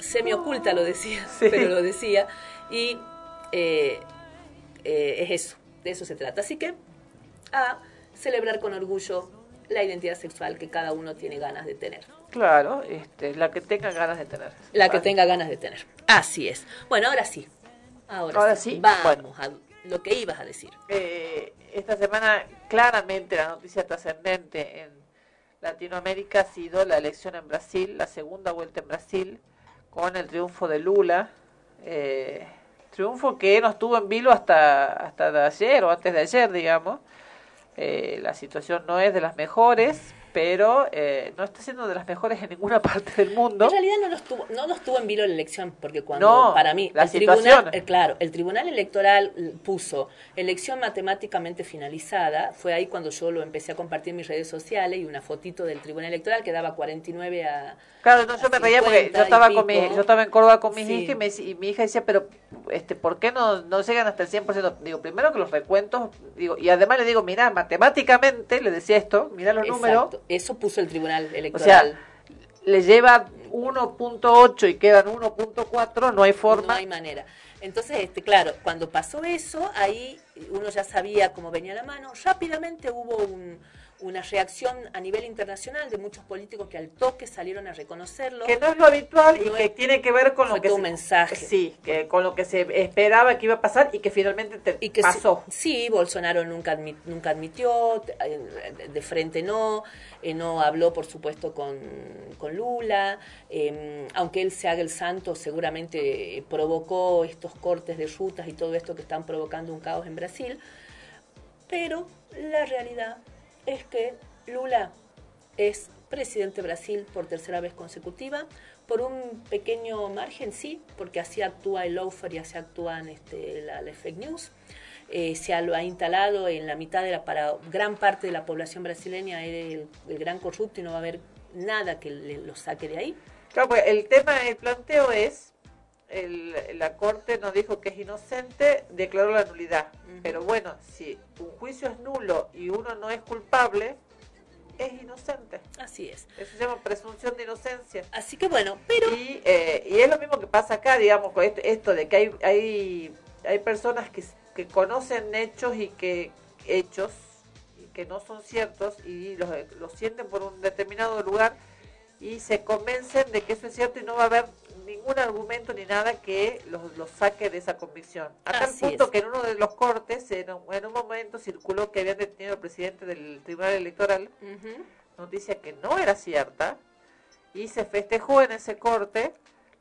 semi oculta lo decía, pero lo decía, y eh, eh, es eso, de eso se trata. Así que a celebrar con orgullo la identidad sexual que cada uno tiene ganas de tener. Claro, este, la que tenga ganas de tener. La que tenga ganas de tener. Así es. Bueno, ahora sí. Ahora, sí. Vamos a lo que ibas a decir. Eh, esta semana claramente la noticia trascendente en Latinoamérica ha sido la elección en Brasil, la segunda vuelta en Brasil, con el triunfo de Lula. Eh, triunfo que no estuvo en vilo hasta, hasta ayer o antes de ayer, digamos. Eh, la situación no es de las mejores, pero eh, no está siendo de las mejores en ninguna parte del mundo. En realidad no nos tuvo, no nos tuvo en vilo la elección, porque cuando, para mí, el tribunal, eh, claro, el tribunal electoral puso elección matemáticamente finalizada, fue ahí cuando yo lo empecé a compartir en mis redes sociales y una fotito del tribunal electoral que daba 49 a... Claro, no, yo me reía porque yo estaba, con mi, yo estaba en Córdoba con mis hijas y, mi hija decía, pero este, ¿por qué no, no llegan hasta el 100%? Digo, primero que los recuentos, digo, y además le digo, mira, matemáticamente, le decía esto, mira los números, eso puso el Tribunal Electoral. O sea, le lleva 1.8 y quedan 1.4, no hay forma. No hay manera. Entonces, este, claro, cuando pasó eso, ahí uno ya sabía cómo venía la mano. Rápidamente hubo un, una reacción a nivel internacional de muchos políticos que al toque salieron a reconocerlo. Que no es lo habitual y que tiene que ver con lo que se, mensaje. Sí, que con lo que se esperaba que iba a pasar y que finalmente te pasó. sí, Bolsonaro nunca nunca admitió, eh, de frente no, eh, no habló por supuesto con, con Lula, em, aunque él se haga el santo, seguramente provocó estos cortes de rutas y todo esto que están provocando un caos en Brasil, pero la realidad es que Lula es presidente de Brasil por tercera vez consecutiva, por un pequeño margen, sí, porque así actúa el lawfare y así actúan este, la, fake news. Eh, se lo ha instalado en la mitad de la, para gran parte de la población brasileña, el, el gran corrupto y no va a haber nada que lo saque de ahí. Claro, pues el tema, el planteo es, el, la Corte nos dijo que es inocente, declaró la nulidad. Pero bueno, si un juicio es nulo y uno no es culpable, es inocente. Así es. Eso se llama presunción de inocencia. Así que bueno, pero... Y, eh, y es lo mismo que pasa acá, digamos, con esto, de que hay, hay, hay personas que, que conocen hechos y que hechos que no son ciertos y los, los sienten por un determinado lugar y se convencen de que eso es cierto y no va a haber ningún argumento ni nada que los, los saque de esa convicción. A tal punto que en uno de los cortes, en un, momento circuló que habían detenido al presidente del Tribunal Electoral, noticia que no era cierta, y se festejó en ese corte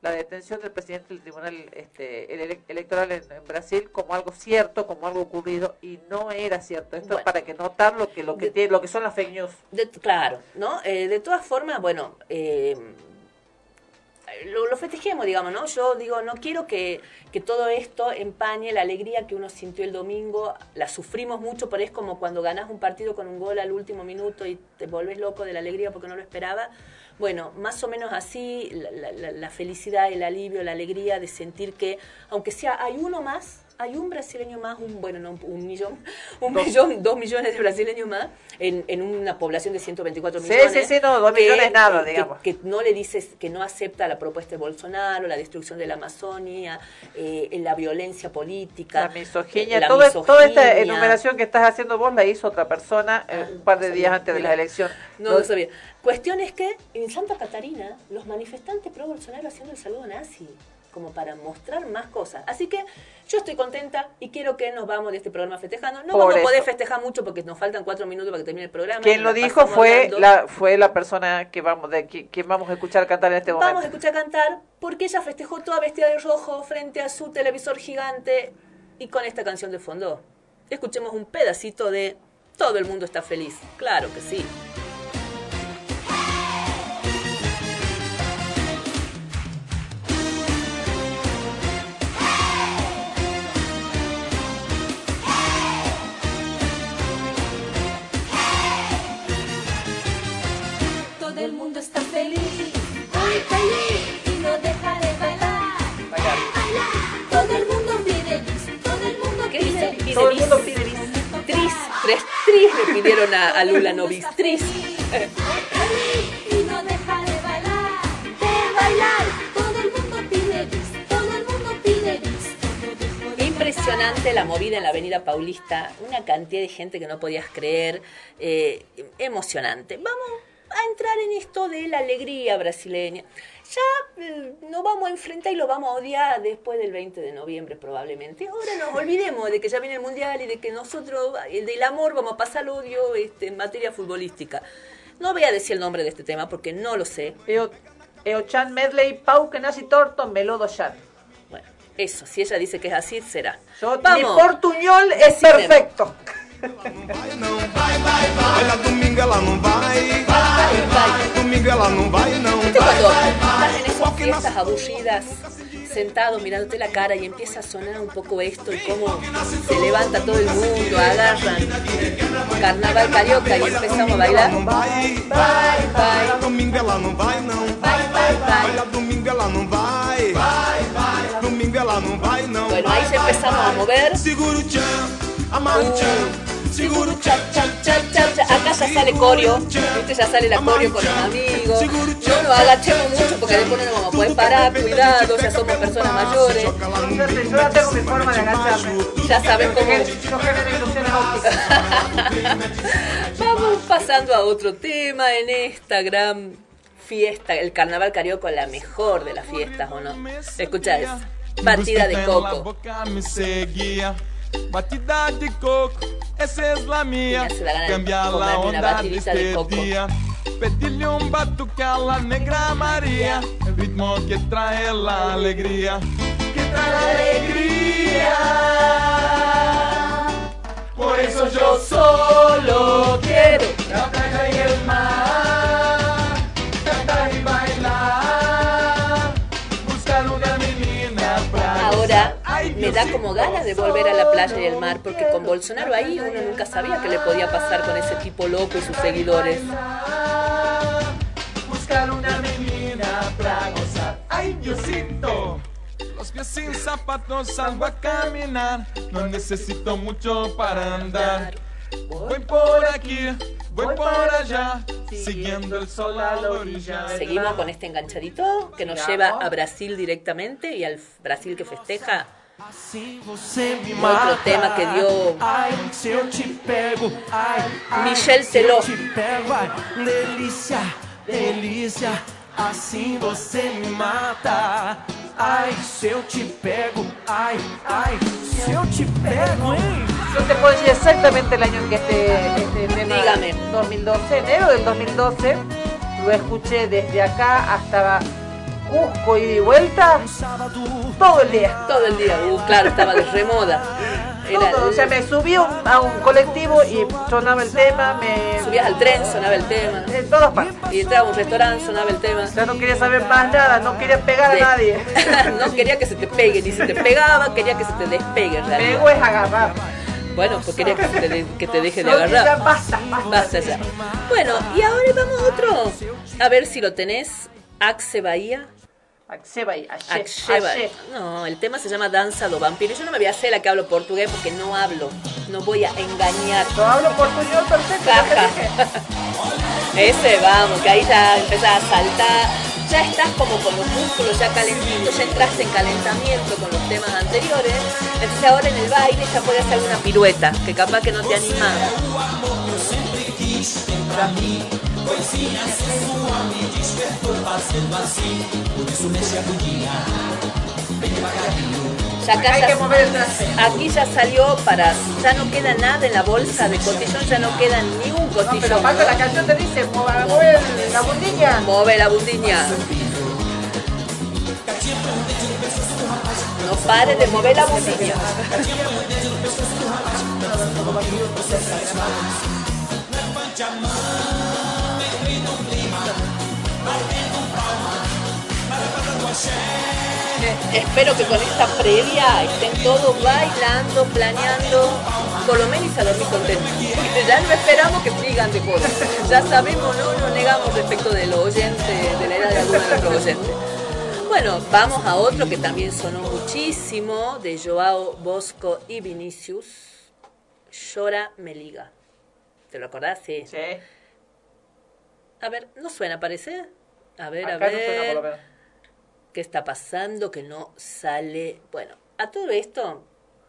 la detención del presidente del Tribunal este, Electoral en, Brasil como algo cierto, como algo ocurrido, y no era cierto. Esto es para que notar lo que, lo que, tiene, lo que son las fake news. claro, ¿no? Eh, de todas formas, bueno... Eh, lo, festejemos, digamos, ¿no? Yo digo, no quiero que, que, todo esto empañe la alegría que uno sintió el domingo, la sufrimos mucho, pero es como cuando ganas un partido con un gol al último minuto y te volves loco de la alegría porque no lo esperaba. Bueno, más o menos así, la, la, la felicidad, el alivio, la alegría de sentir que, aunque sea, hay uno más hay un brasileño más, un, bueno, no un millón, un dos. millón, dos millones de brasileños más en, en una población de 124 millones. Sí, sí, sí, no, dos millones nada, digamos. Que, no le dices, que no acepta la propuesta de Bolsonaro, la destrucción de la Amazonia, eh, la violencia política. La misoginia, la toda, toda esta enumeración que estás haciendo vos la hizo otra persona eh, un par de días antes de la elección. No, no lo sabía. Cuestión es que en Santa Catarina, los manifestantes pro Bolsonaro haciendo el saludo nazi como para mostrar más cosas. Así que yo estoy contenta y quiero que nos vamos de este programa festejando. No vamos a poder festejar mucho porque nos faltan cuatro minutos para que termine el programa. Quien lo dijo fue la, fue la persona que vamos, de quien vamos a escuchar cantar en este momento. Vamos a escuchar cantar porque ella festejó toda vestida de rojo frente a su televisor gigante y con esta canción de fondo. Escuchemos un pedacito de Todo el mundo está feliz. Claro que sí. Estás feliz, muy feliz y no deja de bailar. Bailar. Todo el mundo pide bis, todo el mundo ¿Qué pide bis. Pide Todo el mundo pide bis. Tris, tres tris le pidieron a, a Lula Novis. Tris. y no deja de bailar, de bailar. Todo el mundo pide bis, todo el mundo pide bis. Impresionante la movida en la Avenida Paulista, una cantidad de gente que no podías creer, eh, emocionante. Vamos a entrar en esto de la alegría brasileña. Ya eh, nos vamos a enfrentar y lo vamos a odiar después del 20 de noviembre probablemente. Ahora nos olvidemos de que ya viene el Mundial y de que nosotros, el del amor, vamos a pasar el odio este, en materia futbolística. No voy a decir el nombre de este tema porque no lo sé. Eo, Eochan Medley, Pau que torto, Melodo Chan. Bueno, eso, si ella dice que es así, será. Yo, Vamos. Mi portuñol es perfecto. Olha, domingo ela não vai. Domingo ela não vai, não. ¿Viste cuando estás en esas fiestas aburridas, sentado mirándote la cara y empieza a sonar un poco esto y cómo se levanta todo el mundo, agarran carnaval carioca y empezamos a bailar? Vai, vai. Domingo ela não vai, não. Vai, vai, vai. Olha, domingo ela não vai. Vai, vai. Domingo ela não vai, não. Bueno, ahí ya empezamos a mover. Seguro tchan, tchan. Acá ya sale coreo, ¿viste? ya sale la coreo con los amigos. No nos agachemos mucho porque después no nos vamos a poder parar, cuidado, ya somos personas mayores. Yo ya tengo mi forma de agacharme. Ya sabes cómo. Vamos pasando a otro tema en esta gran fiesta, el carnaval carioca, la mejor de las fiestas, ¿o no? Escuchá eso. Batida de coco. Batida de coco, essa é la mía. se da gana de Cambia la onda de deste coco. dia. Pedir-lhe um batuque a la negra Maria. El ritmo que trae la alegría. Que trae la alegría. Por eso yo solo quiero la playa y el mar. Da como ganas de volver a la playa y el mar, porque con Bolsonaro ahí uno nunca sabía qué le podía pasar con ese tipo loco y sus seguidores. buscar una menina pra gozar. Ay, Diosito. Los pies sin zapatos salgo a caminar. No necesito mucho para andar. Voy por aquí, voy por allá, siguiendo el sol a la orilla. Seguimos con este enganchadito que nos lleva a Brasil directamente y al Brasil que festeja. Otro tema que dio Ai, se eu te pego, ai, ai, Michel se eu Teló. delícia, delícia, assim você me mata. Ai, se eu te pego, ai, ai, se eu te pego, hein? Yo te puedo decir exactamente el año en que este, este tema. Dígame. 2012, enero del 2012. Lo escuché desde acá hasta Cusco y de vuelta. Todo el día. todo el día. Uh, claro, estaba de remoda. Era Todo, o sea, me subí a un, colectivo y sonaba el tema, me Subías al tren, sonaba el tema. En todas partes. Y entraba a un restaurante, sonaba el tema. Ya no quería saber más nada, no quería pegar De- a nadie. no quería que se te pegue, ni se te pegaba, quería que se te despegue. en realidad. Pego es agarrar. Bueno, pues quería que, te, de- que te deje de agarrar. ya basta, basta. Basta ya. Bueno, y ahora vamos a otro. A ver si lo tenés. Axe Bahía. Axeba y Axe. Axeba. Axe. No, el tema se llama Danza do Vampiro. Yo no me voy a hacer la que hablo portugués porque no hablo. No voy a engañar. Yo hablo portugués perfecto. Ese, vamos, que ahí ya empezás a saltar. Ya estás como con los músculos ya calentitos, ya entraste en calentamiento con los temas anteriores. Entonces ahora en el baile ya puedes hacer una pirueta, que capaz que no te anima. Ya acá Hay ya- que mover el traste. aquí ya salió para, ya no queda nada en la bolsa de cotillón, ya no queda ni un No, pero cotillón. aparte la canción te dice, mueva mueve la bundilla. Move la bundiña. No pare de mover la bundiña. Espero que con esta previa estén todos bailando, planeando. Por lo menos a dormir contentos. Ya no esperamos que sigan de joda. Ya sabemos, no, no negamos respecto de lo oyente, de la edad de algunos de oyentes. Bueno, vamos a otro que también sonó muchísimo, de Joao Bosco y Vinicius. Llora Meliga. ¿Te lo acordás? Sí. A ver, ¿no suena, parece? A ver, a Acá no suena, por ver. lo menos. ¿Qué está pasando? Que no sale. Bueno, a todo esto,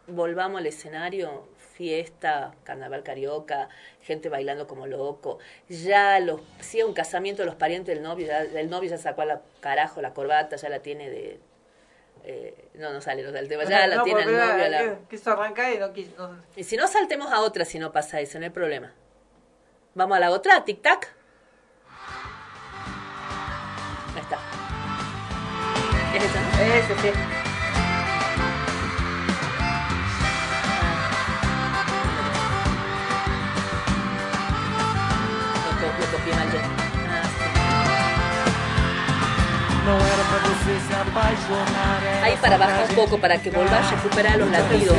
volvamos al escenario. Fiesta, carnaval carioca, gente bailando como loco. Ya los, si es un casamiento, los parientes del novio, ya- el novio ya sacó a la carajo la corbata, ya la tiene de. eh, no, no sale, no sale el tema. Ya la tiene el novio. la- eh, Quiso arrancar y no quiso. no- Y si no, saltemos a otra si no pasa eso, no hay problema. Vamos a la otra, tic-tac. ¿Es esa, no? Ese, sí. Lo, co- lo copié mal yo. Ah. Ahí para bajar un poco, para que vuelva a recuperar los latidos.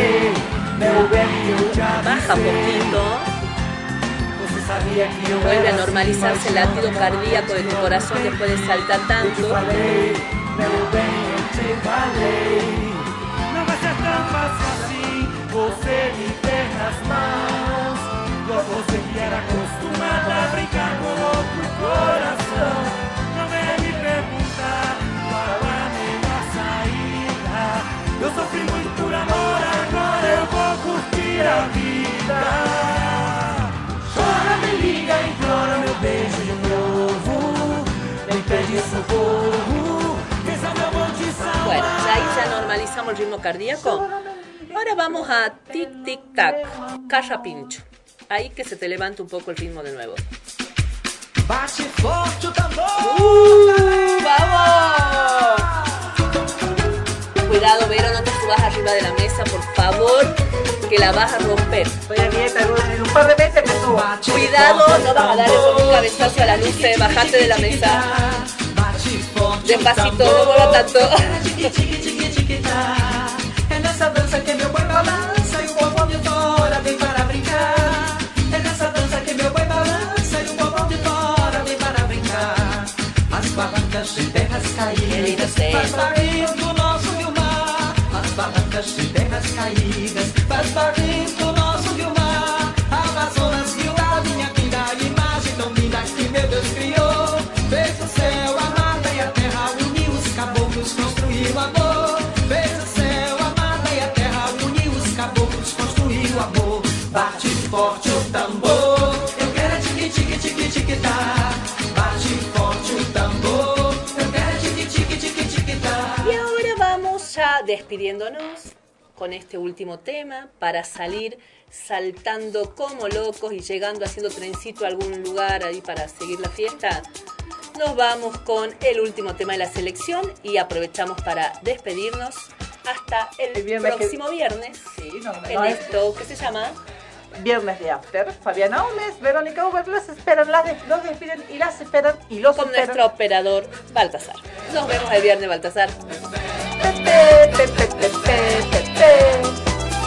Baja un poquito. Vuelve a normalizarse el latido cardíaco de tu corazón después de saltar tanto. Meu bem, eu te falei. Não vai ser tão fácil normalizamos el ritmo cardíaco. Ahora vamos a tic tic tac, caja pincho. Ahí que se te levanta un poco el ritmo de nuevo. ¡Uh! ¡Vamos! Cuidado, Vero, no te subas arriba de la mesa, por favor, que la vas a romper. Estoy a dieta, en un par de meses me subo. Cuidado, no vas a dar eso un cabezazo a la luz, eh, bajate de la mesa. Despacito, no mueva tanto. É nessa dança que meu boi balança e o bombom de fora vem para brincar. É nessa dança que meu boi balança e o bombom de fora vem para brincar. As barrancas de terras caídas faz barrinho do nosso rio mar. As barrancas de terras caídas faz barrinho forte o tambor, eu quero é tique tique tique tique tá. Bate forte o tambor, eu quero é tique tique tique tique tá. Y ahora vamos ya despidiéndonos con este último tema para salir saltando como locos y llegando haciendo trencito a algún lugar ahí para seguir la fiesta. Nos vamos con el último tema de la selección y aprovechamos para despedirnos hasta el, viernes que- próximo viernes no, en no, es- esto que se llama Viernes de After, Fabiana Gómez, Verónica Uber, los esperan, las de- los despiden y las esperan y los con esperan. nuestro operador Baltasar. Nos vemos el viernes, Baltasar.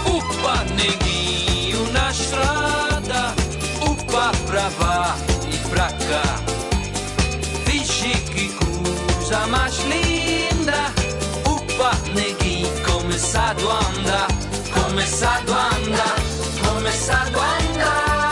Upa, neguinho na estrada, upa pra lá e pra cá. Vixe que coisa mais linda, upa, neguinho começado a andar, começado a andar, começado a.